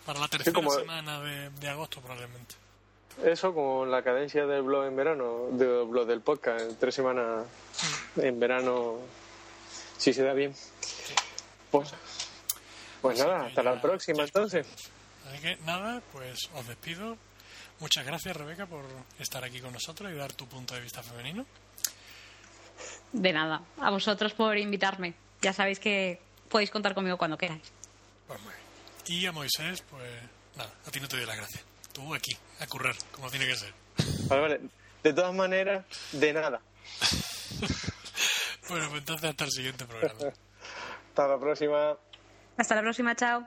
Para la tercera como- semana de, de agosto probablemente. Eso con la cadencia del blog en verano, del blog del podcast, en tres semanas en verano, si se da bien. Pues, pues nada, hasta la próxima entonces. Así que nada, pues os despido. Muchas gracias Rebeca por estar aquí con nosotros y dar tu punto de vista femenino. De nada. A vosotros por invitarme. Ya sabéis que podéis contar conmigo cuando queráis. Pues muy bien. Y a Moisés, pues nada, a ti no te doy las gracias. Tú aquí, a currar, como tiene que ser. Vale, vale. De todas maneras, de nada. Bueno, pues entonces hasta el siguiente programa. Hasta la próxima. Hasta la próxima, chao. Up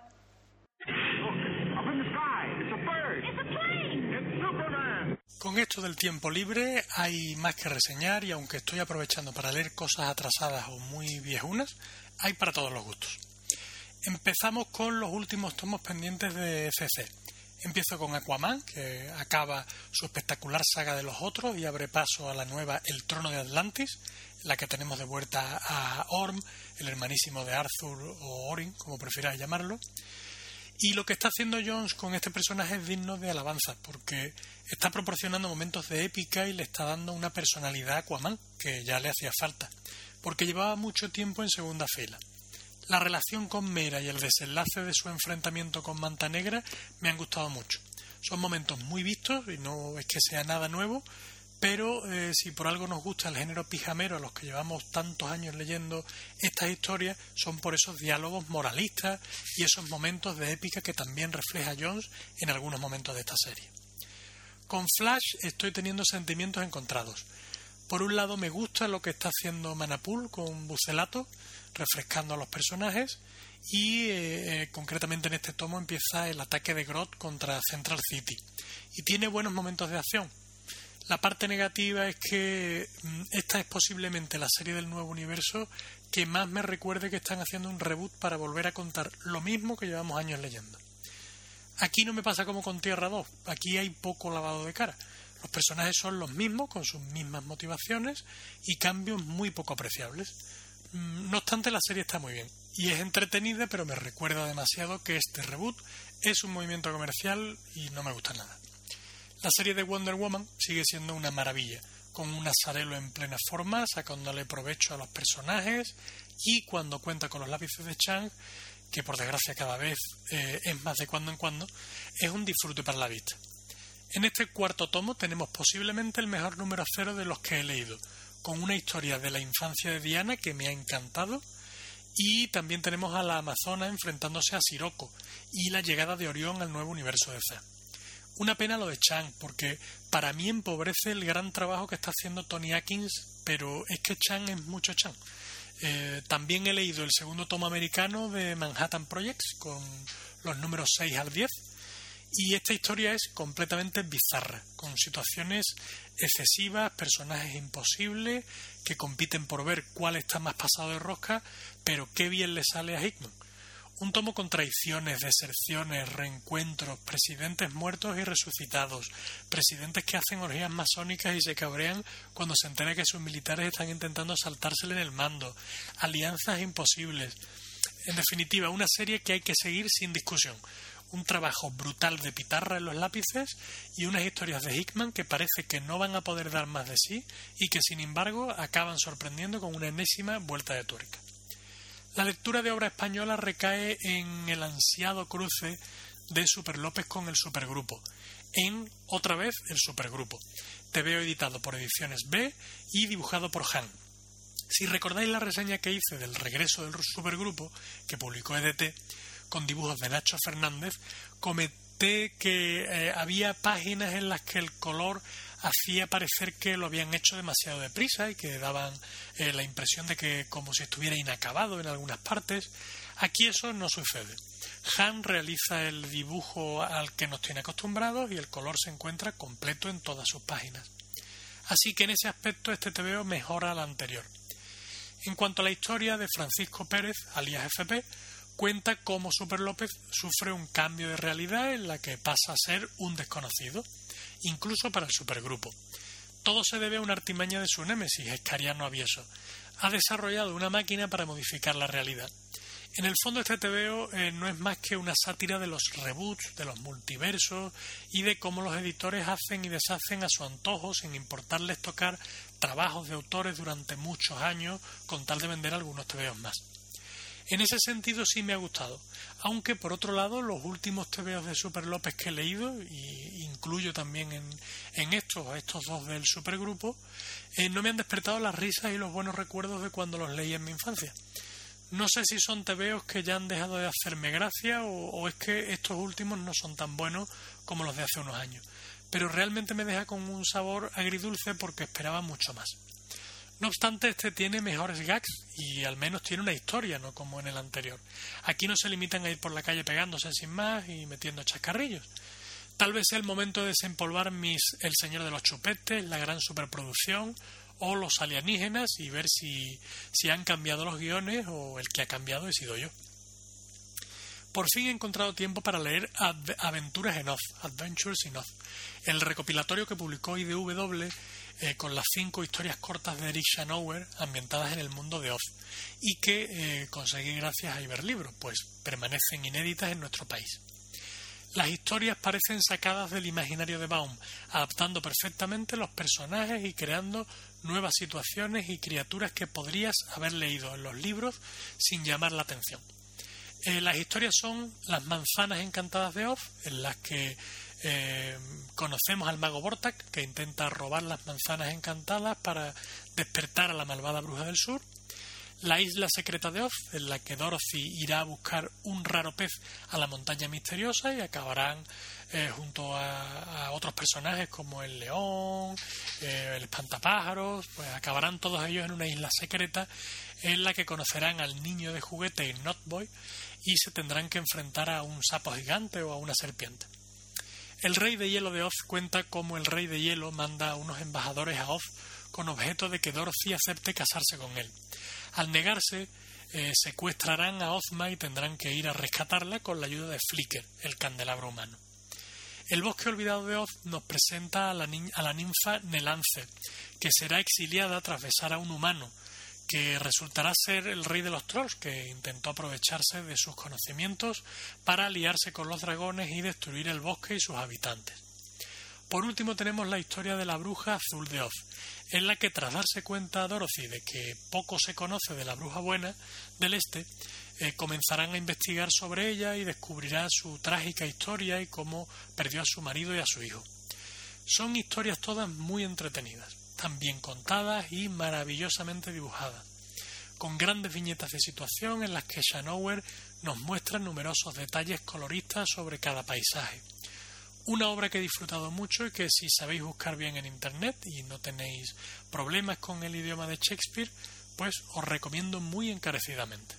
in the sky. It's a bird. It's a plane. It's Superman. Con esto del tiempo libre hay más que reseñar y aunque estoy aprovechando para leer cosas atrasadas o muy viejunas, hay para todos los gustos. Empezamos con los últimos tomos pendientes de CC. Empiezo con Aquaman, que acaba su espectacular saga de los otros y abre paso a la nueva El Trono de Atlantis, la que tenemos de vuelta a Orm, el hermanísimo de Arthur o Orin, como prefiráis llamarlo. Y lo que está haciendo Jones con este personaje es digno de alabanza, porque está proporcionando momentos de épica y le está dando una personalidad a Aquaman, que ya le hacía falta, porque llevaba mucho tiempo en segunda fila. La relación con Mera y el desenlace de su enfrentamiento con Manta Negra me han gustado mucho. Son momentos muy vistos y no es que sea nada nuevo, pero eh, si por algo nos gusta el género pijamero a los que llevamos tantos años leyendo estas historias, son por esos diálogos moralistas y esos momentos de épica que también refleja Jones en algunos momentos de esta serie. Con Flash estoy teniendo sentimientos encontrados. Por un lado me gusta lo que está haciendo Manapul con Bucelato, refrescando a los personajes, y eh, eh, concretamente en este tomo empieza el ataque de Groth contra Central City. Y tiene buenos momentos de acción. La parte negativa es que mm, esta es posiblemente la serie del nuevo universo que más me recuerde que están haciendo un reboot para volver a contar lo mismo que llevamos años leyendo. Aquí no me pasa como con Tierra 2, aquí hay poco lavado de cara. Los personajes son los mismos, con sus mismas motivaciones y cambios muy poco apreciables. Mm, No obstante, la serie está muy bien y es entretenida, pero me recuerda demasiado que este reboot es un movimiento comercial y no me gusta nada. La serie de Wonder Woman sigue siendo una maravilla, con un Azarelo en plena forma, sacándole provecho a los personajes y cuando cuenta con los lápices de Chang, que por desgracia cada vez eh, es más de cuando en cuando, es un disfrute para la vista. En este cuarto tomo tenemos posiblemente el mejor número cero de los que he leído, con una historia de la infancia de Diana que me ha encantado, y también tenemos a la Amazona enfrentándose a Siroco y la llegada de Orión al nuevo universo de C. Una pena lo de Chang, porque para mí empobrece el gran trabajo que está haciendo Tony Atkins, pero es que Chang es mucho Chang. Eh, también he leído el segundo tomo americano de Manhattan Projects con los números 6 al 10 y esta historia es completamente bizarra, con situaciones excesivas, personajes imposibles que compiten por ver cuál está más pasado de rosca, pero qué bien le sale a Hickman. Un tomo con traiciones, deserciones, reencuentros, presidentes muertos y resucitados, presidentes que hacen orgías masónicas y se cabrean cuando se entera que sus militares están intentando saltársele en el mando, alianzas imposibles. En definitiva, una serie que hay que seguir sin discusión. Un trabajo brutal de pitarra en los lápices y unas historias de Hickman que parece que no van a poder dar más de sí y que sin embargo acaban sorprendiendo con una enésima vuelta de tuerca. La lectura de obra española recae en el ansiado cruce de Super López con el supergrupo, en otra vez el supergrupo. Te veo editado por Ediciones B y dibujado por Han. Si recordáis la reseña que hice del regreso del supergrupo, que publicó EDT, con dibujos de Nacho Fernández, comenté que eh, había páginas en las que el color hacía parecer que lo habían hecho demasiado deprisa y que daban eh, la impresión de que como si estuviera inacabado en algunas partes. Aquí eso no sucede. Han realiza el dibujo al que nos tiene acostumbrados y el color se encuentra completo en todas sus páginas. Así que en ese aspecto este TVO mejora al anterior. En cuanto a la historia de Francisco Pérez, alias FP, cuenta cómo Super López sufre un cambio de realidad en la que pasa a ser un desconocido incluso para el supergrupo. Todo se debe a una artimaña de su némesis, Escariano Avieso. Ha desarrollado una máquina para modificar la realidad. En el fondo este TVO eh, no es más que una sátira de los reboots, de los multiversos y de cómo los editores hacen y deshacen a su antojo sin importarles tocar trabajos de autores durante muchos años con tal de vender algunos TVOs más. En ese sentido sí me ha gustado, aunque por otro lado los últimos TVOs de Super López que he leído, y incluyo también en, estos, estos dos del supergrupo, eh, no me han despertado las risas y los buenos recuerdos de cuando los leí en mi infancia. No sé si son TVOs que ya han dejado de hacerme gracia o es que estos últimos no son tan buenos como los de hace unos años, pero realmente me deja con un sabor agridulce porque esperaba mucho más. No obstante, este tiene mejores gags y al menos tiene una historia, no como en el anterior. Aquí no se limitan a ir por la calle pegándose sin más y metiendo chascarrillos. Tal vez sea el momento de desempolvar mis El Señor de los Chupetes, la gran superproducción o los alienígenas y ver si, si han cambiado los guiones o el que ha cambiado he sido yo. Por fin he encontrado tiempo para leer Aventuras en Adventures in Oz, el recopilatorio que publicó IDW eh, con las cinco historias cortas de Eric Shanower ambientadas en el mundo de Oz y que eh, conseguí gracias a Iberlibro, pues permanecen inéditas en nuestro país. Las historias parecen sacadas del imaginario de Baum, adaptando perfectamente los personajes y creando nuevas situaciones y criaturas que podrías haber leído en los libros sin llamar la atención. Eh, las historias son las manzanas encantadas de Oz, en las que eh, conocemos al mago Vortak, que intenta robar las manzanas encantadas para despertar a la malvada bruja del sur. La isla secreta de Oz, en la que Dorothy irá a buscar un raro pez a la montaña misteriosa y acabarán eh, junto a, otros personajes como el león, eh, el espantapájaros, pues acabarán todos ellos en una isla secreta en la que conocerán al niño de juguete Notboy y se tendrán que enfrentar a un sapo gigante o a una serpiente. El rey de hielo de Oz cuenta cómo el rey de hielo manda a unos embajadores a Oz con objeto de que Dorothy acepte casarse con él. Al negarse, eh, secuestrarán a Ozma y tendrán que ir a rescatarla con la ayuda de Flicker, el candelabro humano. El bosque olvidado de Oz nos presenta a la, a la ninfa Nelance, que será exiliada tras besar a un humano, que resultará ser el rey de los trolls, que intentó aprovecharse de sus conocimientos para aliarse con los dragones y destruir el bosque y sus habitantes. Por último tenemos la historia de la bruja azul de Oz, en la que tras darse cuenta a Dorothy de que poco se conoce de la bruja buena del este, eh, comenzarán a investigar sobre ella y descubrirán su trágica historia y cómo perdió a su marido y a su hijo. Son historias todas muy entretenidas, tan bien contadas y maravillosamente dibujadas, con grandes viñetas de situación en las que Shanower nos muestra numerosos detalles coloristas sobre cada paisaje. Una obra que he disfrutado mucho y que si sabéis buscar bien en Internet y no tenéis problemas con el idioma de Shakespeare, pues os recomiendo muy encarecidamente.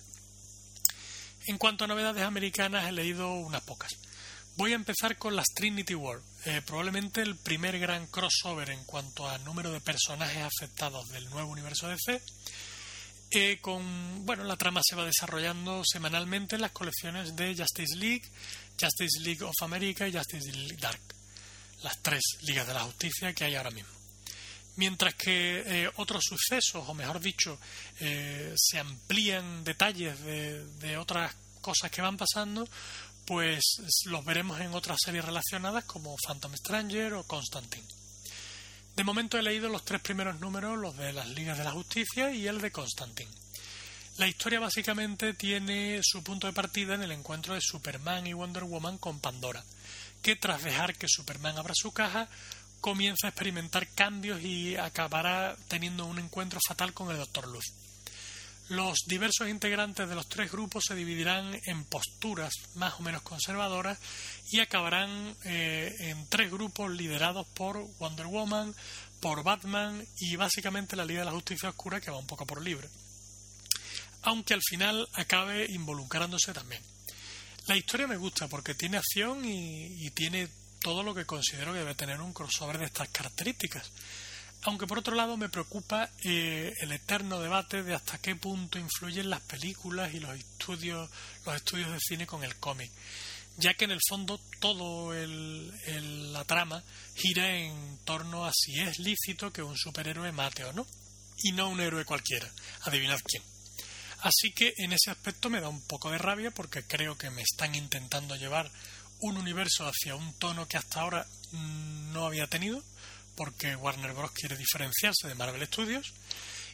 En cuanto a novedades americanas, he leído unas pocas. Voy a empezar con las Trinity War, eh, probablemente el primer gran crossover en cuanto a número de personajes afectados del nuevo universo DC. Eh, con bueno, la trama se va desarrollando semanalmente en las colecciones de Justice League, Justice League of America y Justice League Dark, las tres ligas de la justicia que hay ahora mismo. Mientras que eh, otros sucesos, o mejor dicho, se amplían detalles de, de otras cosas que van pasando, pues los veremos en otras series relacionadas como Phantom Stranger o Constantine. De momento he leído los tres primeros números, los de las Ligas de la Justicia y el de Constantine. La historia básicamente tiene su punto de partida en el encuentro de Superman y Wonder Woman con Pandora, que tras dejar que Superman abra su caja, comienza a experimentar cambios y acabará teniendo un encuentro fatal con el Doctor Luz. Los diversos integrantes de los tres grupos se dividirán en posturas más o menos conservadoras y acabarán eh, en tres grupos liderados por Wonder Woman, por Batman y básicamente la Liga de la Justicia Oscura que va un poco por libre. Aunque al final acabe involucrándose también. La historia me gusta porque tiene acción y, y tiene todo lo que considero que debe tener un crossover de estas características aunque por otro lado me preocupa eh, el eterno debate de hasta qué punto influyen las películas y los estudios, los estudios de cine con el cómic, ya que en el fondo todo la trama gira en torno a si es lícito que un superhéroe mate o no, y no un héroe cualquiera, adivinad quién. Así que en ese aspecto me da un poco de rabia porque creo que me están intentando llevar un universo hacia un tono que hasta ahora mm, no había tenido porque Warner Bros. quiere diferenciarse de Marvel Studios.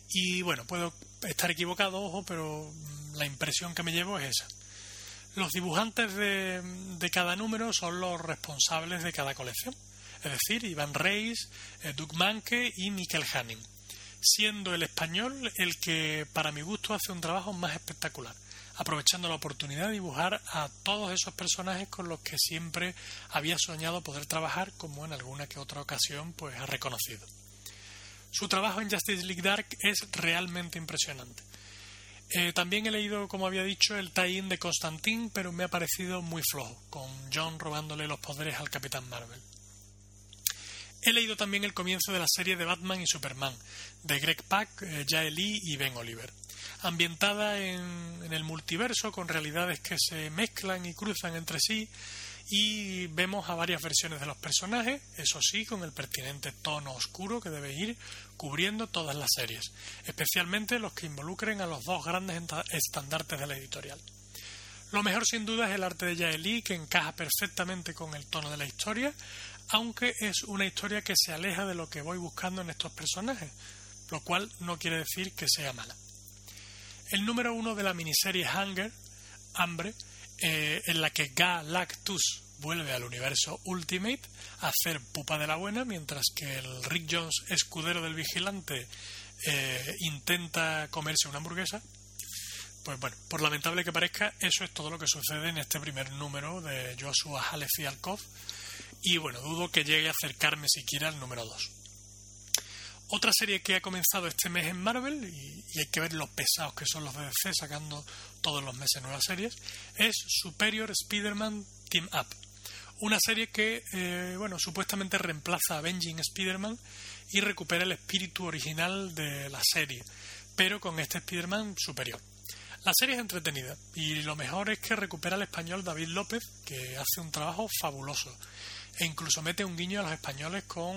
Y bueno, puedo estar equivocado, ojo, pero mm, la impresión que me llevo es esa. Los dibujantes de, cada número son los responsables de cada colección, es decir, Iván Reis, eh, Doug Manke y Mikel Hanning, siendo el español el que para mi gusto hace un trabajo más espectacular aprovechando la oportunidad de dibujar a todos esos personajes con los que siempre había soñado poder trabajar, como en alguna que otra ocasión pues ha reconocido. Su trabajo en Justice League Dark es realmente impresionante. Eh, también he leído, como había dicho, el tie-in de Constantine, pero me ha parecido muy flojo, con John robándole los poderes al Capitán Marvel. He leído también el comienzo de la serie de Batman y Superman, de Greg Pak, eh, Jae Lee y Ben Oliver ambientada en, el multiverso con realidades que se mezclan y cruzan entre sí y vemos a varias versiones de los personajes, eso sí, con el pertinente tono oscuro que debe ir cubriendo todas las series, especialmente los que involucren a los dos grandes estandartes de la editorial. Lo mejor sin duda es el arte de Yaeli, que encaja perfectamente con el tono de la historia, aunque es una historia que se aleja de lo que voy buscando en estos personajes, lo cual no quiere decir que sea mala. El número uno de la miniserie Hunger, Hambre, eh, en la que Galactus vuelve al universo Ultimate a hacer pupa de la buena, mientras que el Rick Jones, escudero del vigilante, eh, intenta comerse una hamburguesa. Pues bueno, por lamentable que parezca, eso es todo lo que sucede en este primer número de Joshua Halefialkov. Y bueno, dudo que llegue a acercarme siquiera al número 2. Otra serie que ha comenzado este mes en Marvel, y, hay que ver los pesados que son los DC sacando todos los meses nuevas series, es Superior Spider-Man Team Up. Una serie que, eh, bueno, supuestamente reemplaza a Avenging Spider-Man y recupera el espíritu original de la serie, pero con este Spider-Man superior. La serie es entretenida y lo mejor es que recupera al español David López, que hace un trabajo fabuloso e incluso mete un guiño a los españoles con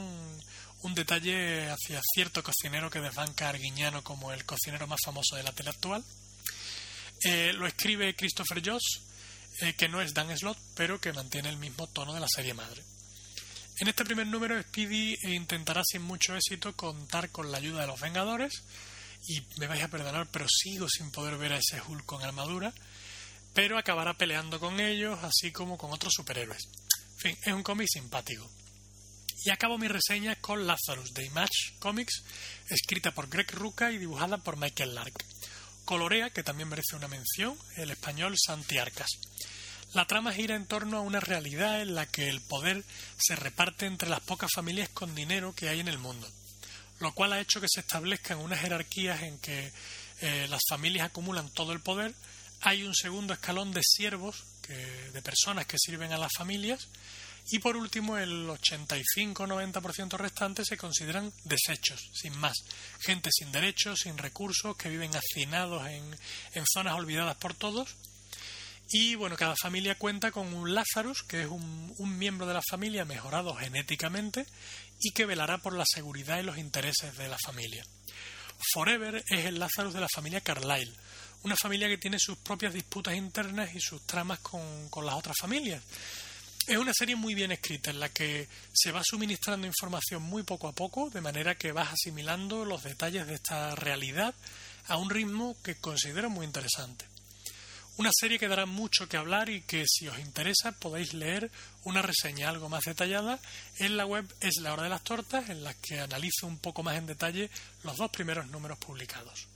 un detalle hacia cierto cocinero que desbanca a Arguiñano como el cocinero más famoso de la tele actual. Eh, lo escribe Christopher Joss, eh, que no es Dan Slott, pero que mantiene el mismo tono de la serie madre. En este primer número, Speedy intentará sin mucho éxito contar con la ayuda de los Vengadores, y me vais a perdonar, pero sigo sin poder ver a ese Hulk con armadura, pero acabará peleando con ellos, así como con otros superhéroes. En fin, es un cómic simpático. Y acabo mi reseña con Lazarus de Image Comics, escrita por Greg Ruca y dibujada por Michael Lark. Colorea, que también merece una mención, el español Santi Arcas. La trama gira en torno a una realidad en la que el poder se reparte entre las pocas familias con dinero que hay en el mundo, lo cual ha hecho que se establezcan unas jerarquías en que eh, las familias acumulan todo el poder, hay un segundo escalón de siervos, de personas que sirven a las familias, y por último, el 85-90% restante se consideran desechos, sin más. Gente sin derechos, sin recursos, que viven hacinados en, en zonas olvidadas por todos. Y bueno, cada familia cuenta con un Lazarus, que es un, miembro de la familia mejorado genéticamente y que velará por la seguridad y los intereses de la familia. Forever es el Lazarus de la familia Carlyle, una familia que tiene sus propias disputas internas y sus tramas con, con las otras familias. Es una serie muy bien escrita en la que se va suministrando información muy poco a poco, de manera que vas asimilando los detalles de esta realidad a un ritmo que considero muy interesante. Una serie que dará mucho que hablar y que si os interesa podéis leer una reseña algo más detallada en la web Es la hora de las tortas, en la que analizo un poco más en detalle los dos primeros números publicados.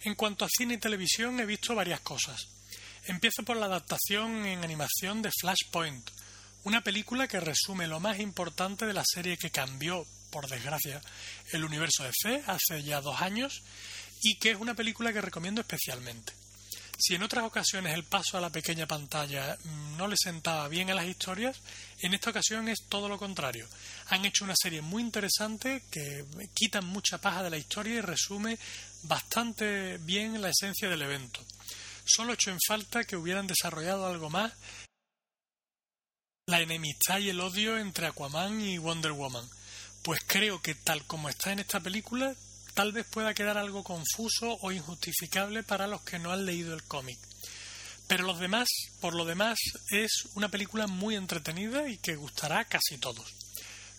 En cuanto a cine y televisión he visto varias cosas. Empiezo por la adaptación en animación de Flashpoint, una película que resume lo más importante de la serie que cambió, por desgracia, el universo de C hace ya dos años y que es una película que recomiendo especialmente. Si en otras ocasiones el paso a la pequeña pantalla no le sentaba bien a las historias, en esta ocasión es todo lo contrario. Han hecho una serie muy interesante que quita mucha paja de la historia y resume bastante bien la esencia del evento. Solo hecho en falta que hubieran desarrollado algo más. La enemistad y el odio entre Aquaman y Wonder Woman, pues creo que tal como está en esta película, tal vez pueda quedar algo confuso o injustificable para los que no han leído el cómic. Pero los demás, por lo demás, es una película muy entretenida y que gustará a casi todos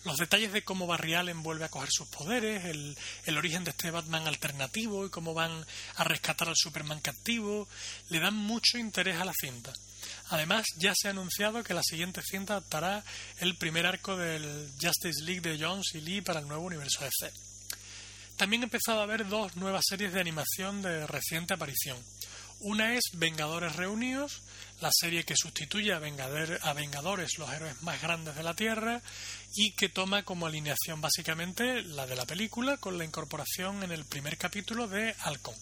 los detalles de cómo Barry Allen vuelve a coger sus poderes, el, el, origen de este Batman alternativo y cómo van a rescatar al Superman captivo, le dan mucho interés a la cinta. Además, ya se ha anunciado que la siguiente cinta adaptará el primer arco del Justice League de Jones y Lee para el nuevo universo DC. También he empezado a ver dos nuevas series de animación de reciente aparición. Una es Vengadores Reunidos, la serie que sustituye a, a Vengadores, los héroes más grandes de la Tierra, y que toma como alineación básicamente la de la película con la incorporación en el primer capítulo de Halcón,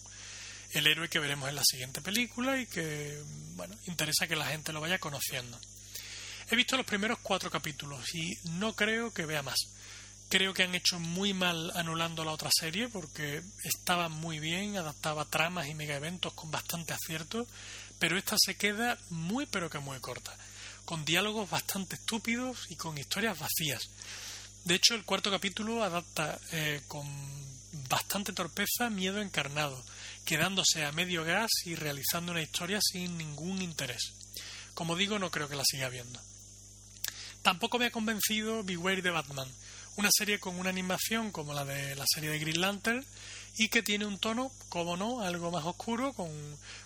el héroe que veremos en la siguiente película y que, bueno, interesa que la gente lo vaya conociendo. He visto los primeros cuatro capítulos y no creo que vea más. Creo que han hecho muy mal anulando la otra serie porque estaba muy bien, adaptaba tramas y mega eventos con bastante acierto pero esta se queda muy pero que muy corta, con diálogos bastante estúpidos y con historias vacías. De hecho, el cuarto capítulo adapta eh, con bastante torpeza Miedo Encarnado, quedándose a medio gas y realizando una historia sin ningún interés. Como digo, no creo que la siga viendo. Tampoco me ha convencido Beware de Batman, una serie con una animación como la de la serie de Green Lantern y que tiene un tono, como no, algo más oscuro, con,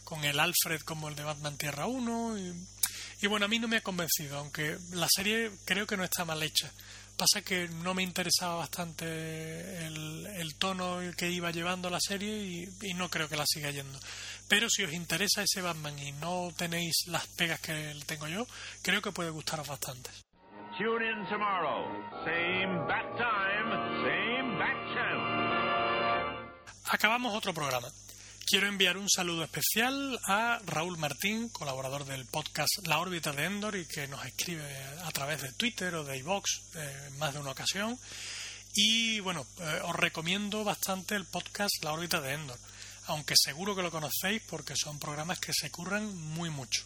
con el Alfred como el de Batman Tierra 1. Y, bueno, a mí no me ha convencido, aunque la serie creo que no está mal hecha. Pasa que no me interesaba bastante el, el tono que iba llevando la serie y, y, no creo que la siga yendo. Pero si os interesa ese Batman y no tenéis las pegas que tengo yo, creo que puede gustaros bastante. Tune in tomorrow. Same bat time, same bat channel. Acabamos otro programa. Quiero enviar un saludo especial a Raúl Martín, colaborador del podcast La órbita de Endor y que nos escribe a través de Twitter o de iVox eh, en más de una ocasión. Y bueno, eh, os recomiendo bastante el podcast La órbita de Endor, aunque seguro que lo conocéis porque son programas que se curran muy mucho.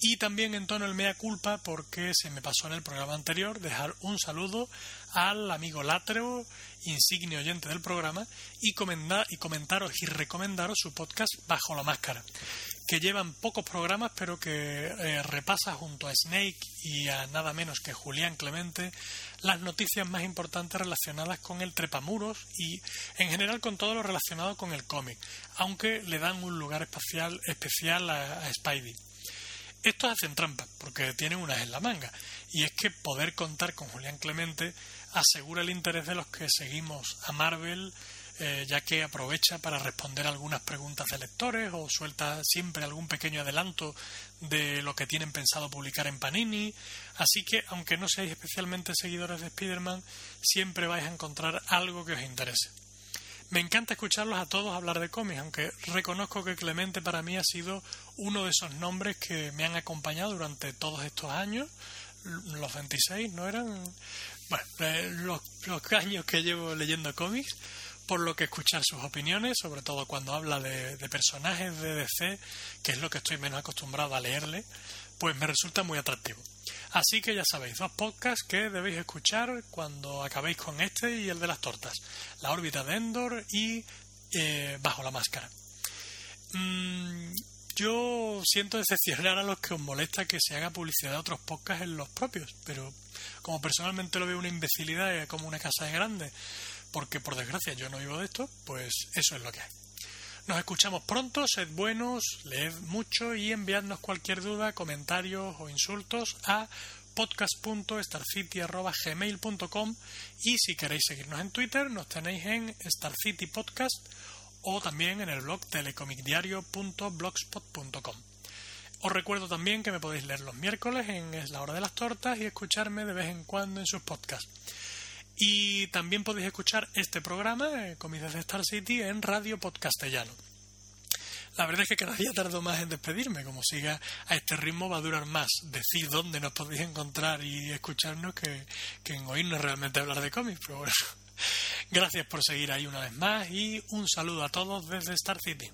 Y también en tono el mea culpa porque se me pasó en el programa anterior dejar un saludo al amigo Látreo, insigne oyente del programa, y, y comentaros y recomendaros su podcast Bajo la Máscara, que llevan pocos programas, pero que eh, repasa junto a Snake y a nada menos que Julián Clemente las noticias más importantes relacionadas con el trepamuros y en general con todo lo relacionado con el cómic, aunque le dan un lugar especial, especial a, a Spidey. Estos hacen trampa, porque tienen unas en la manga, y es que poder contar con Julián Clemente asegura el interés de los que seguimos a Marvel eh, ya que aprovecha para responder algunas preguntas de lectores o suelta siempre algún pequeño adelanto de lo que tienen pensado publicar en Panini. Así que, aunque no seáis especialmente seguidores de Spider-Man, siempre vais a encontrar algo que os interese. Me encanta escucharlos a todos hablar de cómics, aunque reconozco que Clemente para mí ha sido uno de esos nombres que me han acompañado durante todos estos años. Los 26, ¿no eran? Bueno, eh, los, los años que llevo leyendo cómics por lo que escuchar sus opiniones, sobre todo cuando habla de, personajes de DC, que es lo que estoy menos acostumbrado a leerle, pues me resulta muy atractivo. Así que ya sabéis, dos podcasts que debéis escuchar cuando acabéis con este y el de las tortas, La órbita de Endor y eh, Bajo la máscara. Mm, yo siento decepcionar a los que os molesta que se haga publicidad de otros podcasts en los propios, pero como personalmente lo veo una imbecilidad como una casa de grande, porque por desgracia yo no vivo de esto, pues eso es lo que hay. Nos escuchamos pronto, sed buenos, leed mucho y enviadnos cualquier duda, comentarios o insultos a podcast.starcity.gmail.com y si queréis seguirnos en Twitter nos tenéis en City Podcast o también en el blog telecomicdiario.blogspot.com. Os recuerdo también que me podéis leer los miércoles en Es la hora de las tortas y escucharme de vez en cuando en sus podcasts. Y también podéis escuchar este programa, eh, Comidas de Star City, en Radio Podcastellano. La verdad es que cada día tardo más en despedirme. Como siga a este ritmo va a durar más decir dónde nos podéis encontrar y escucharnos que, que en oírnos realmente hablar de cómics. Pero bueno, gracias por seguir ahí una vez más y un saludo a todos desde Star City.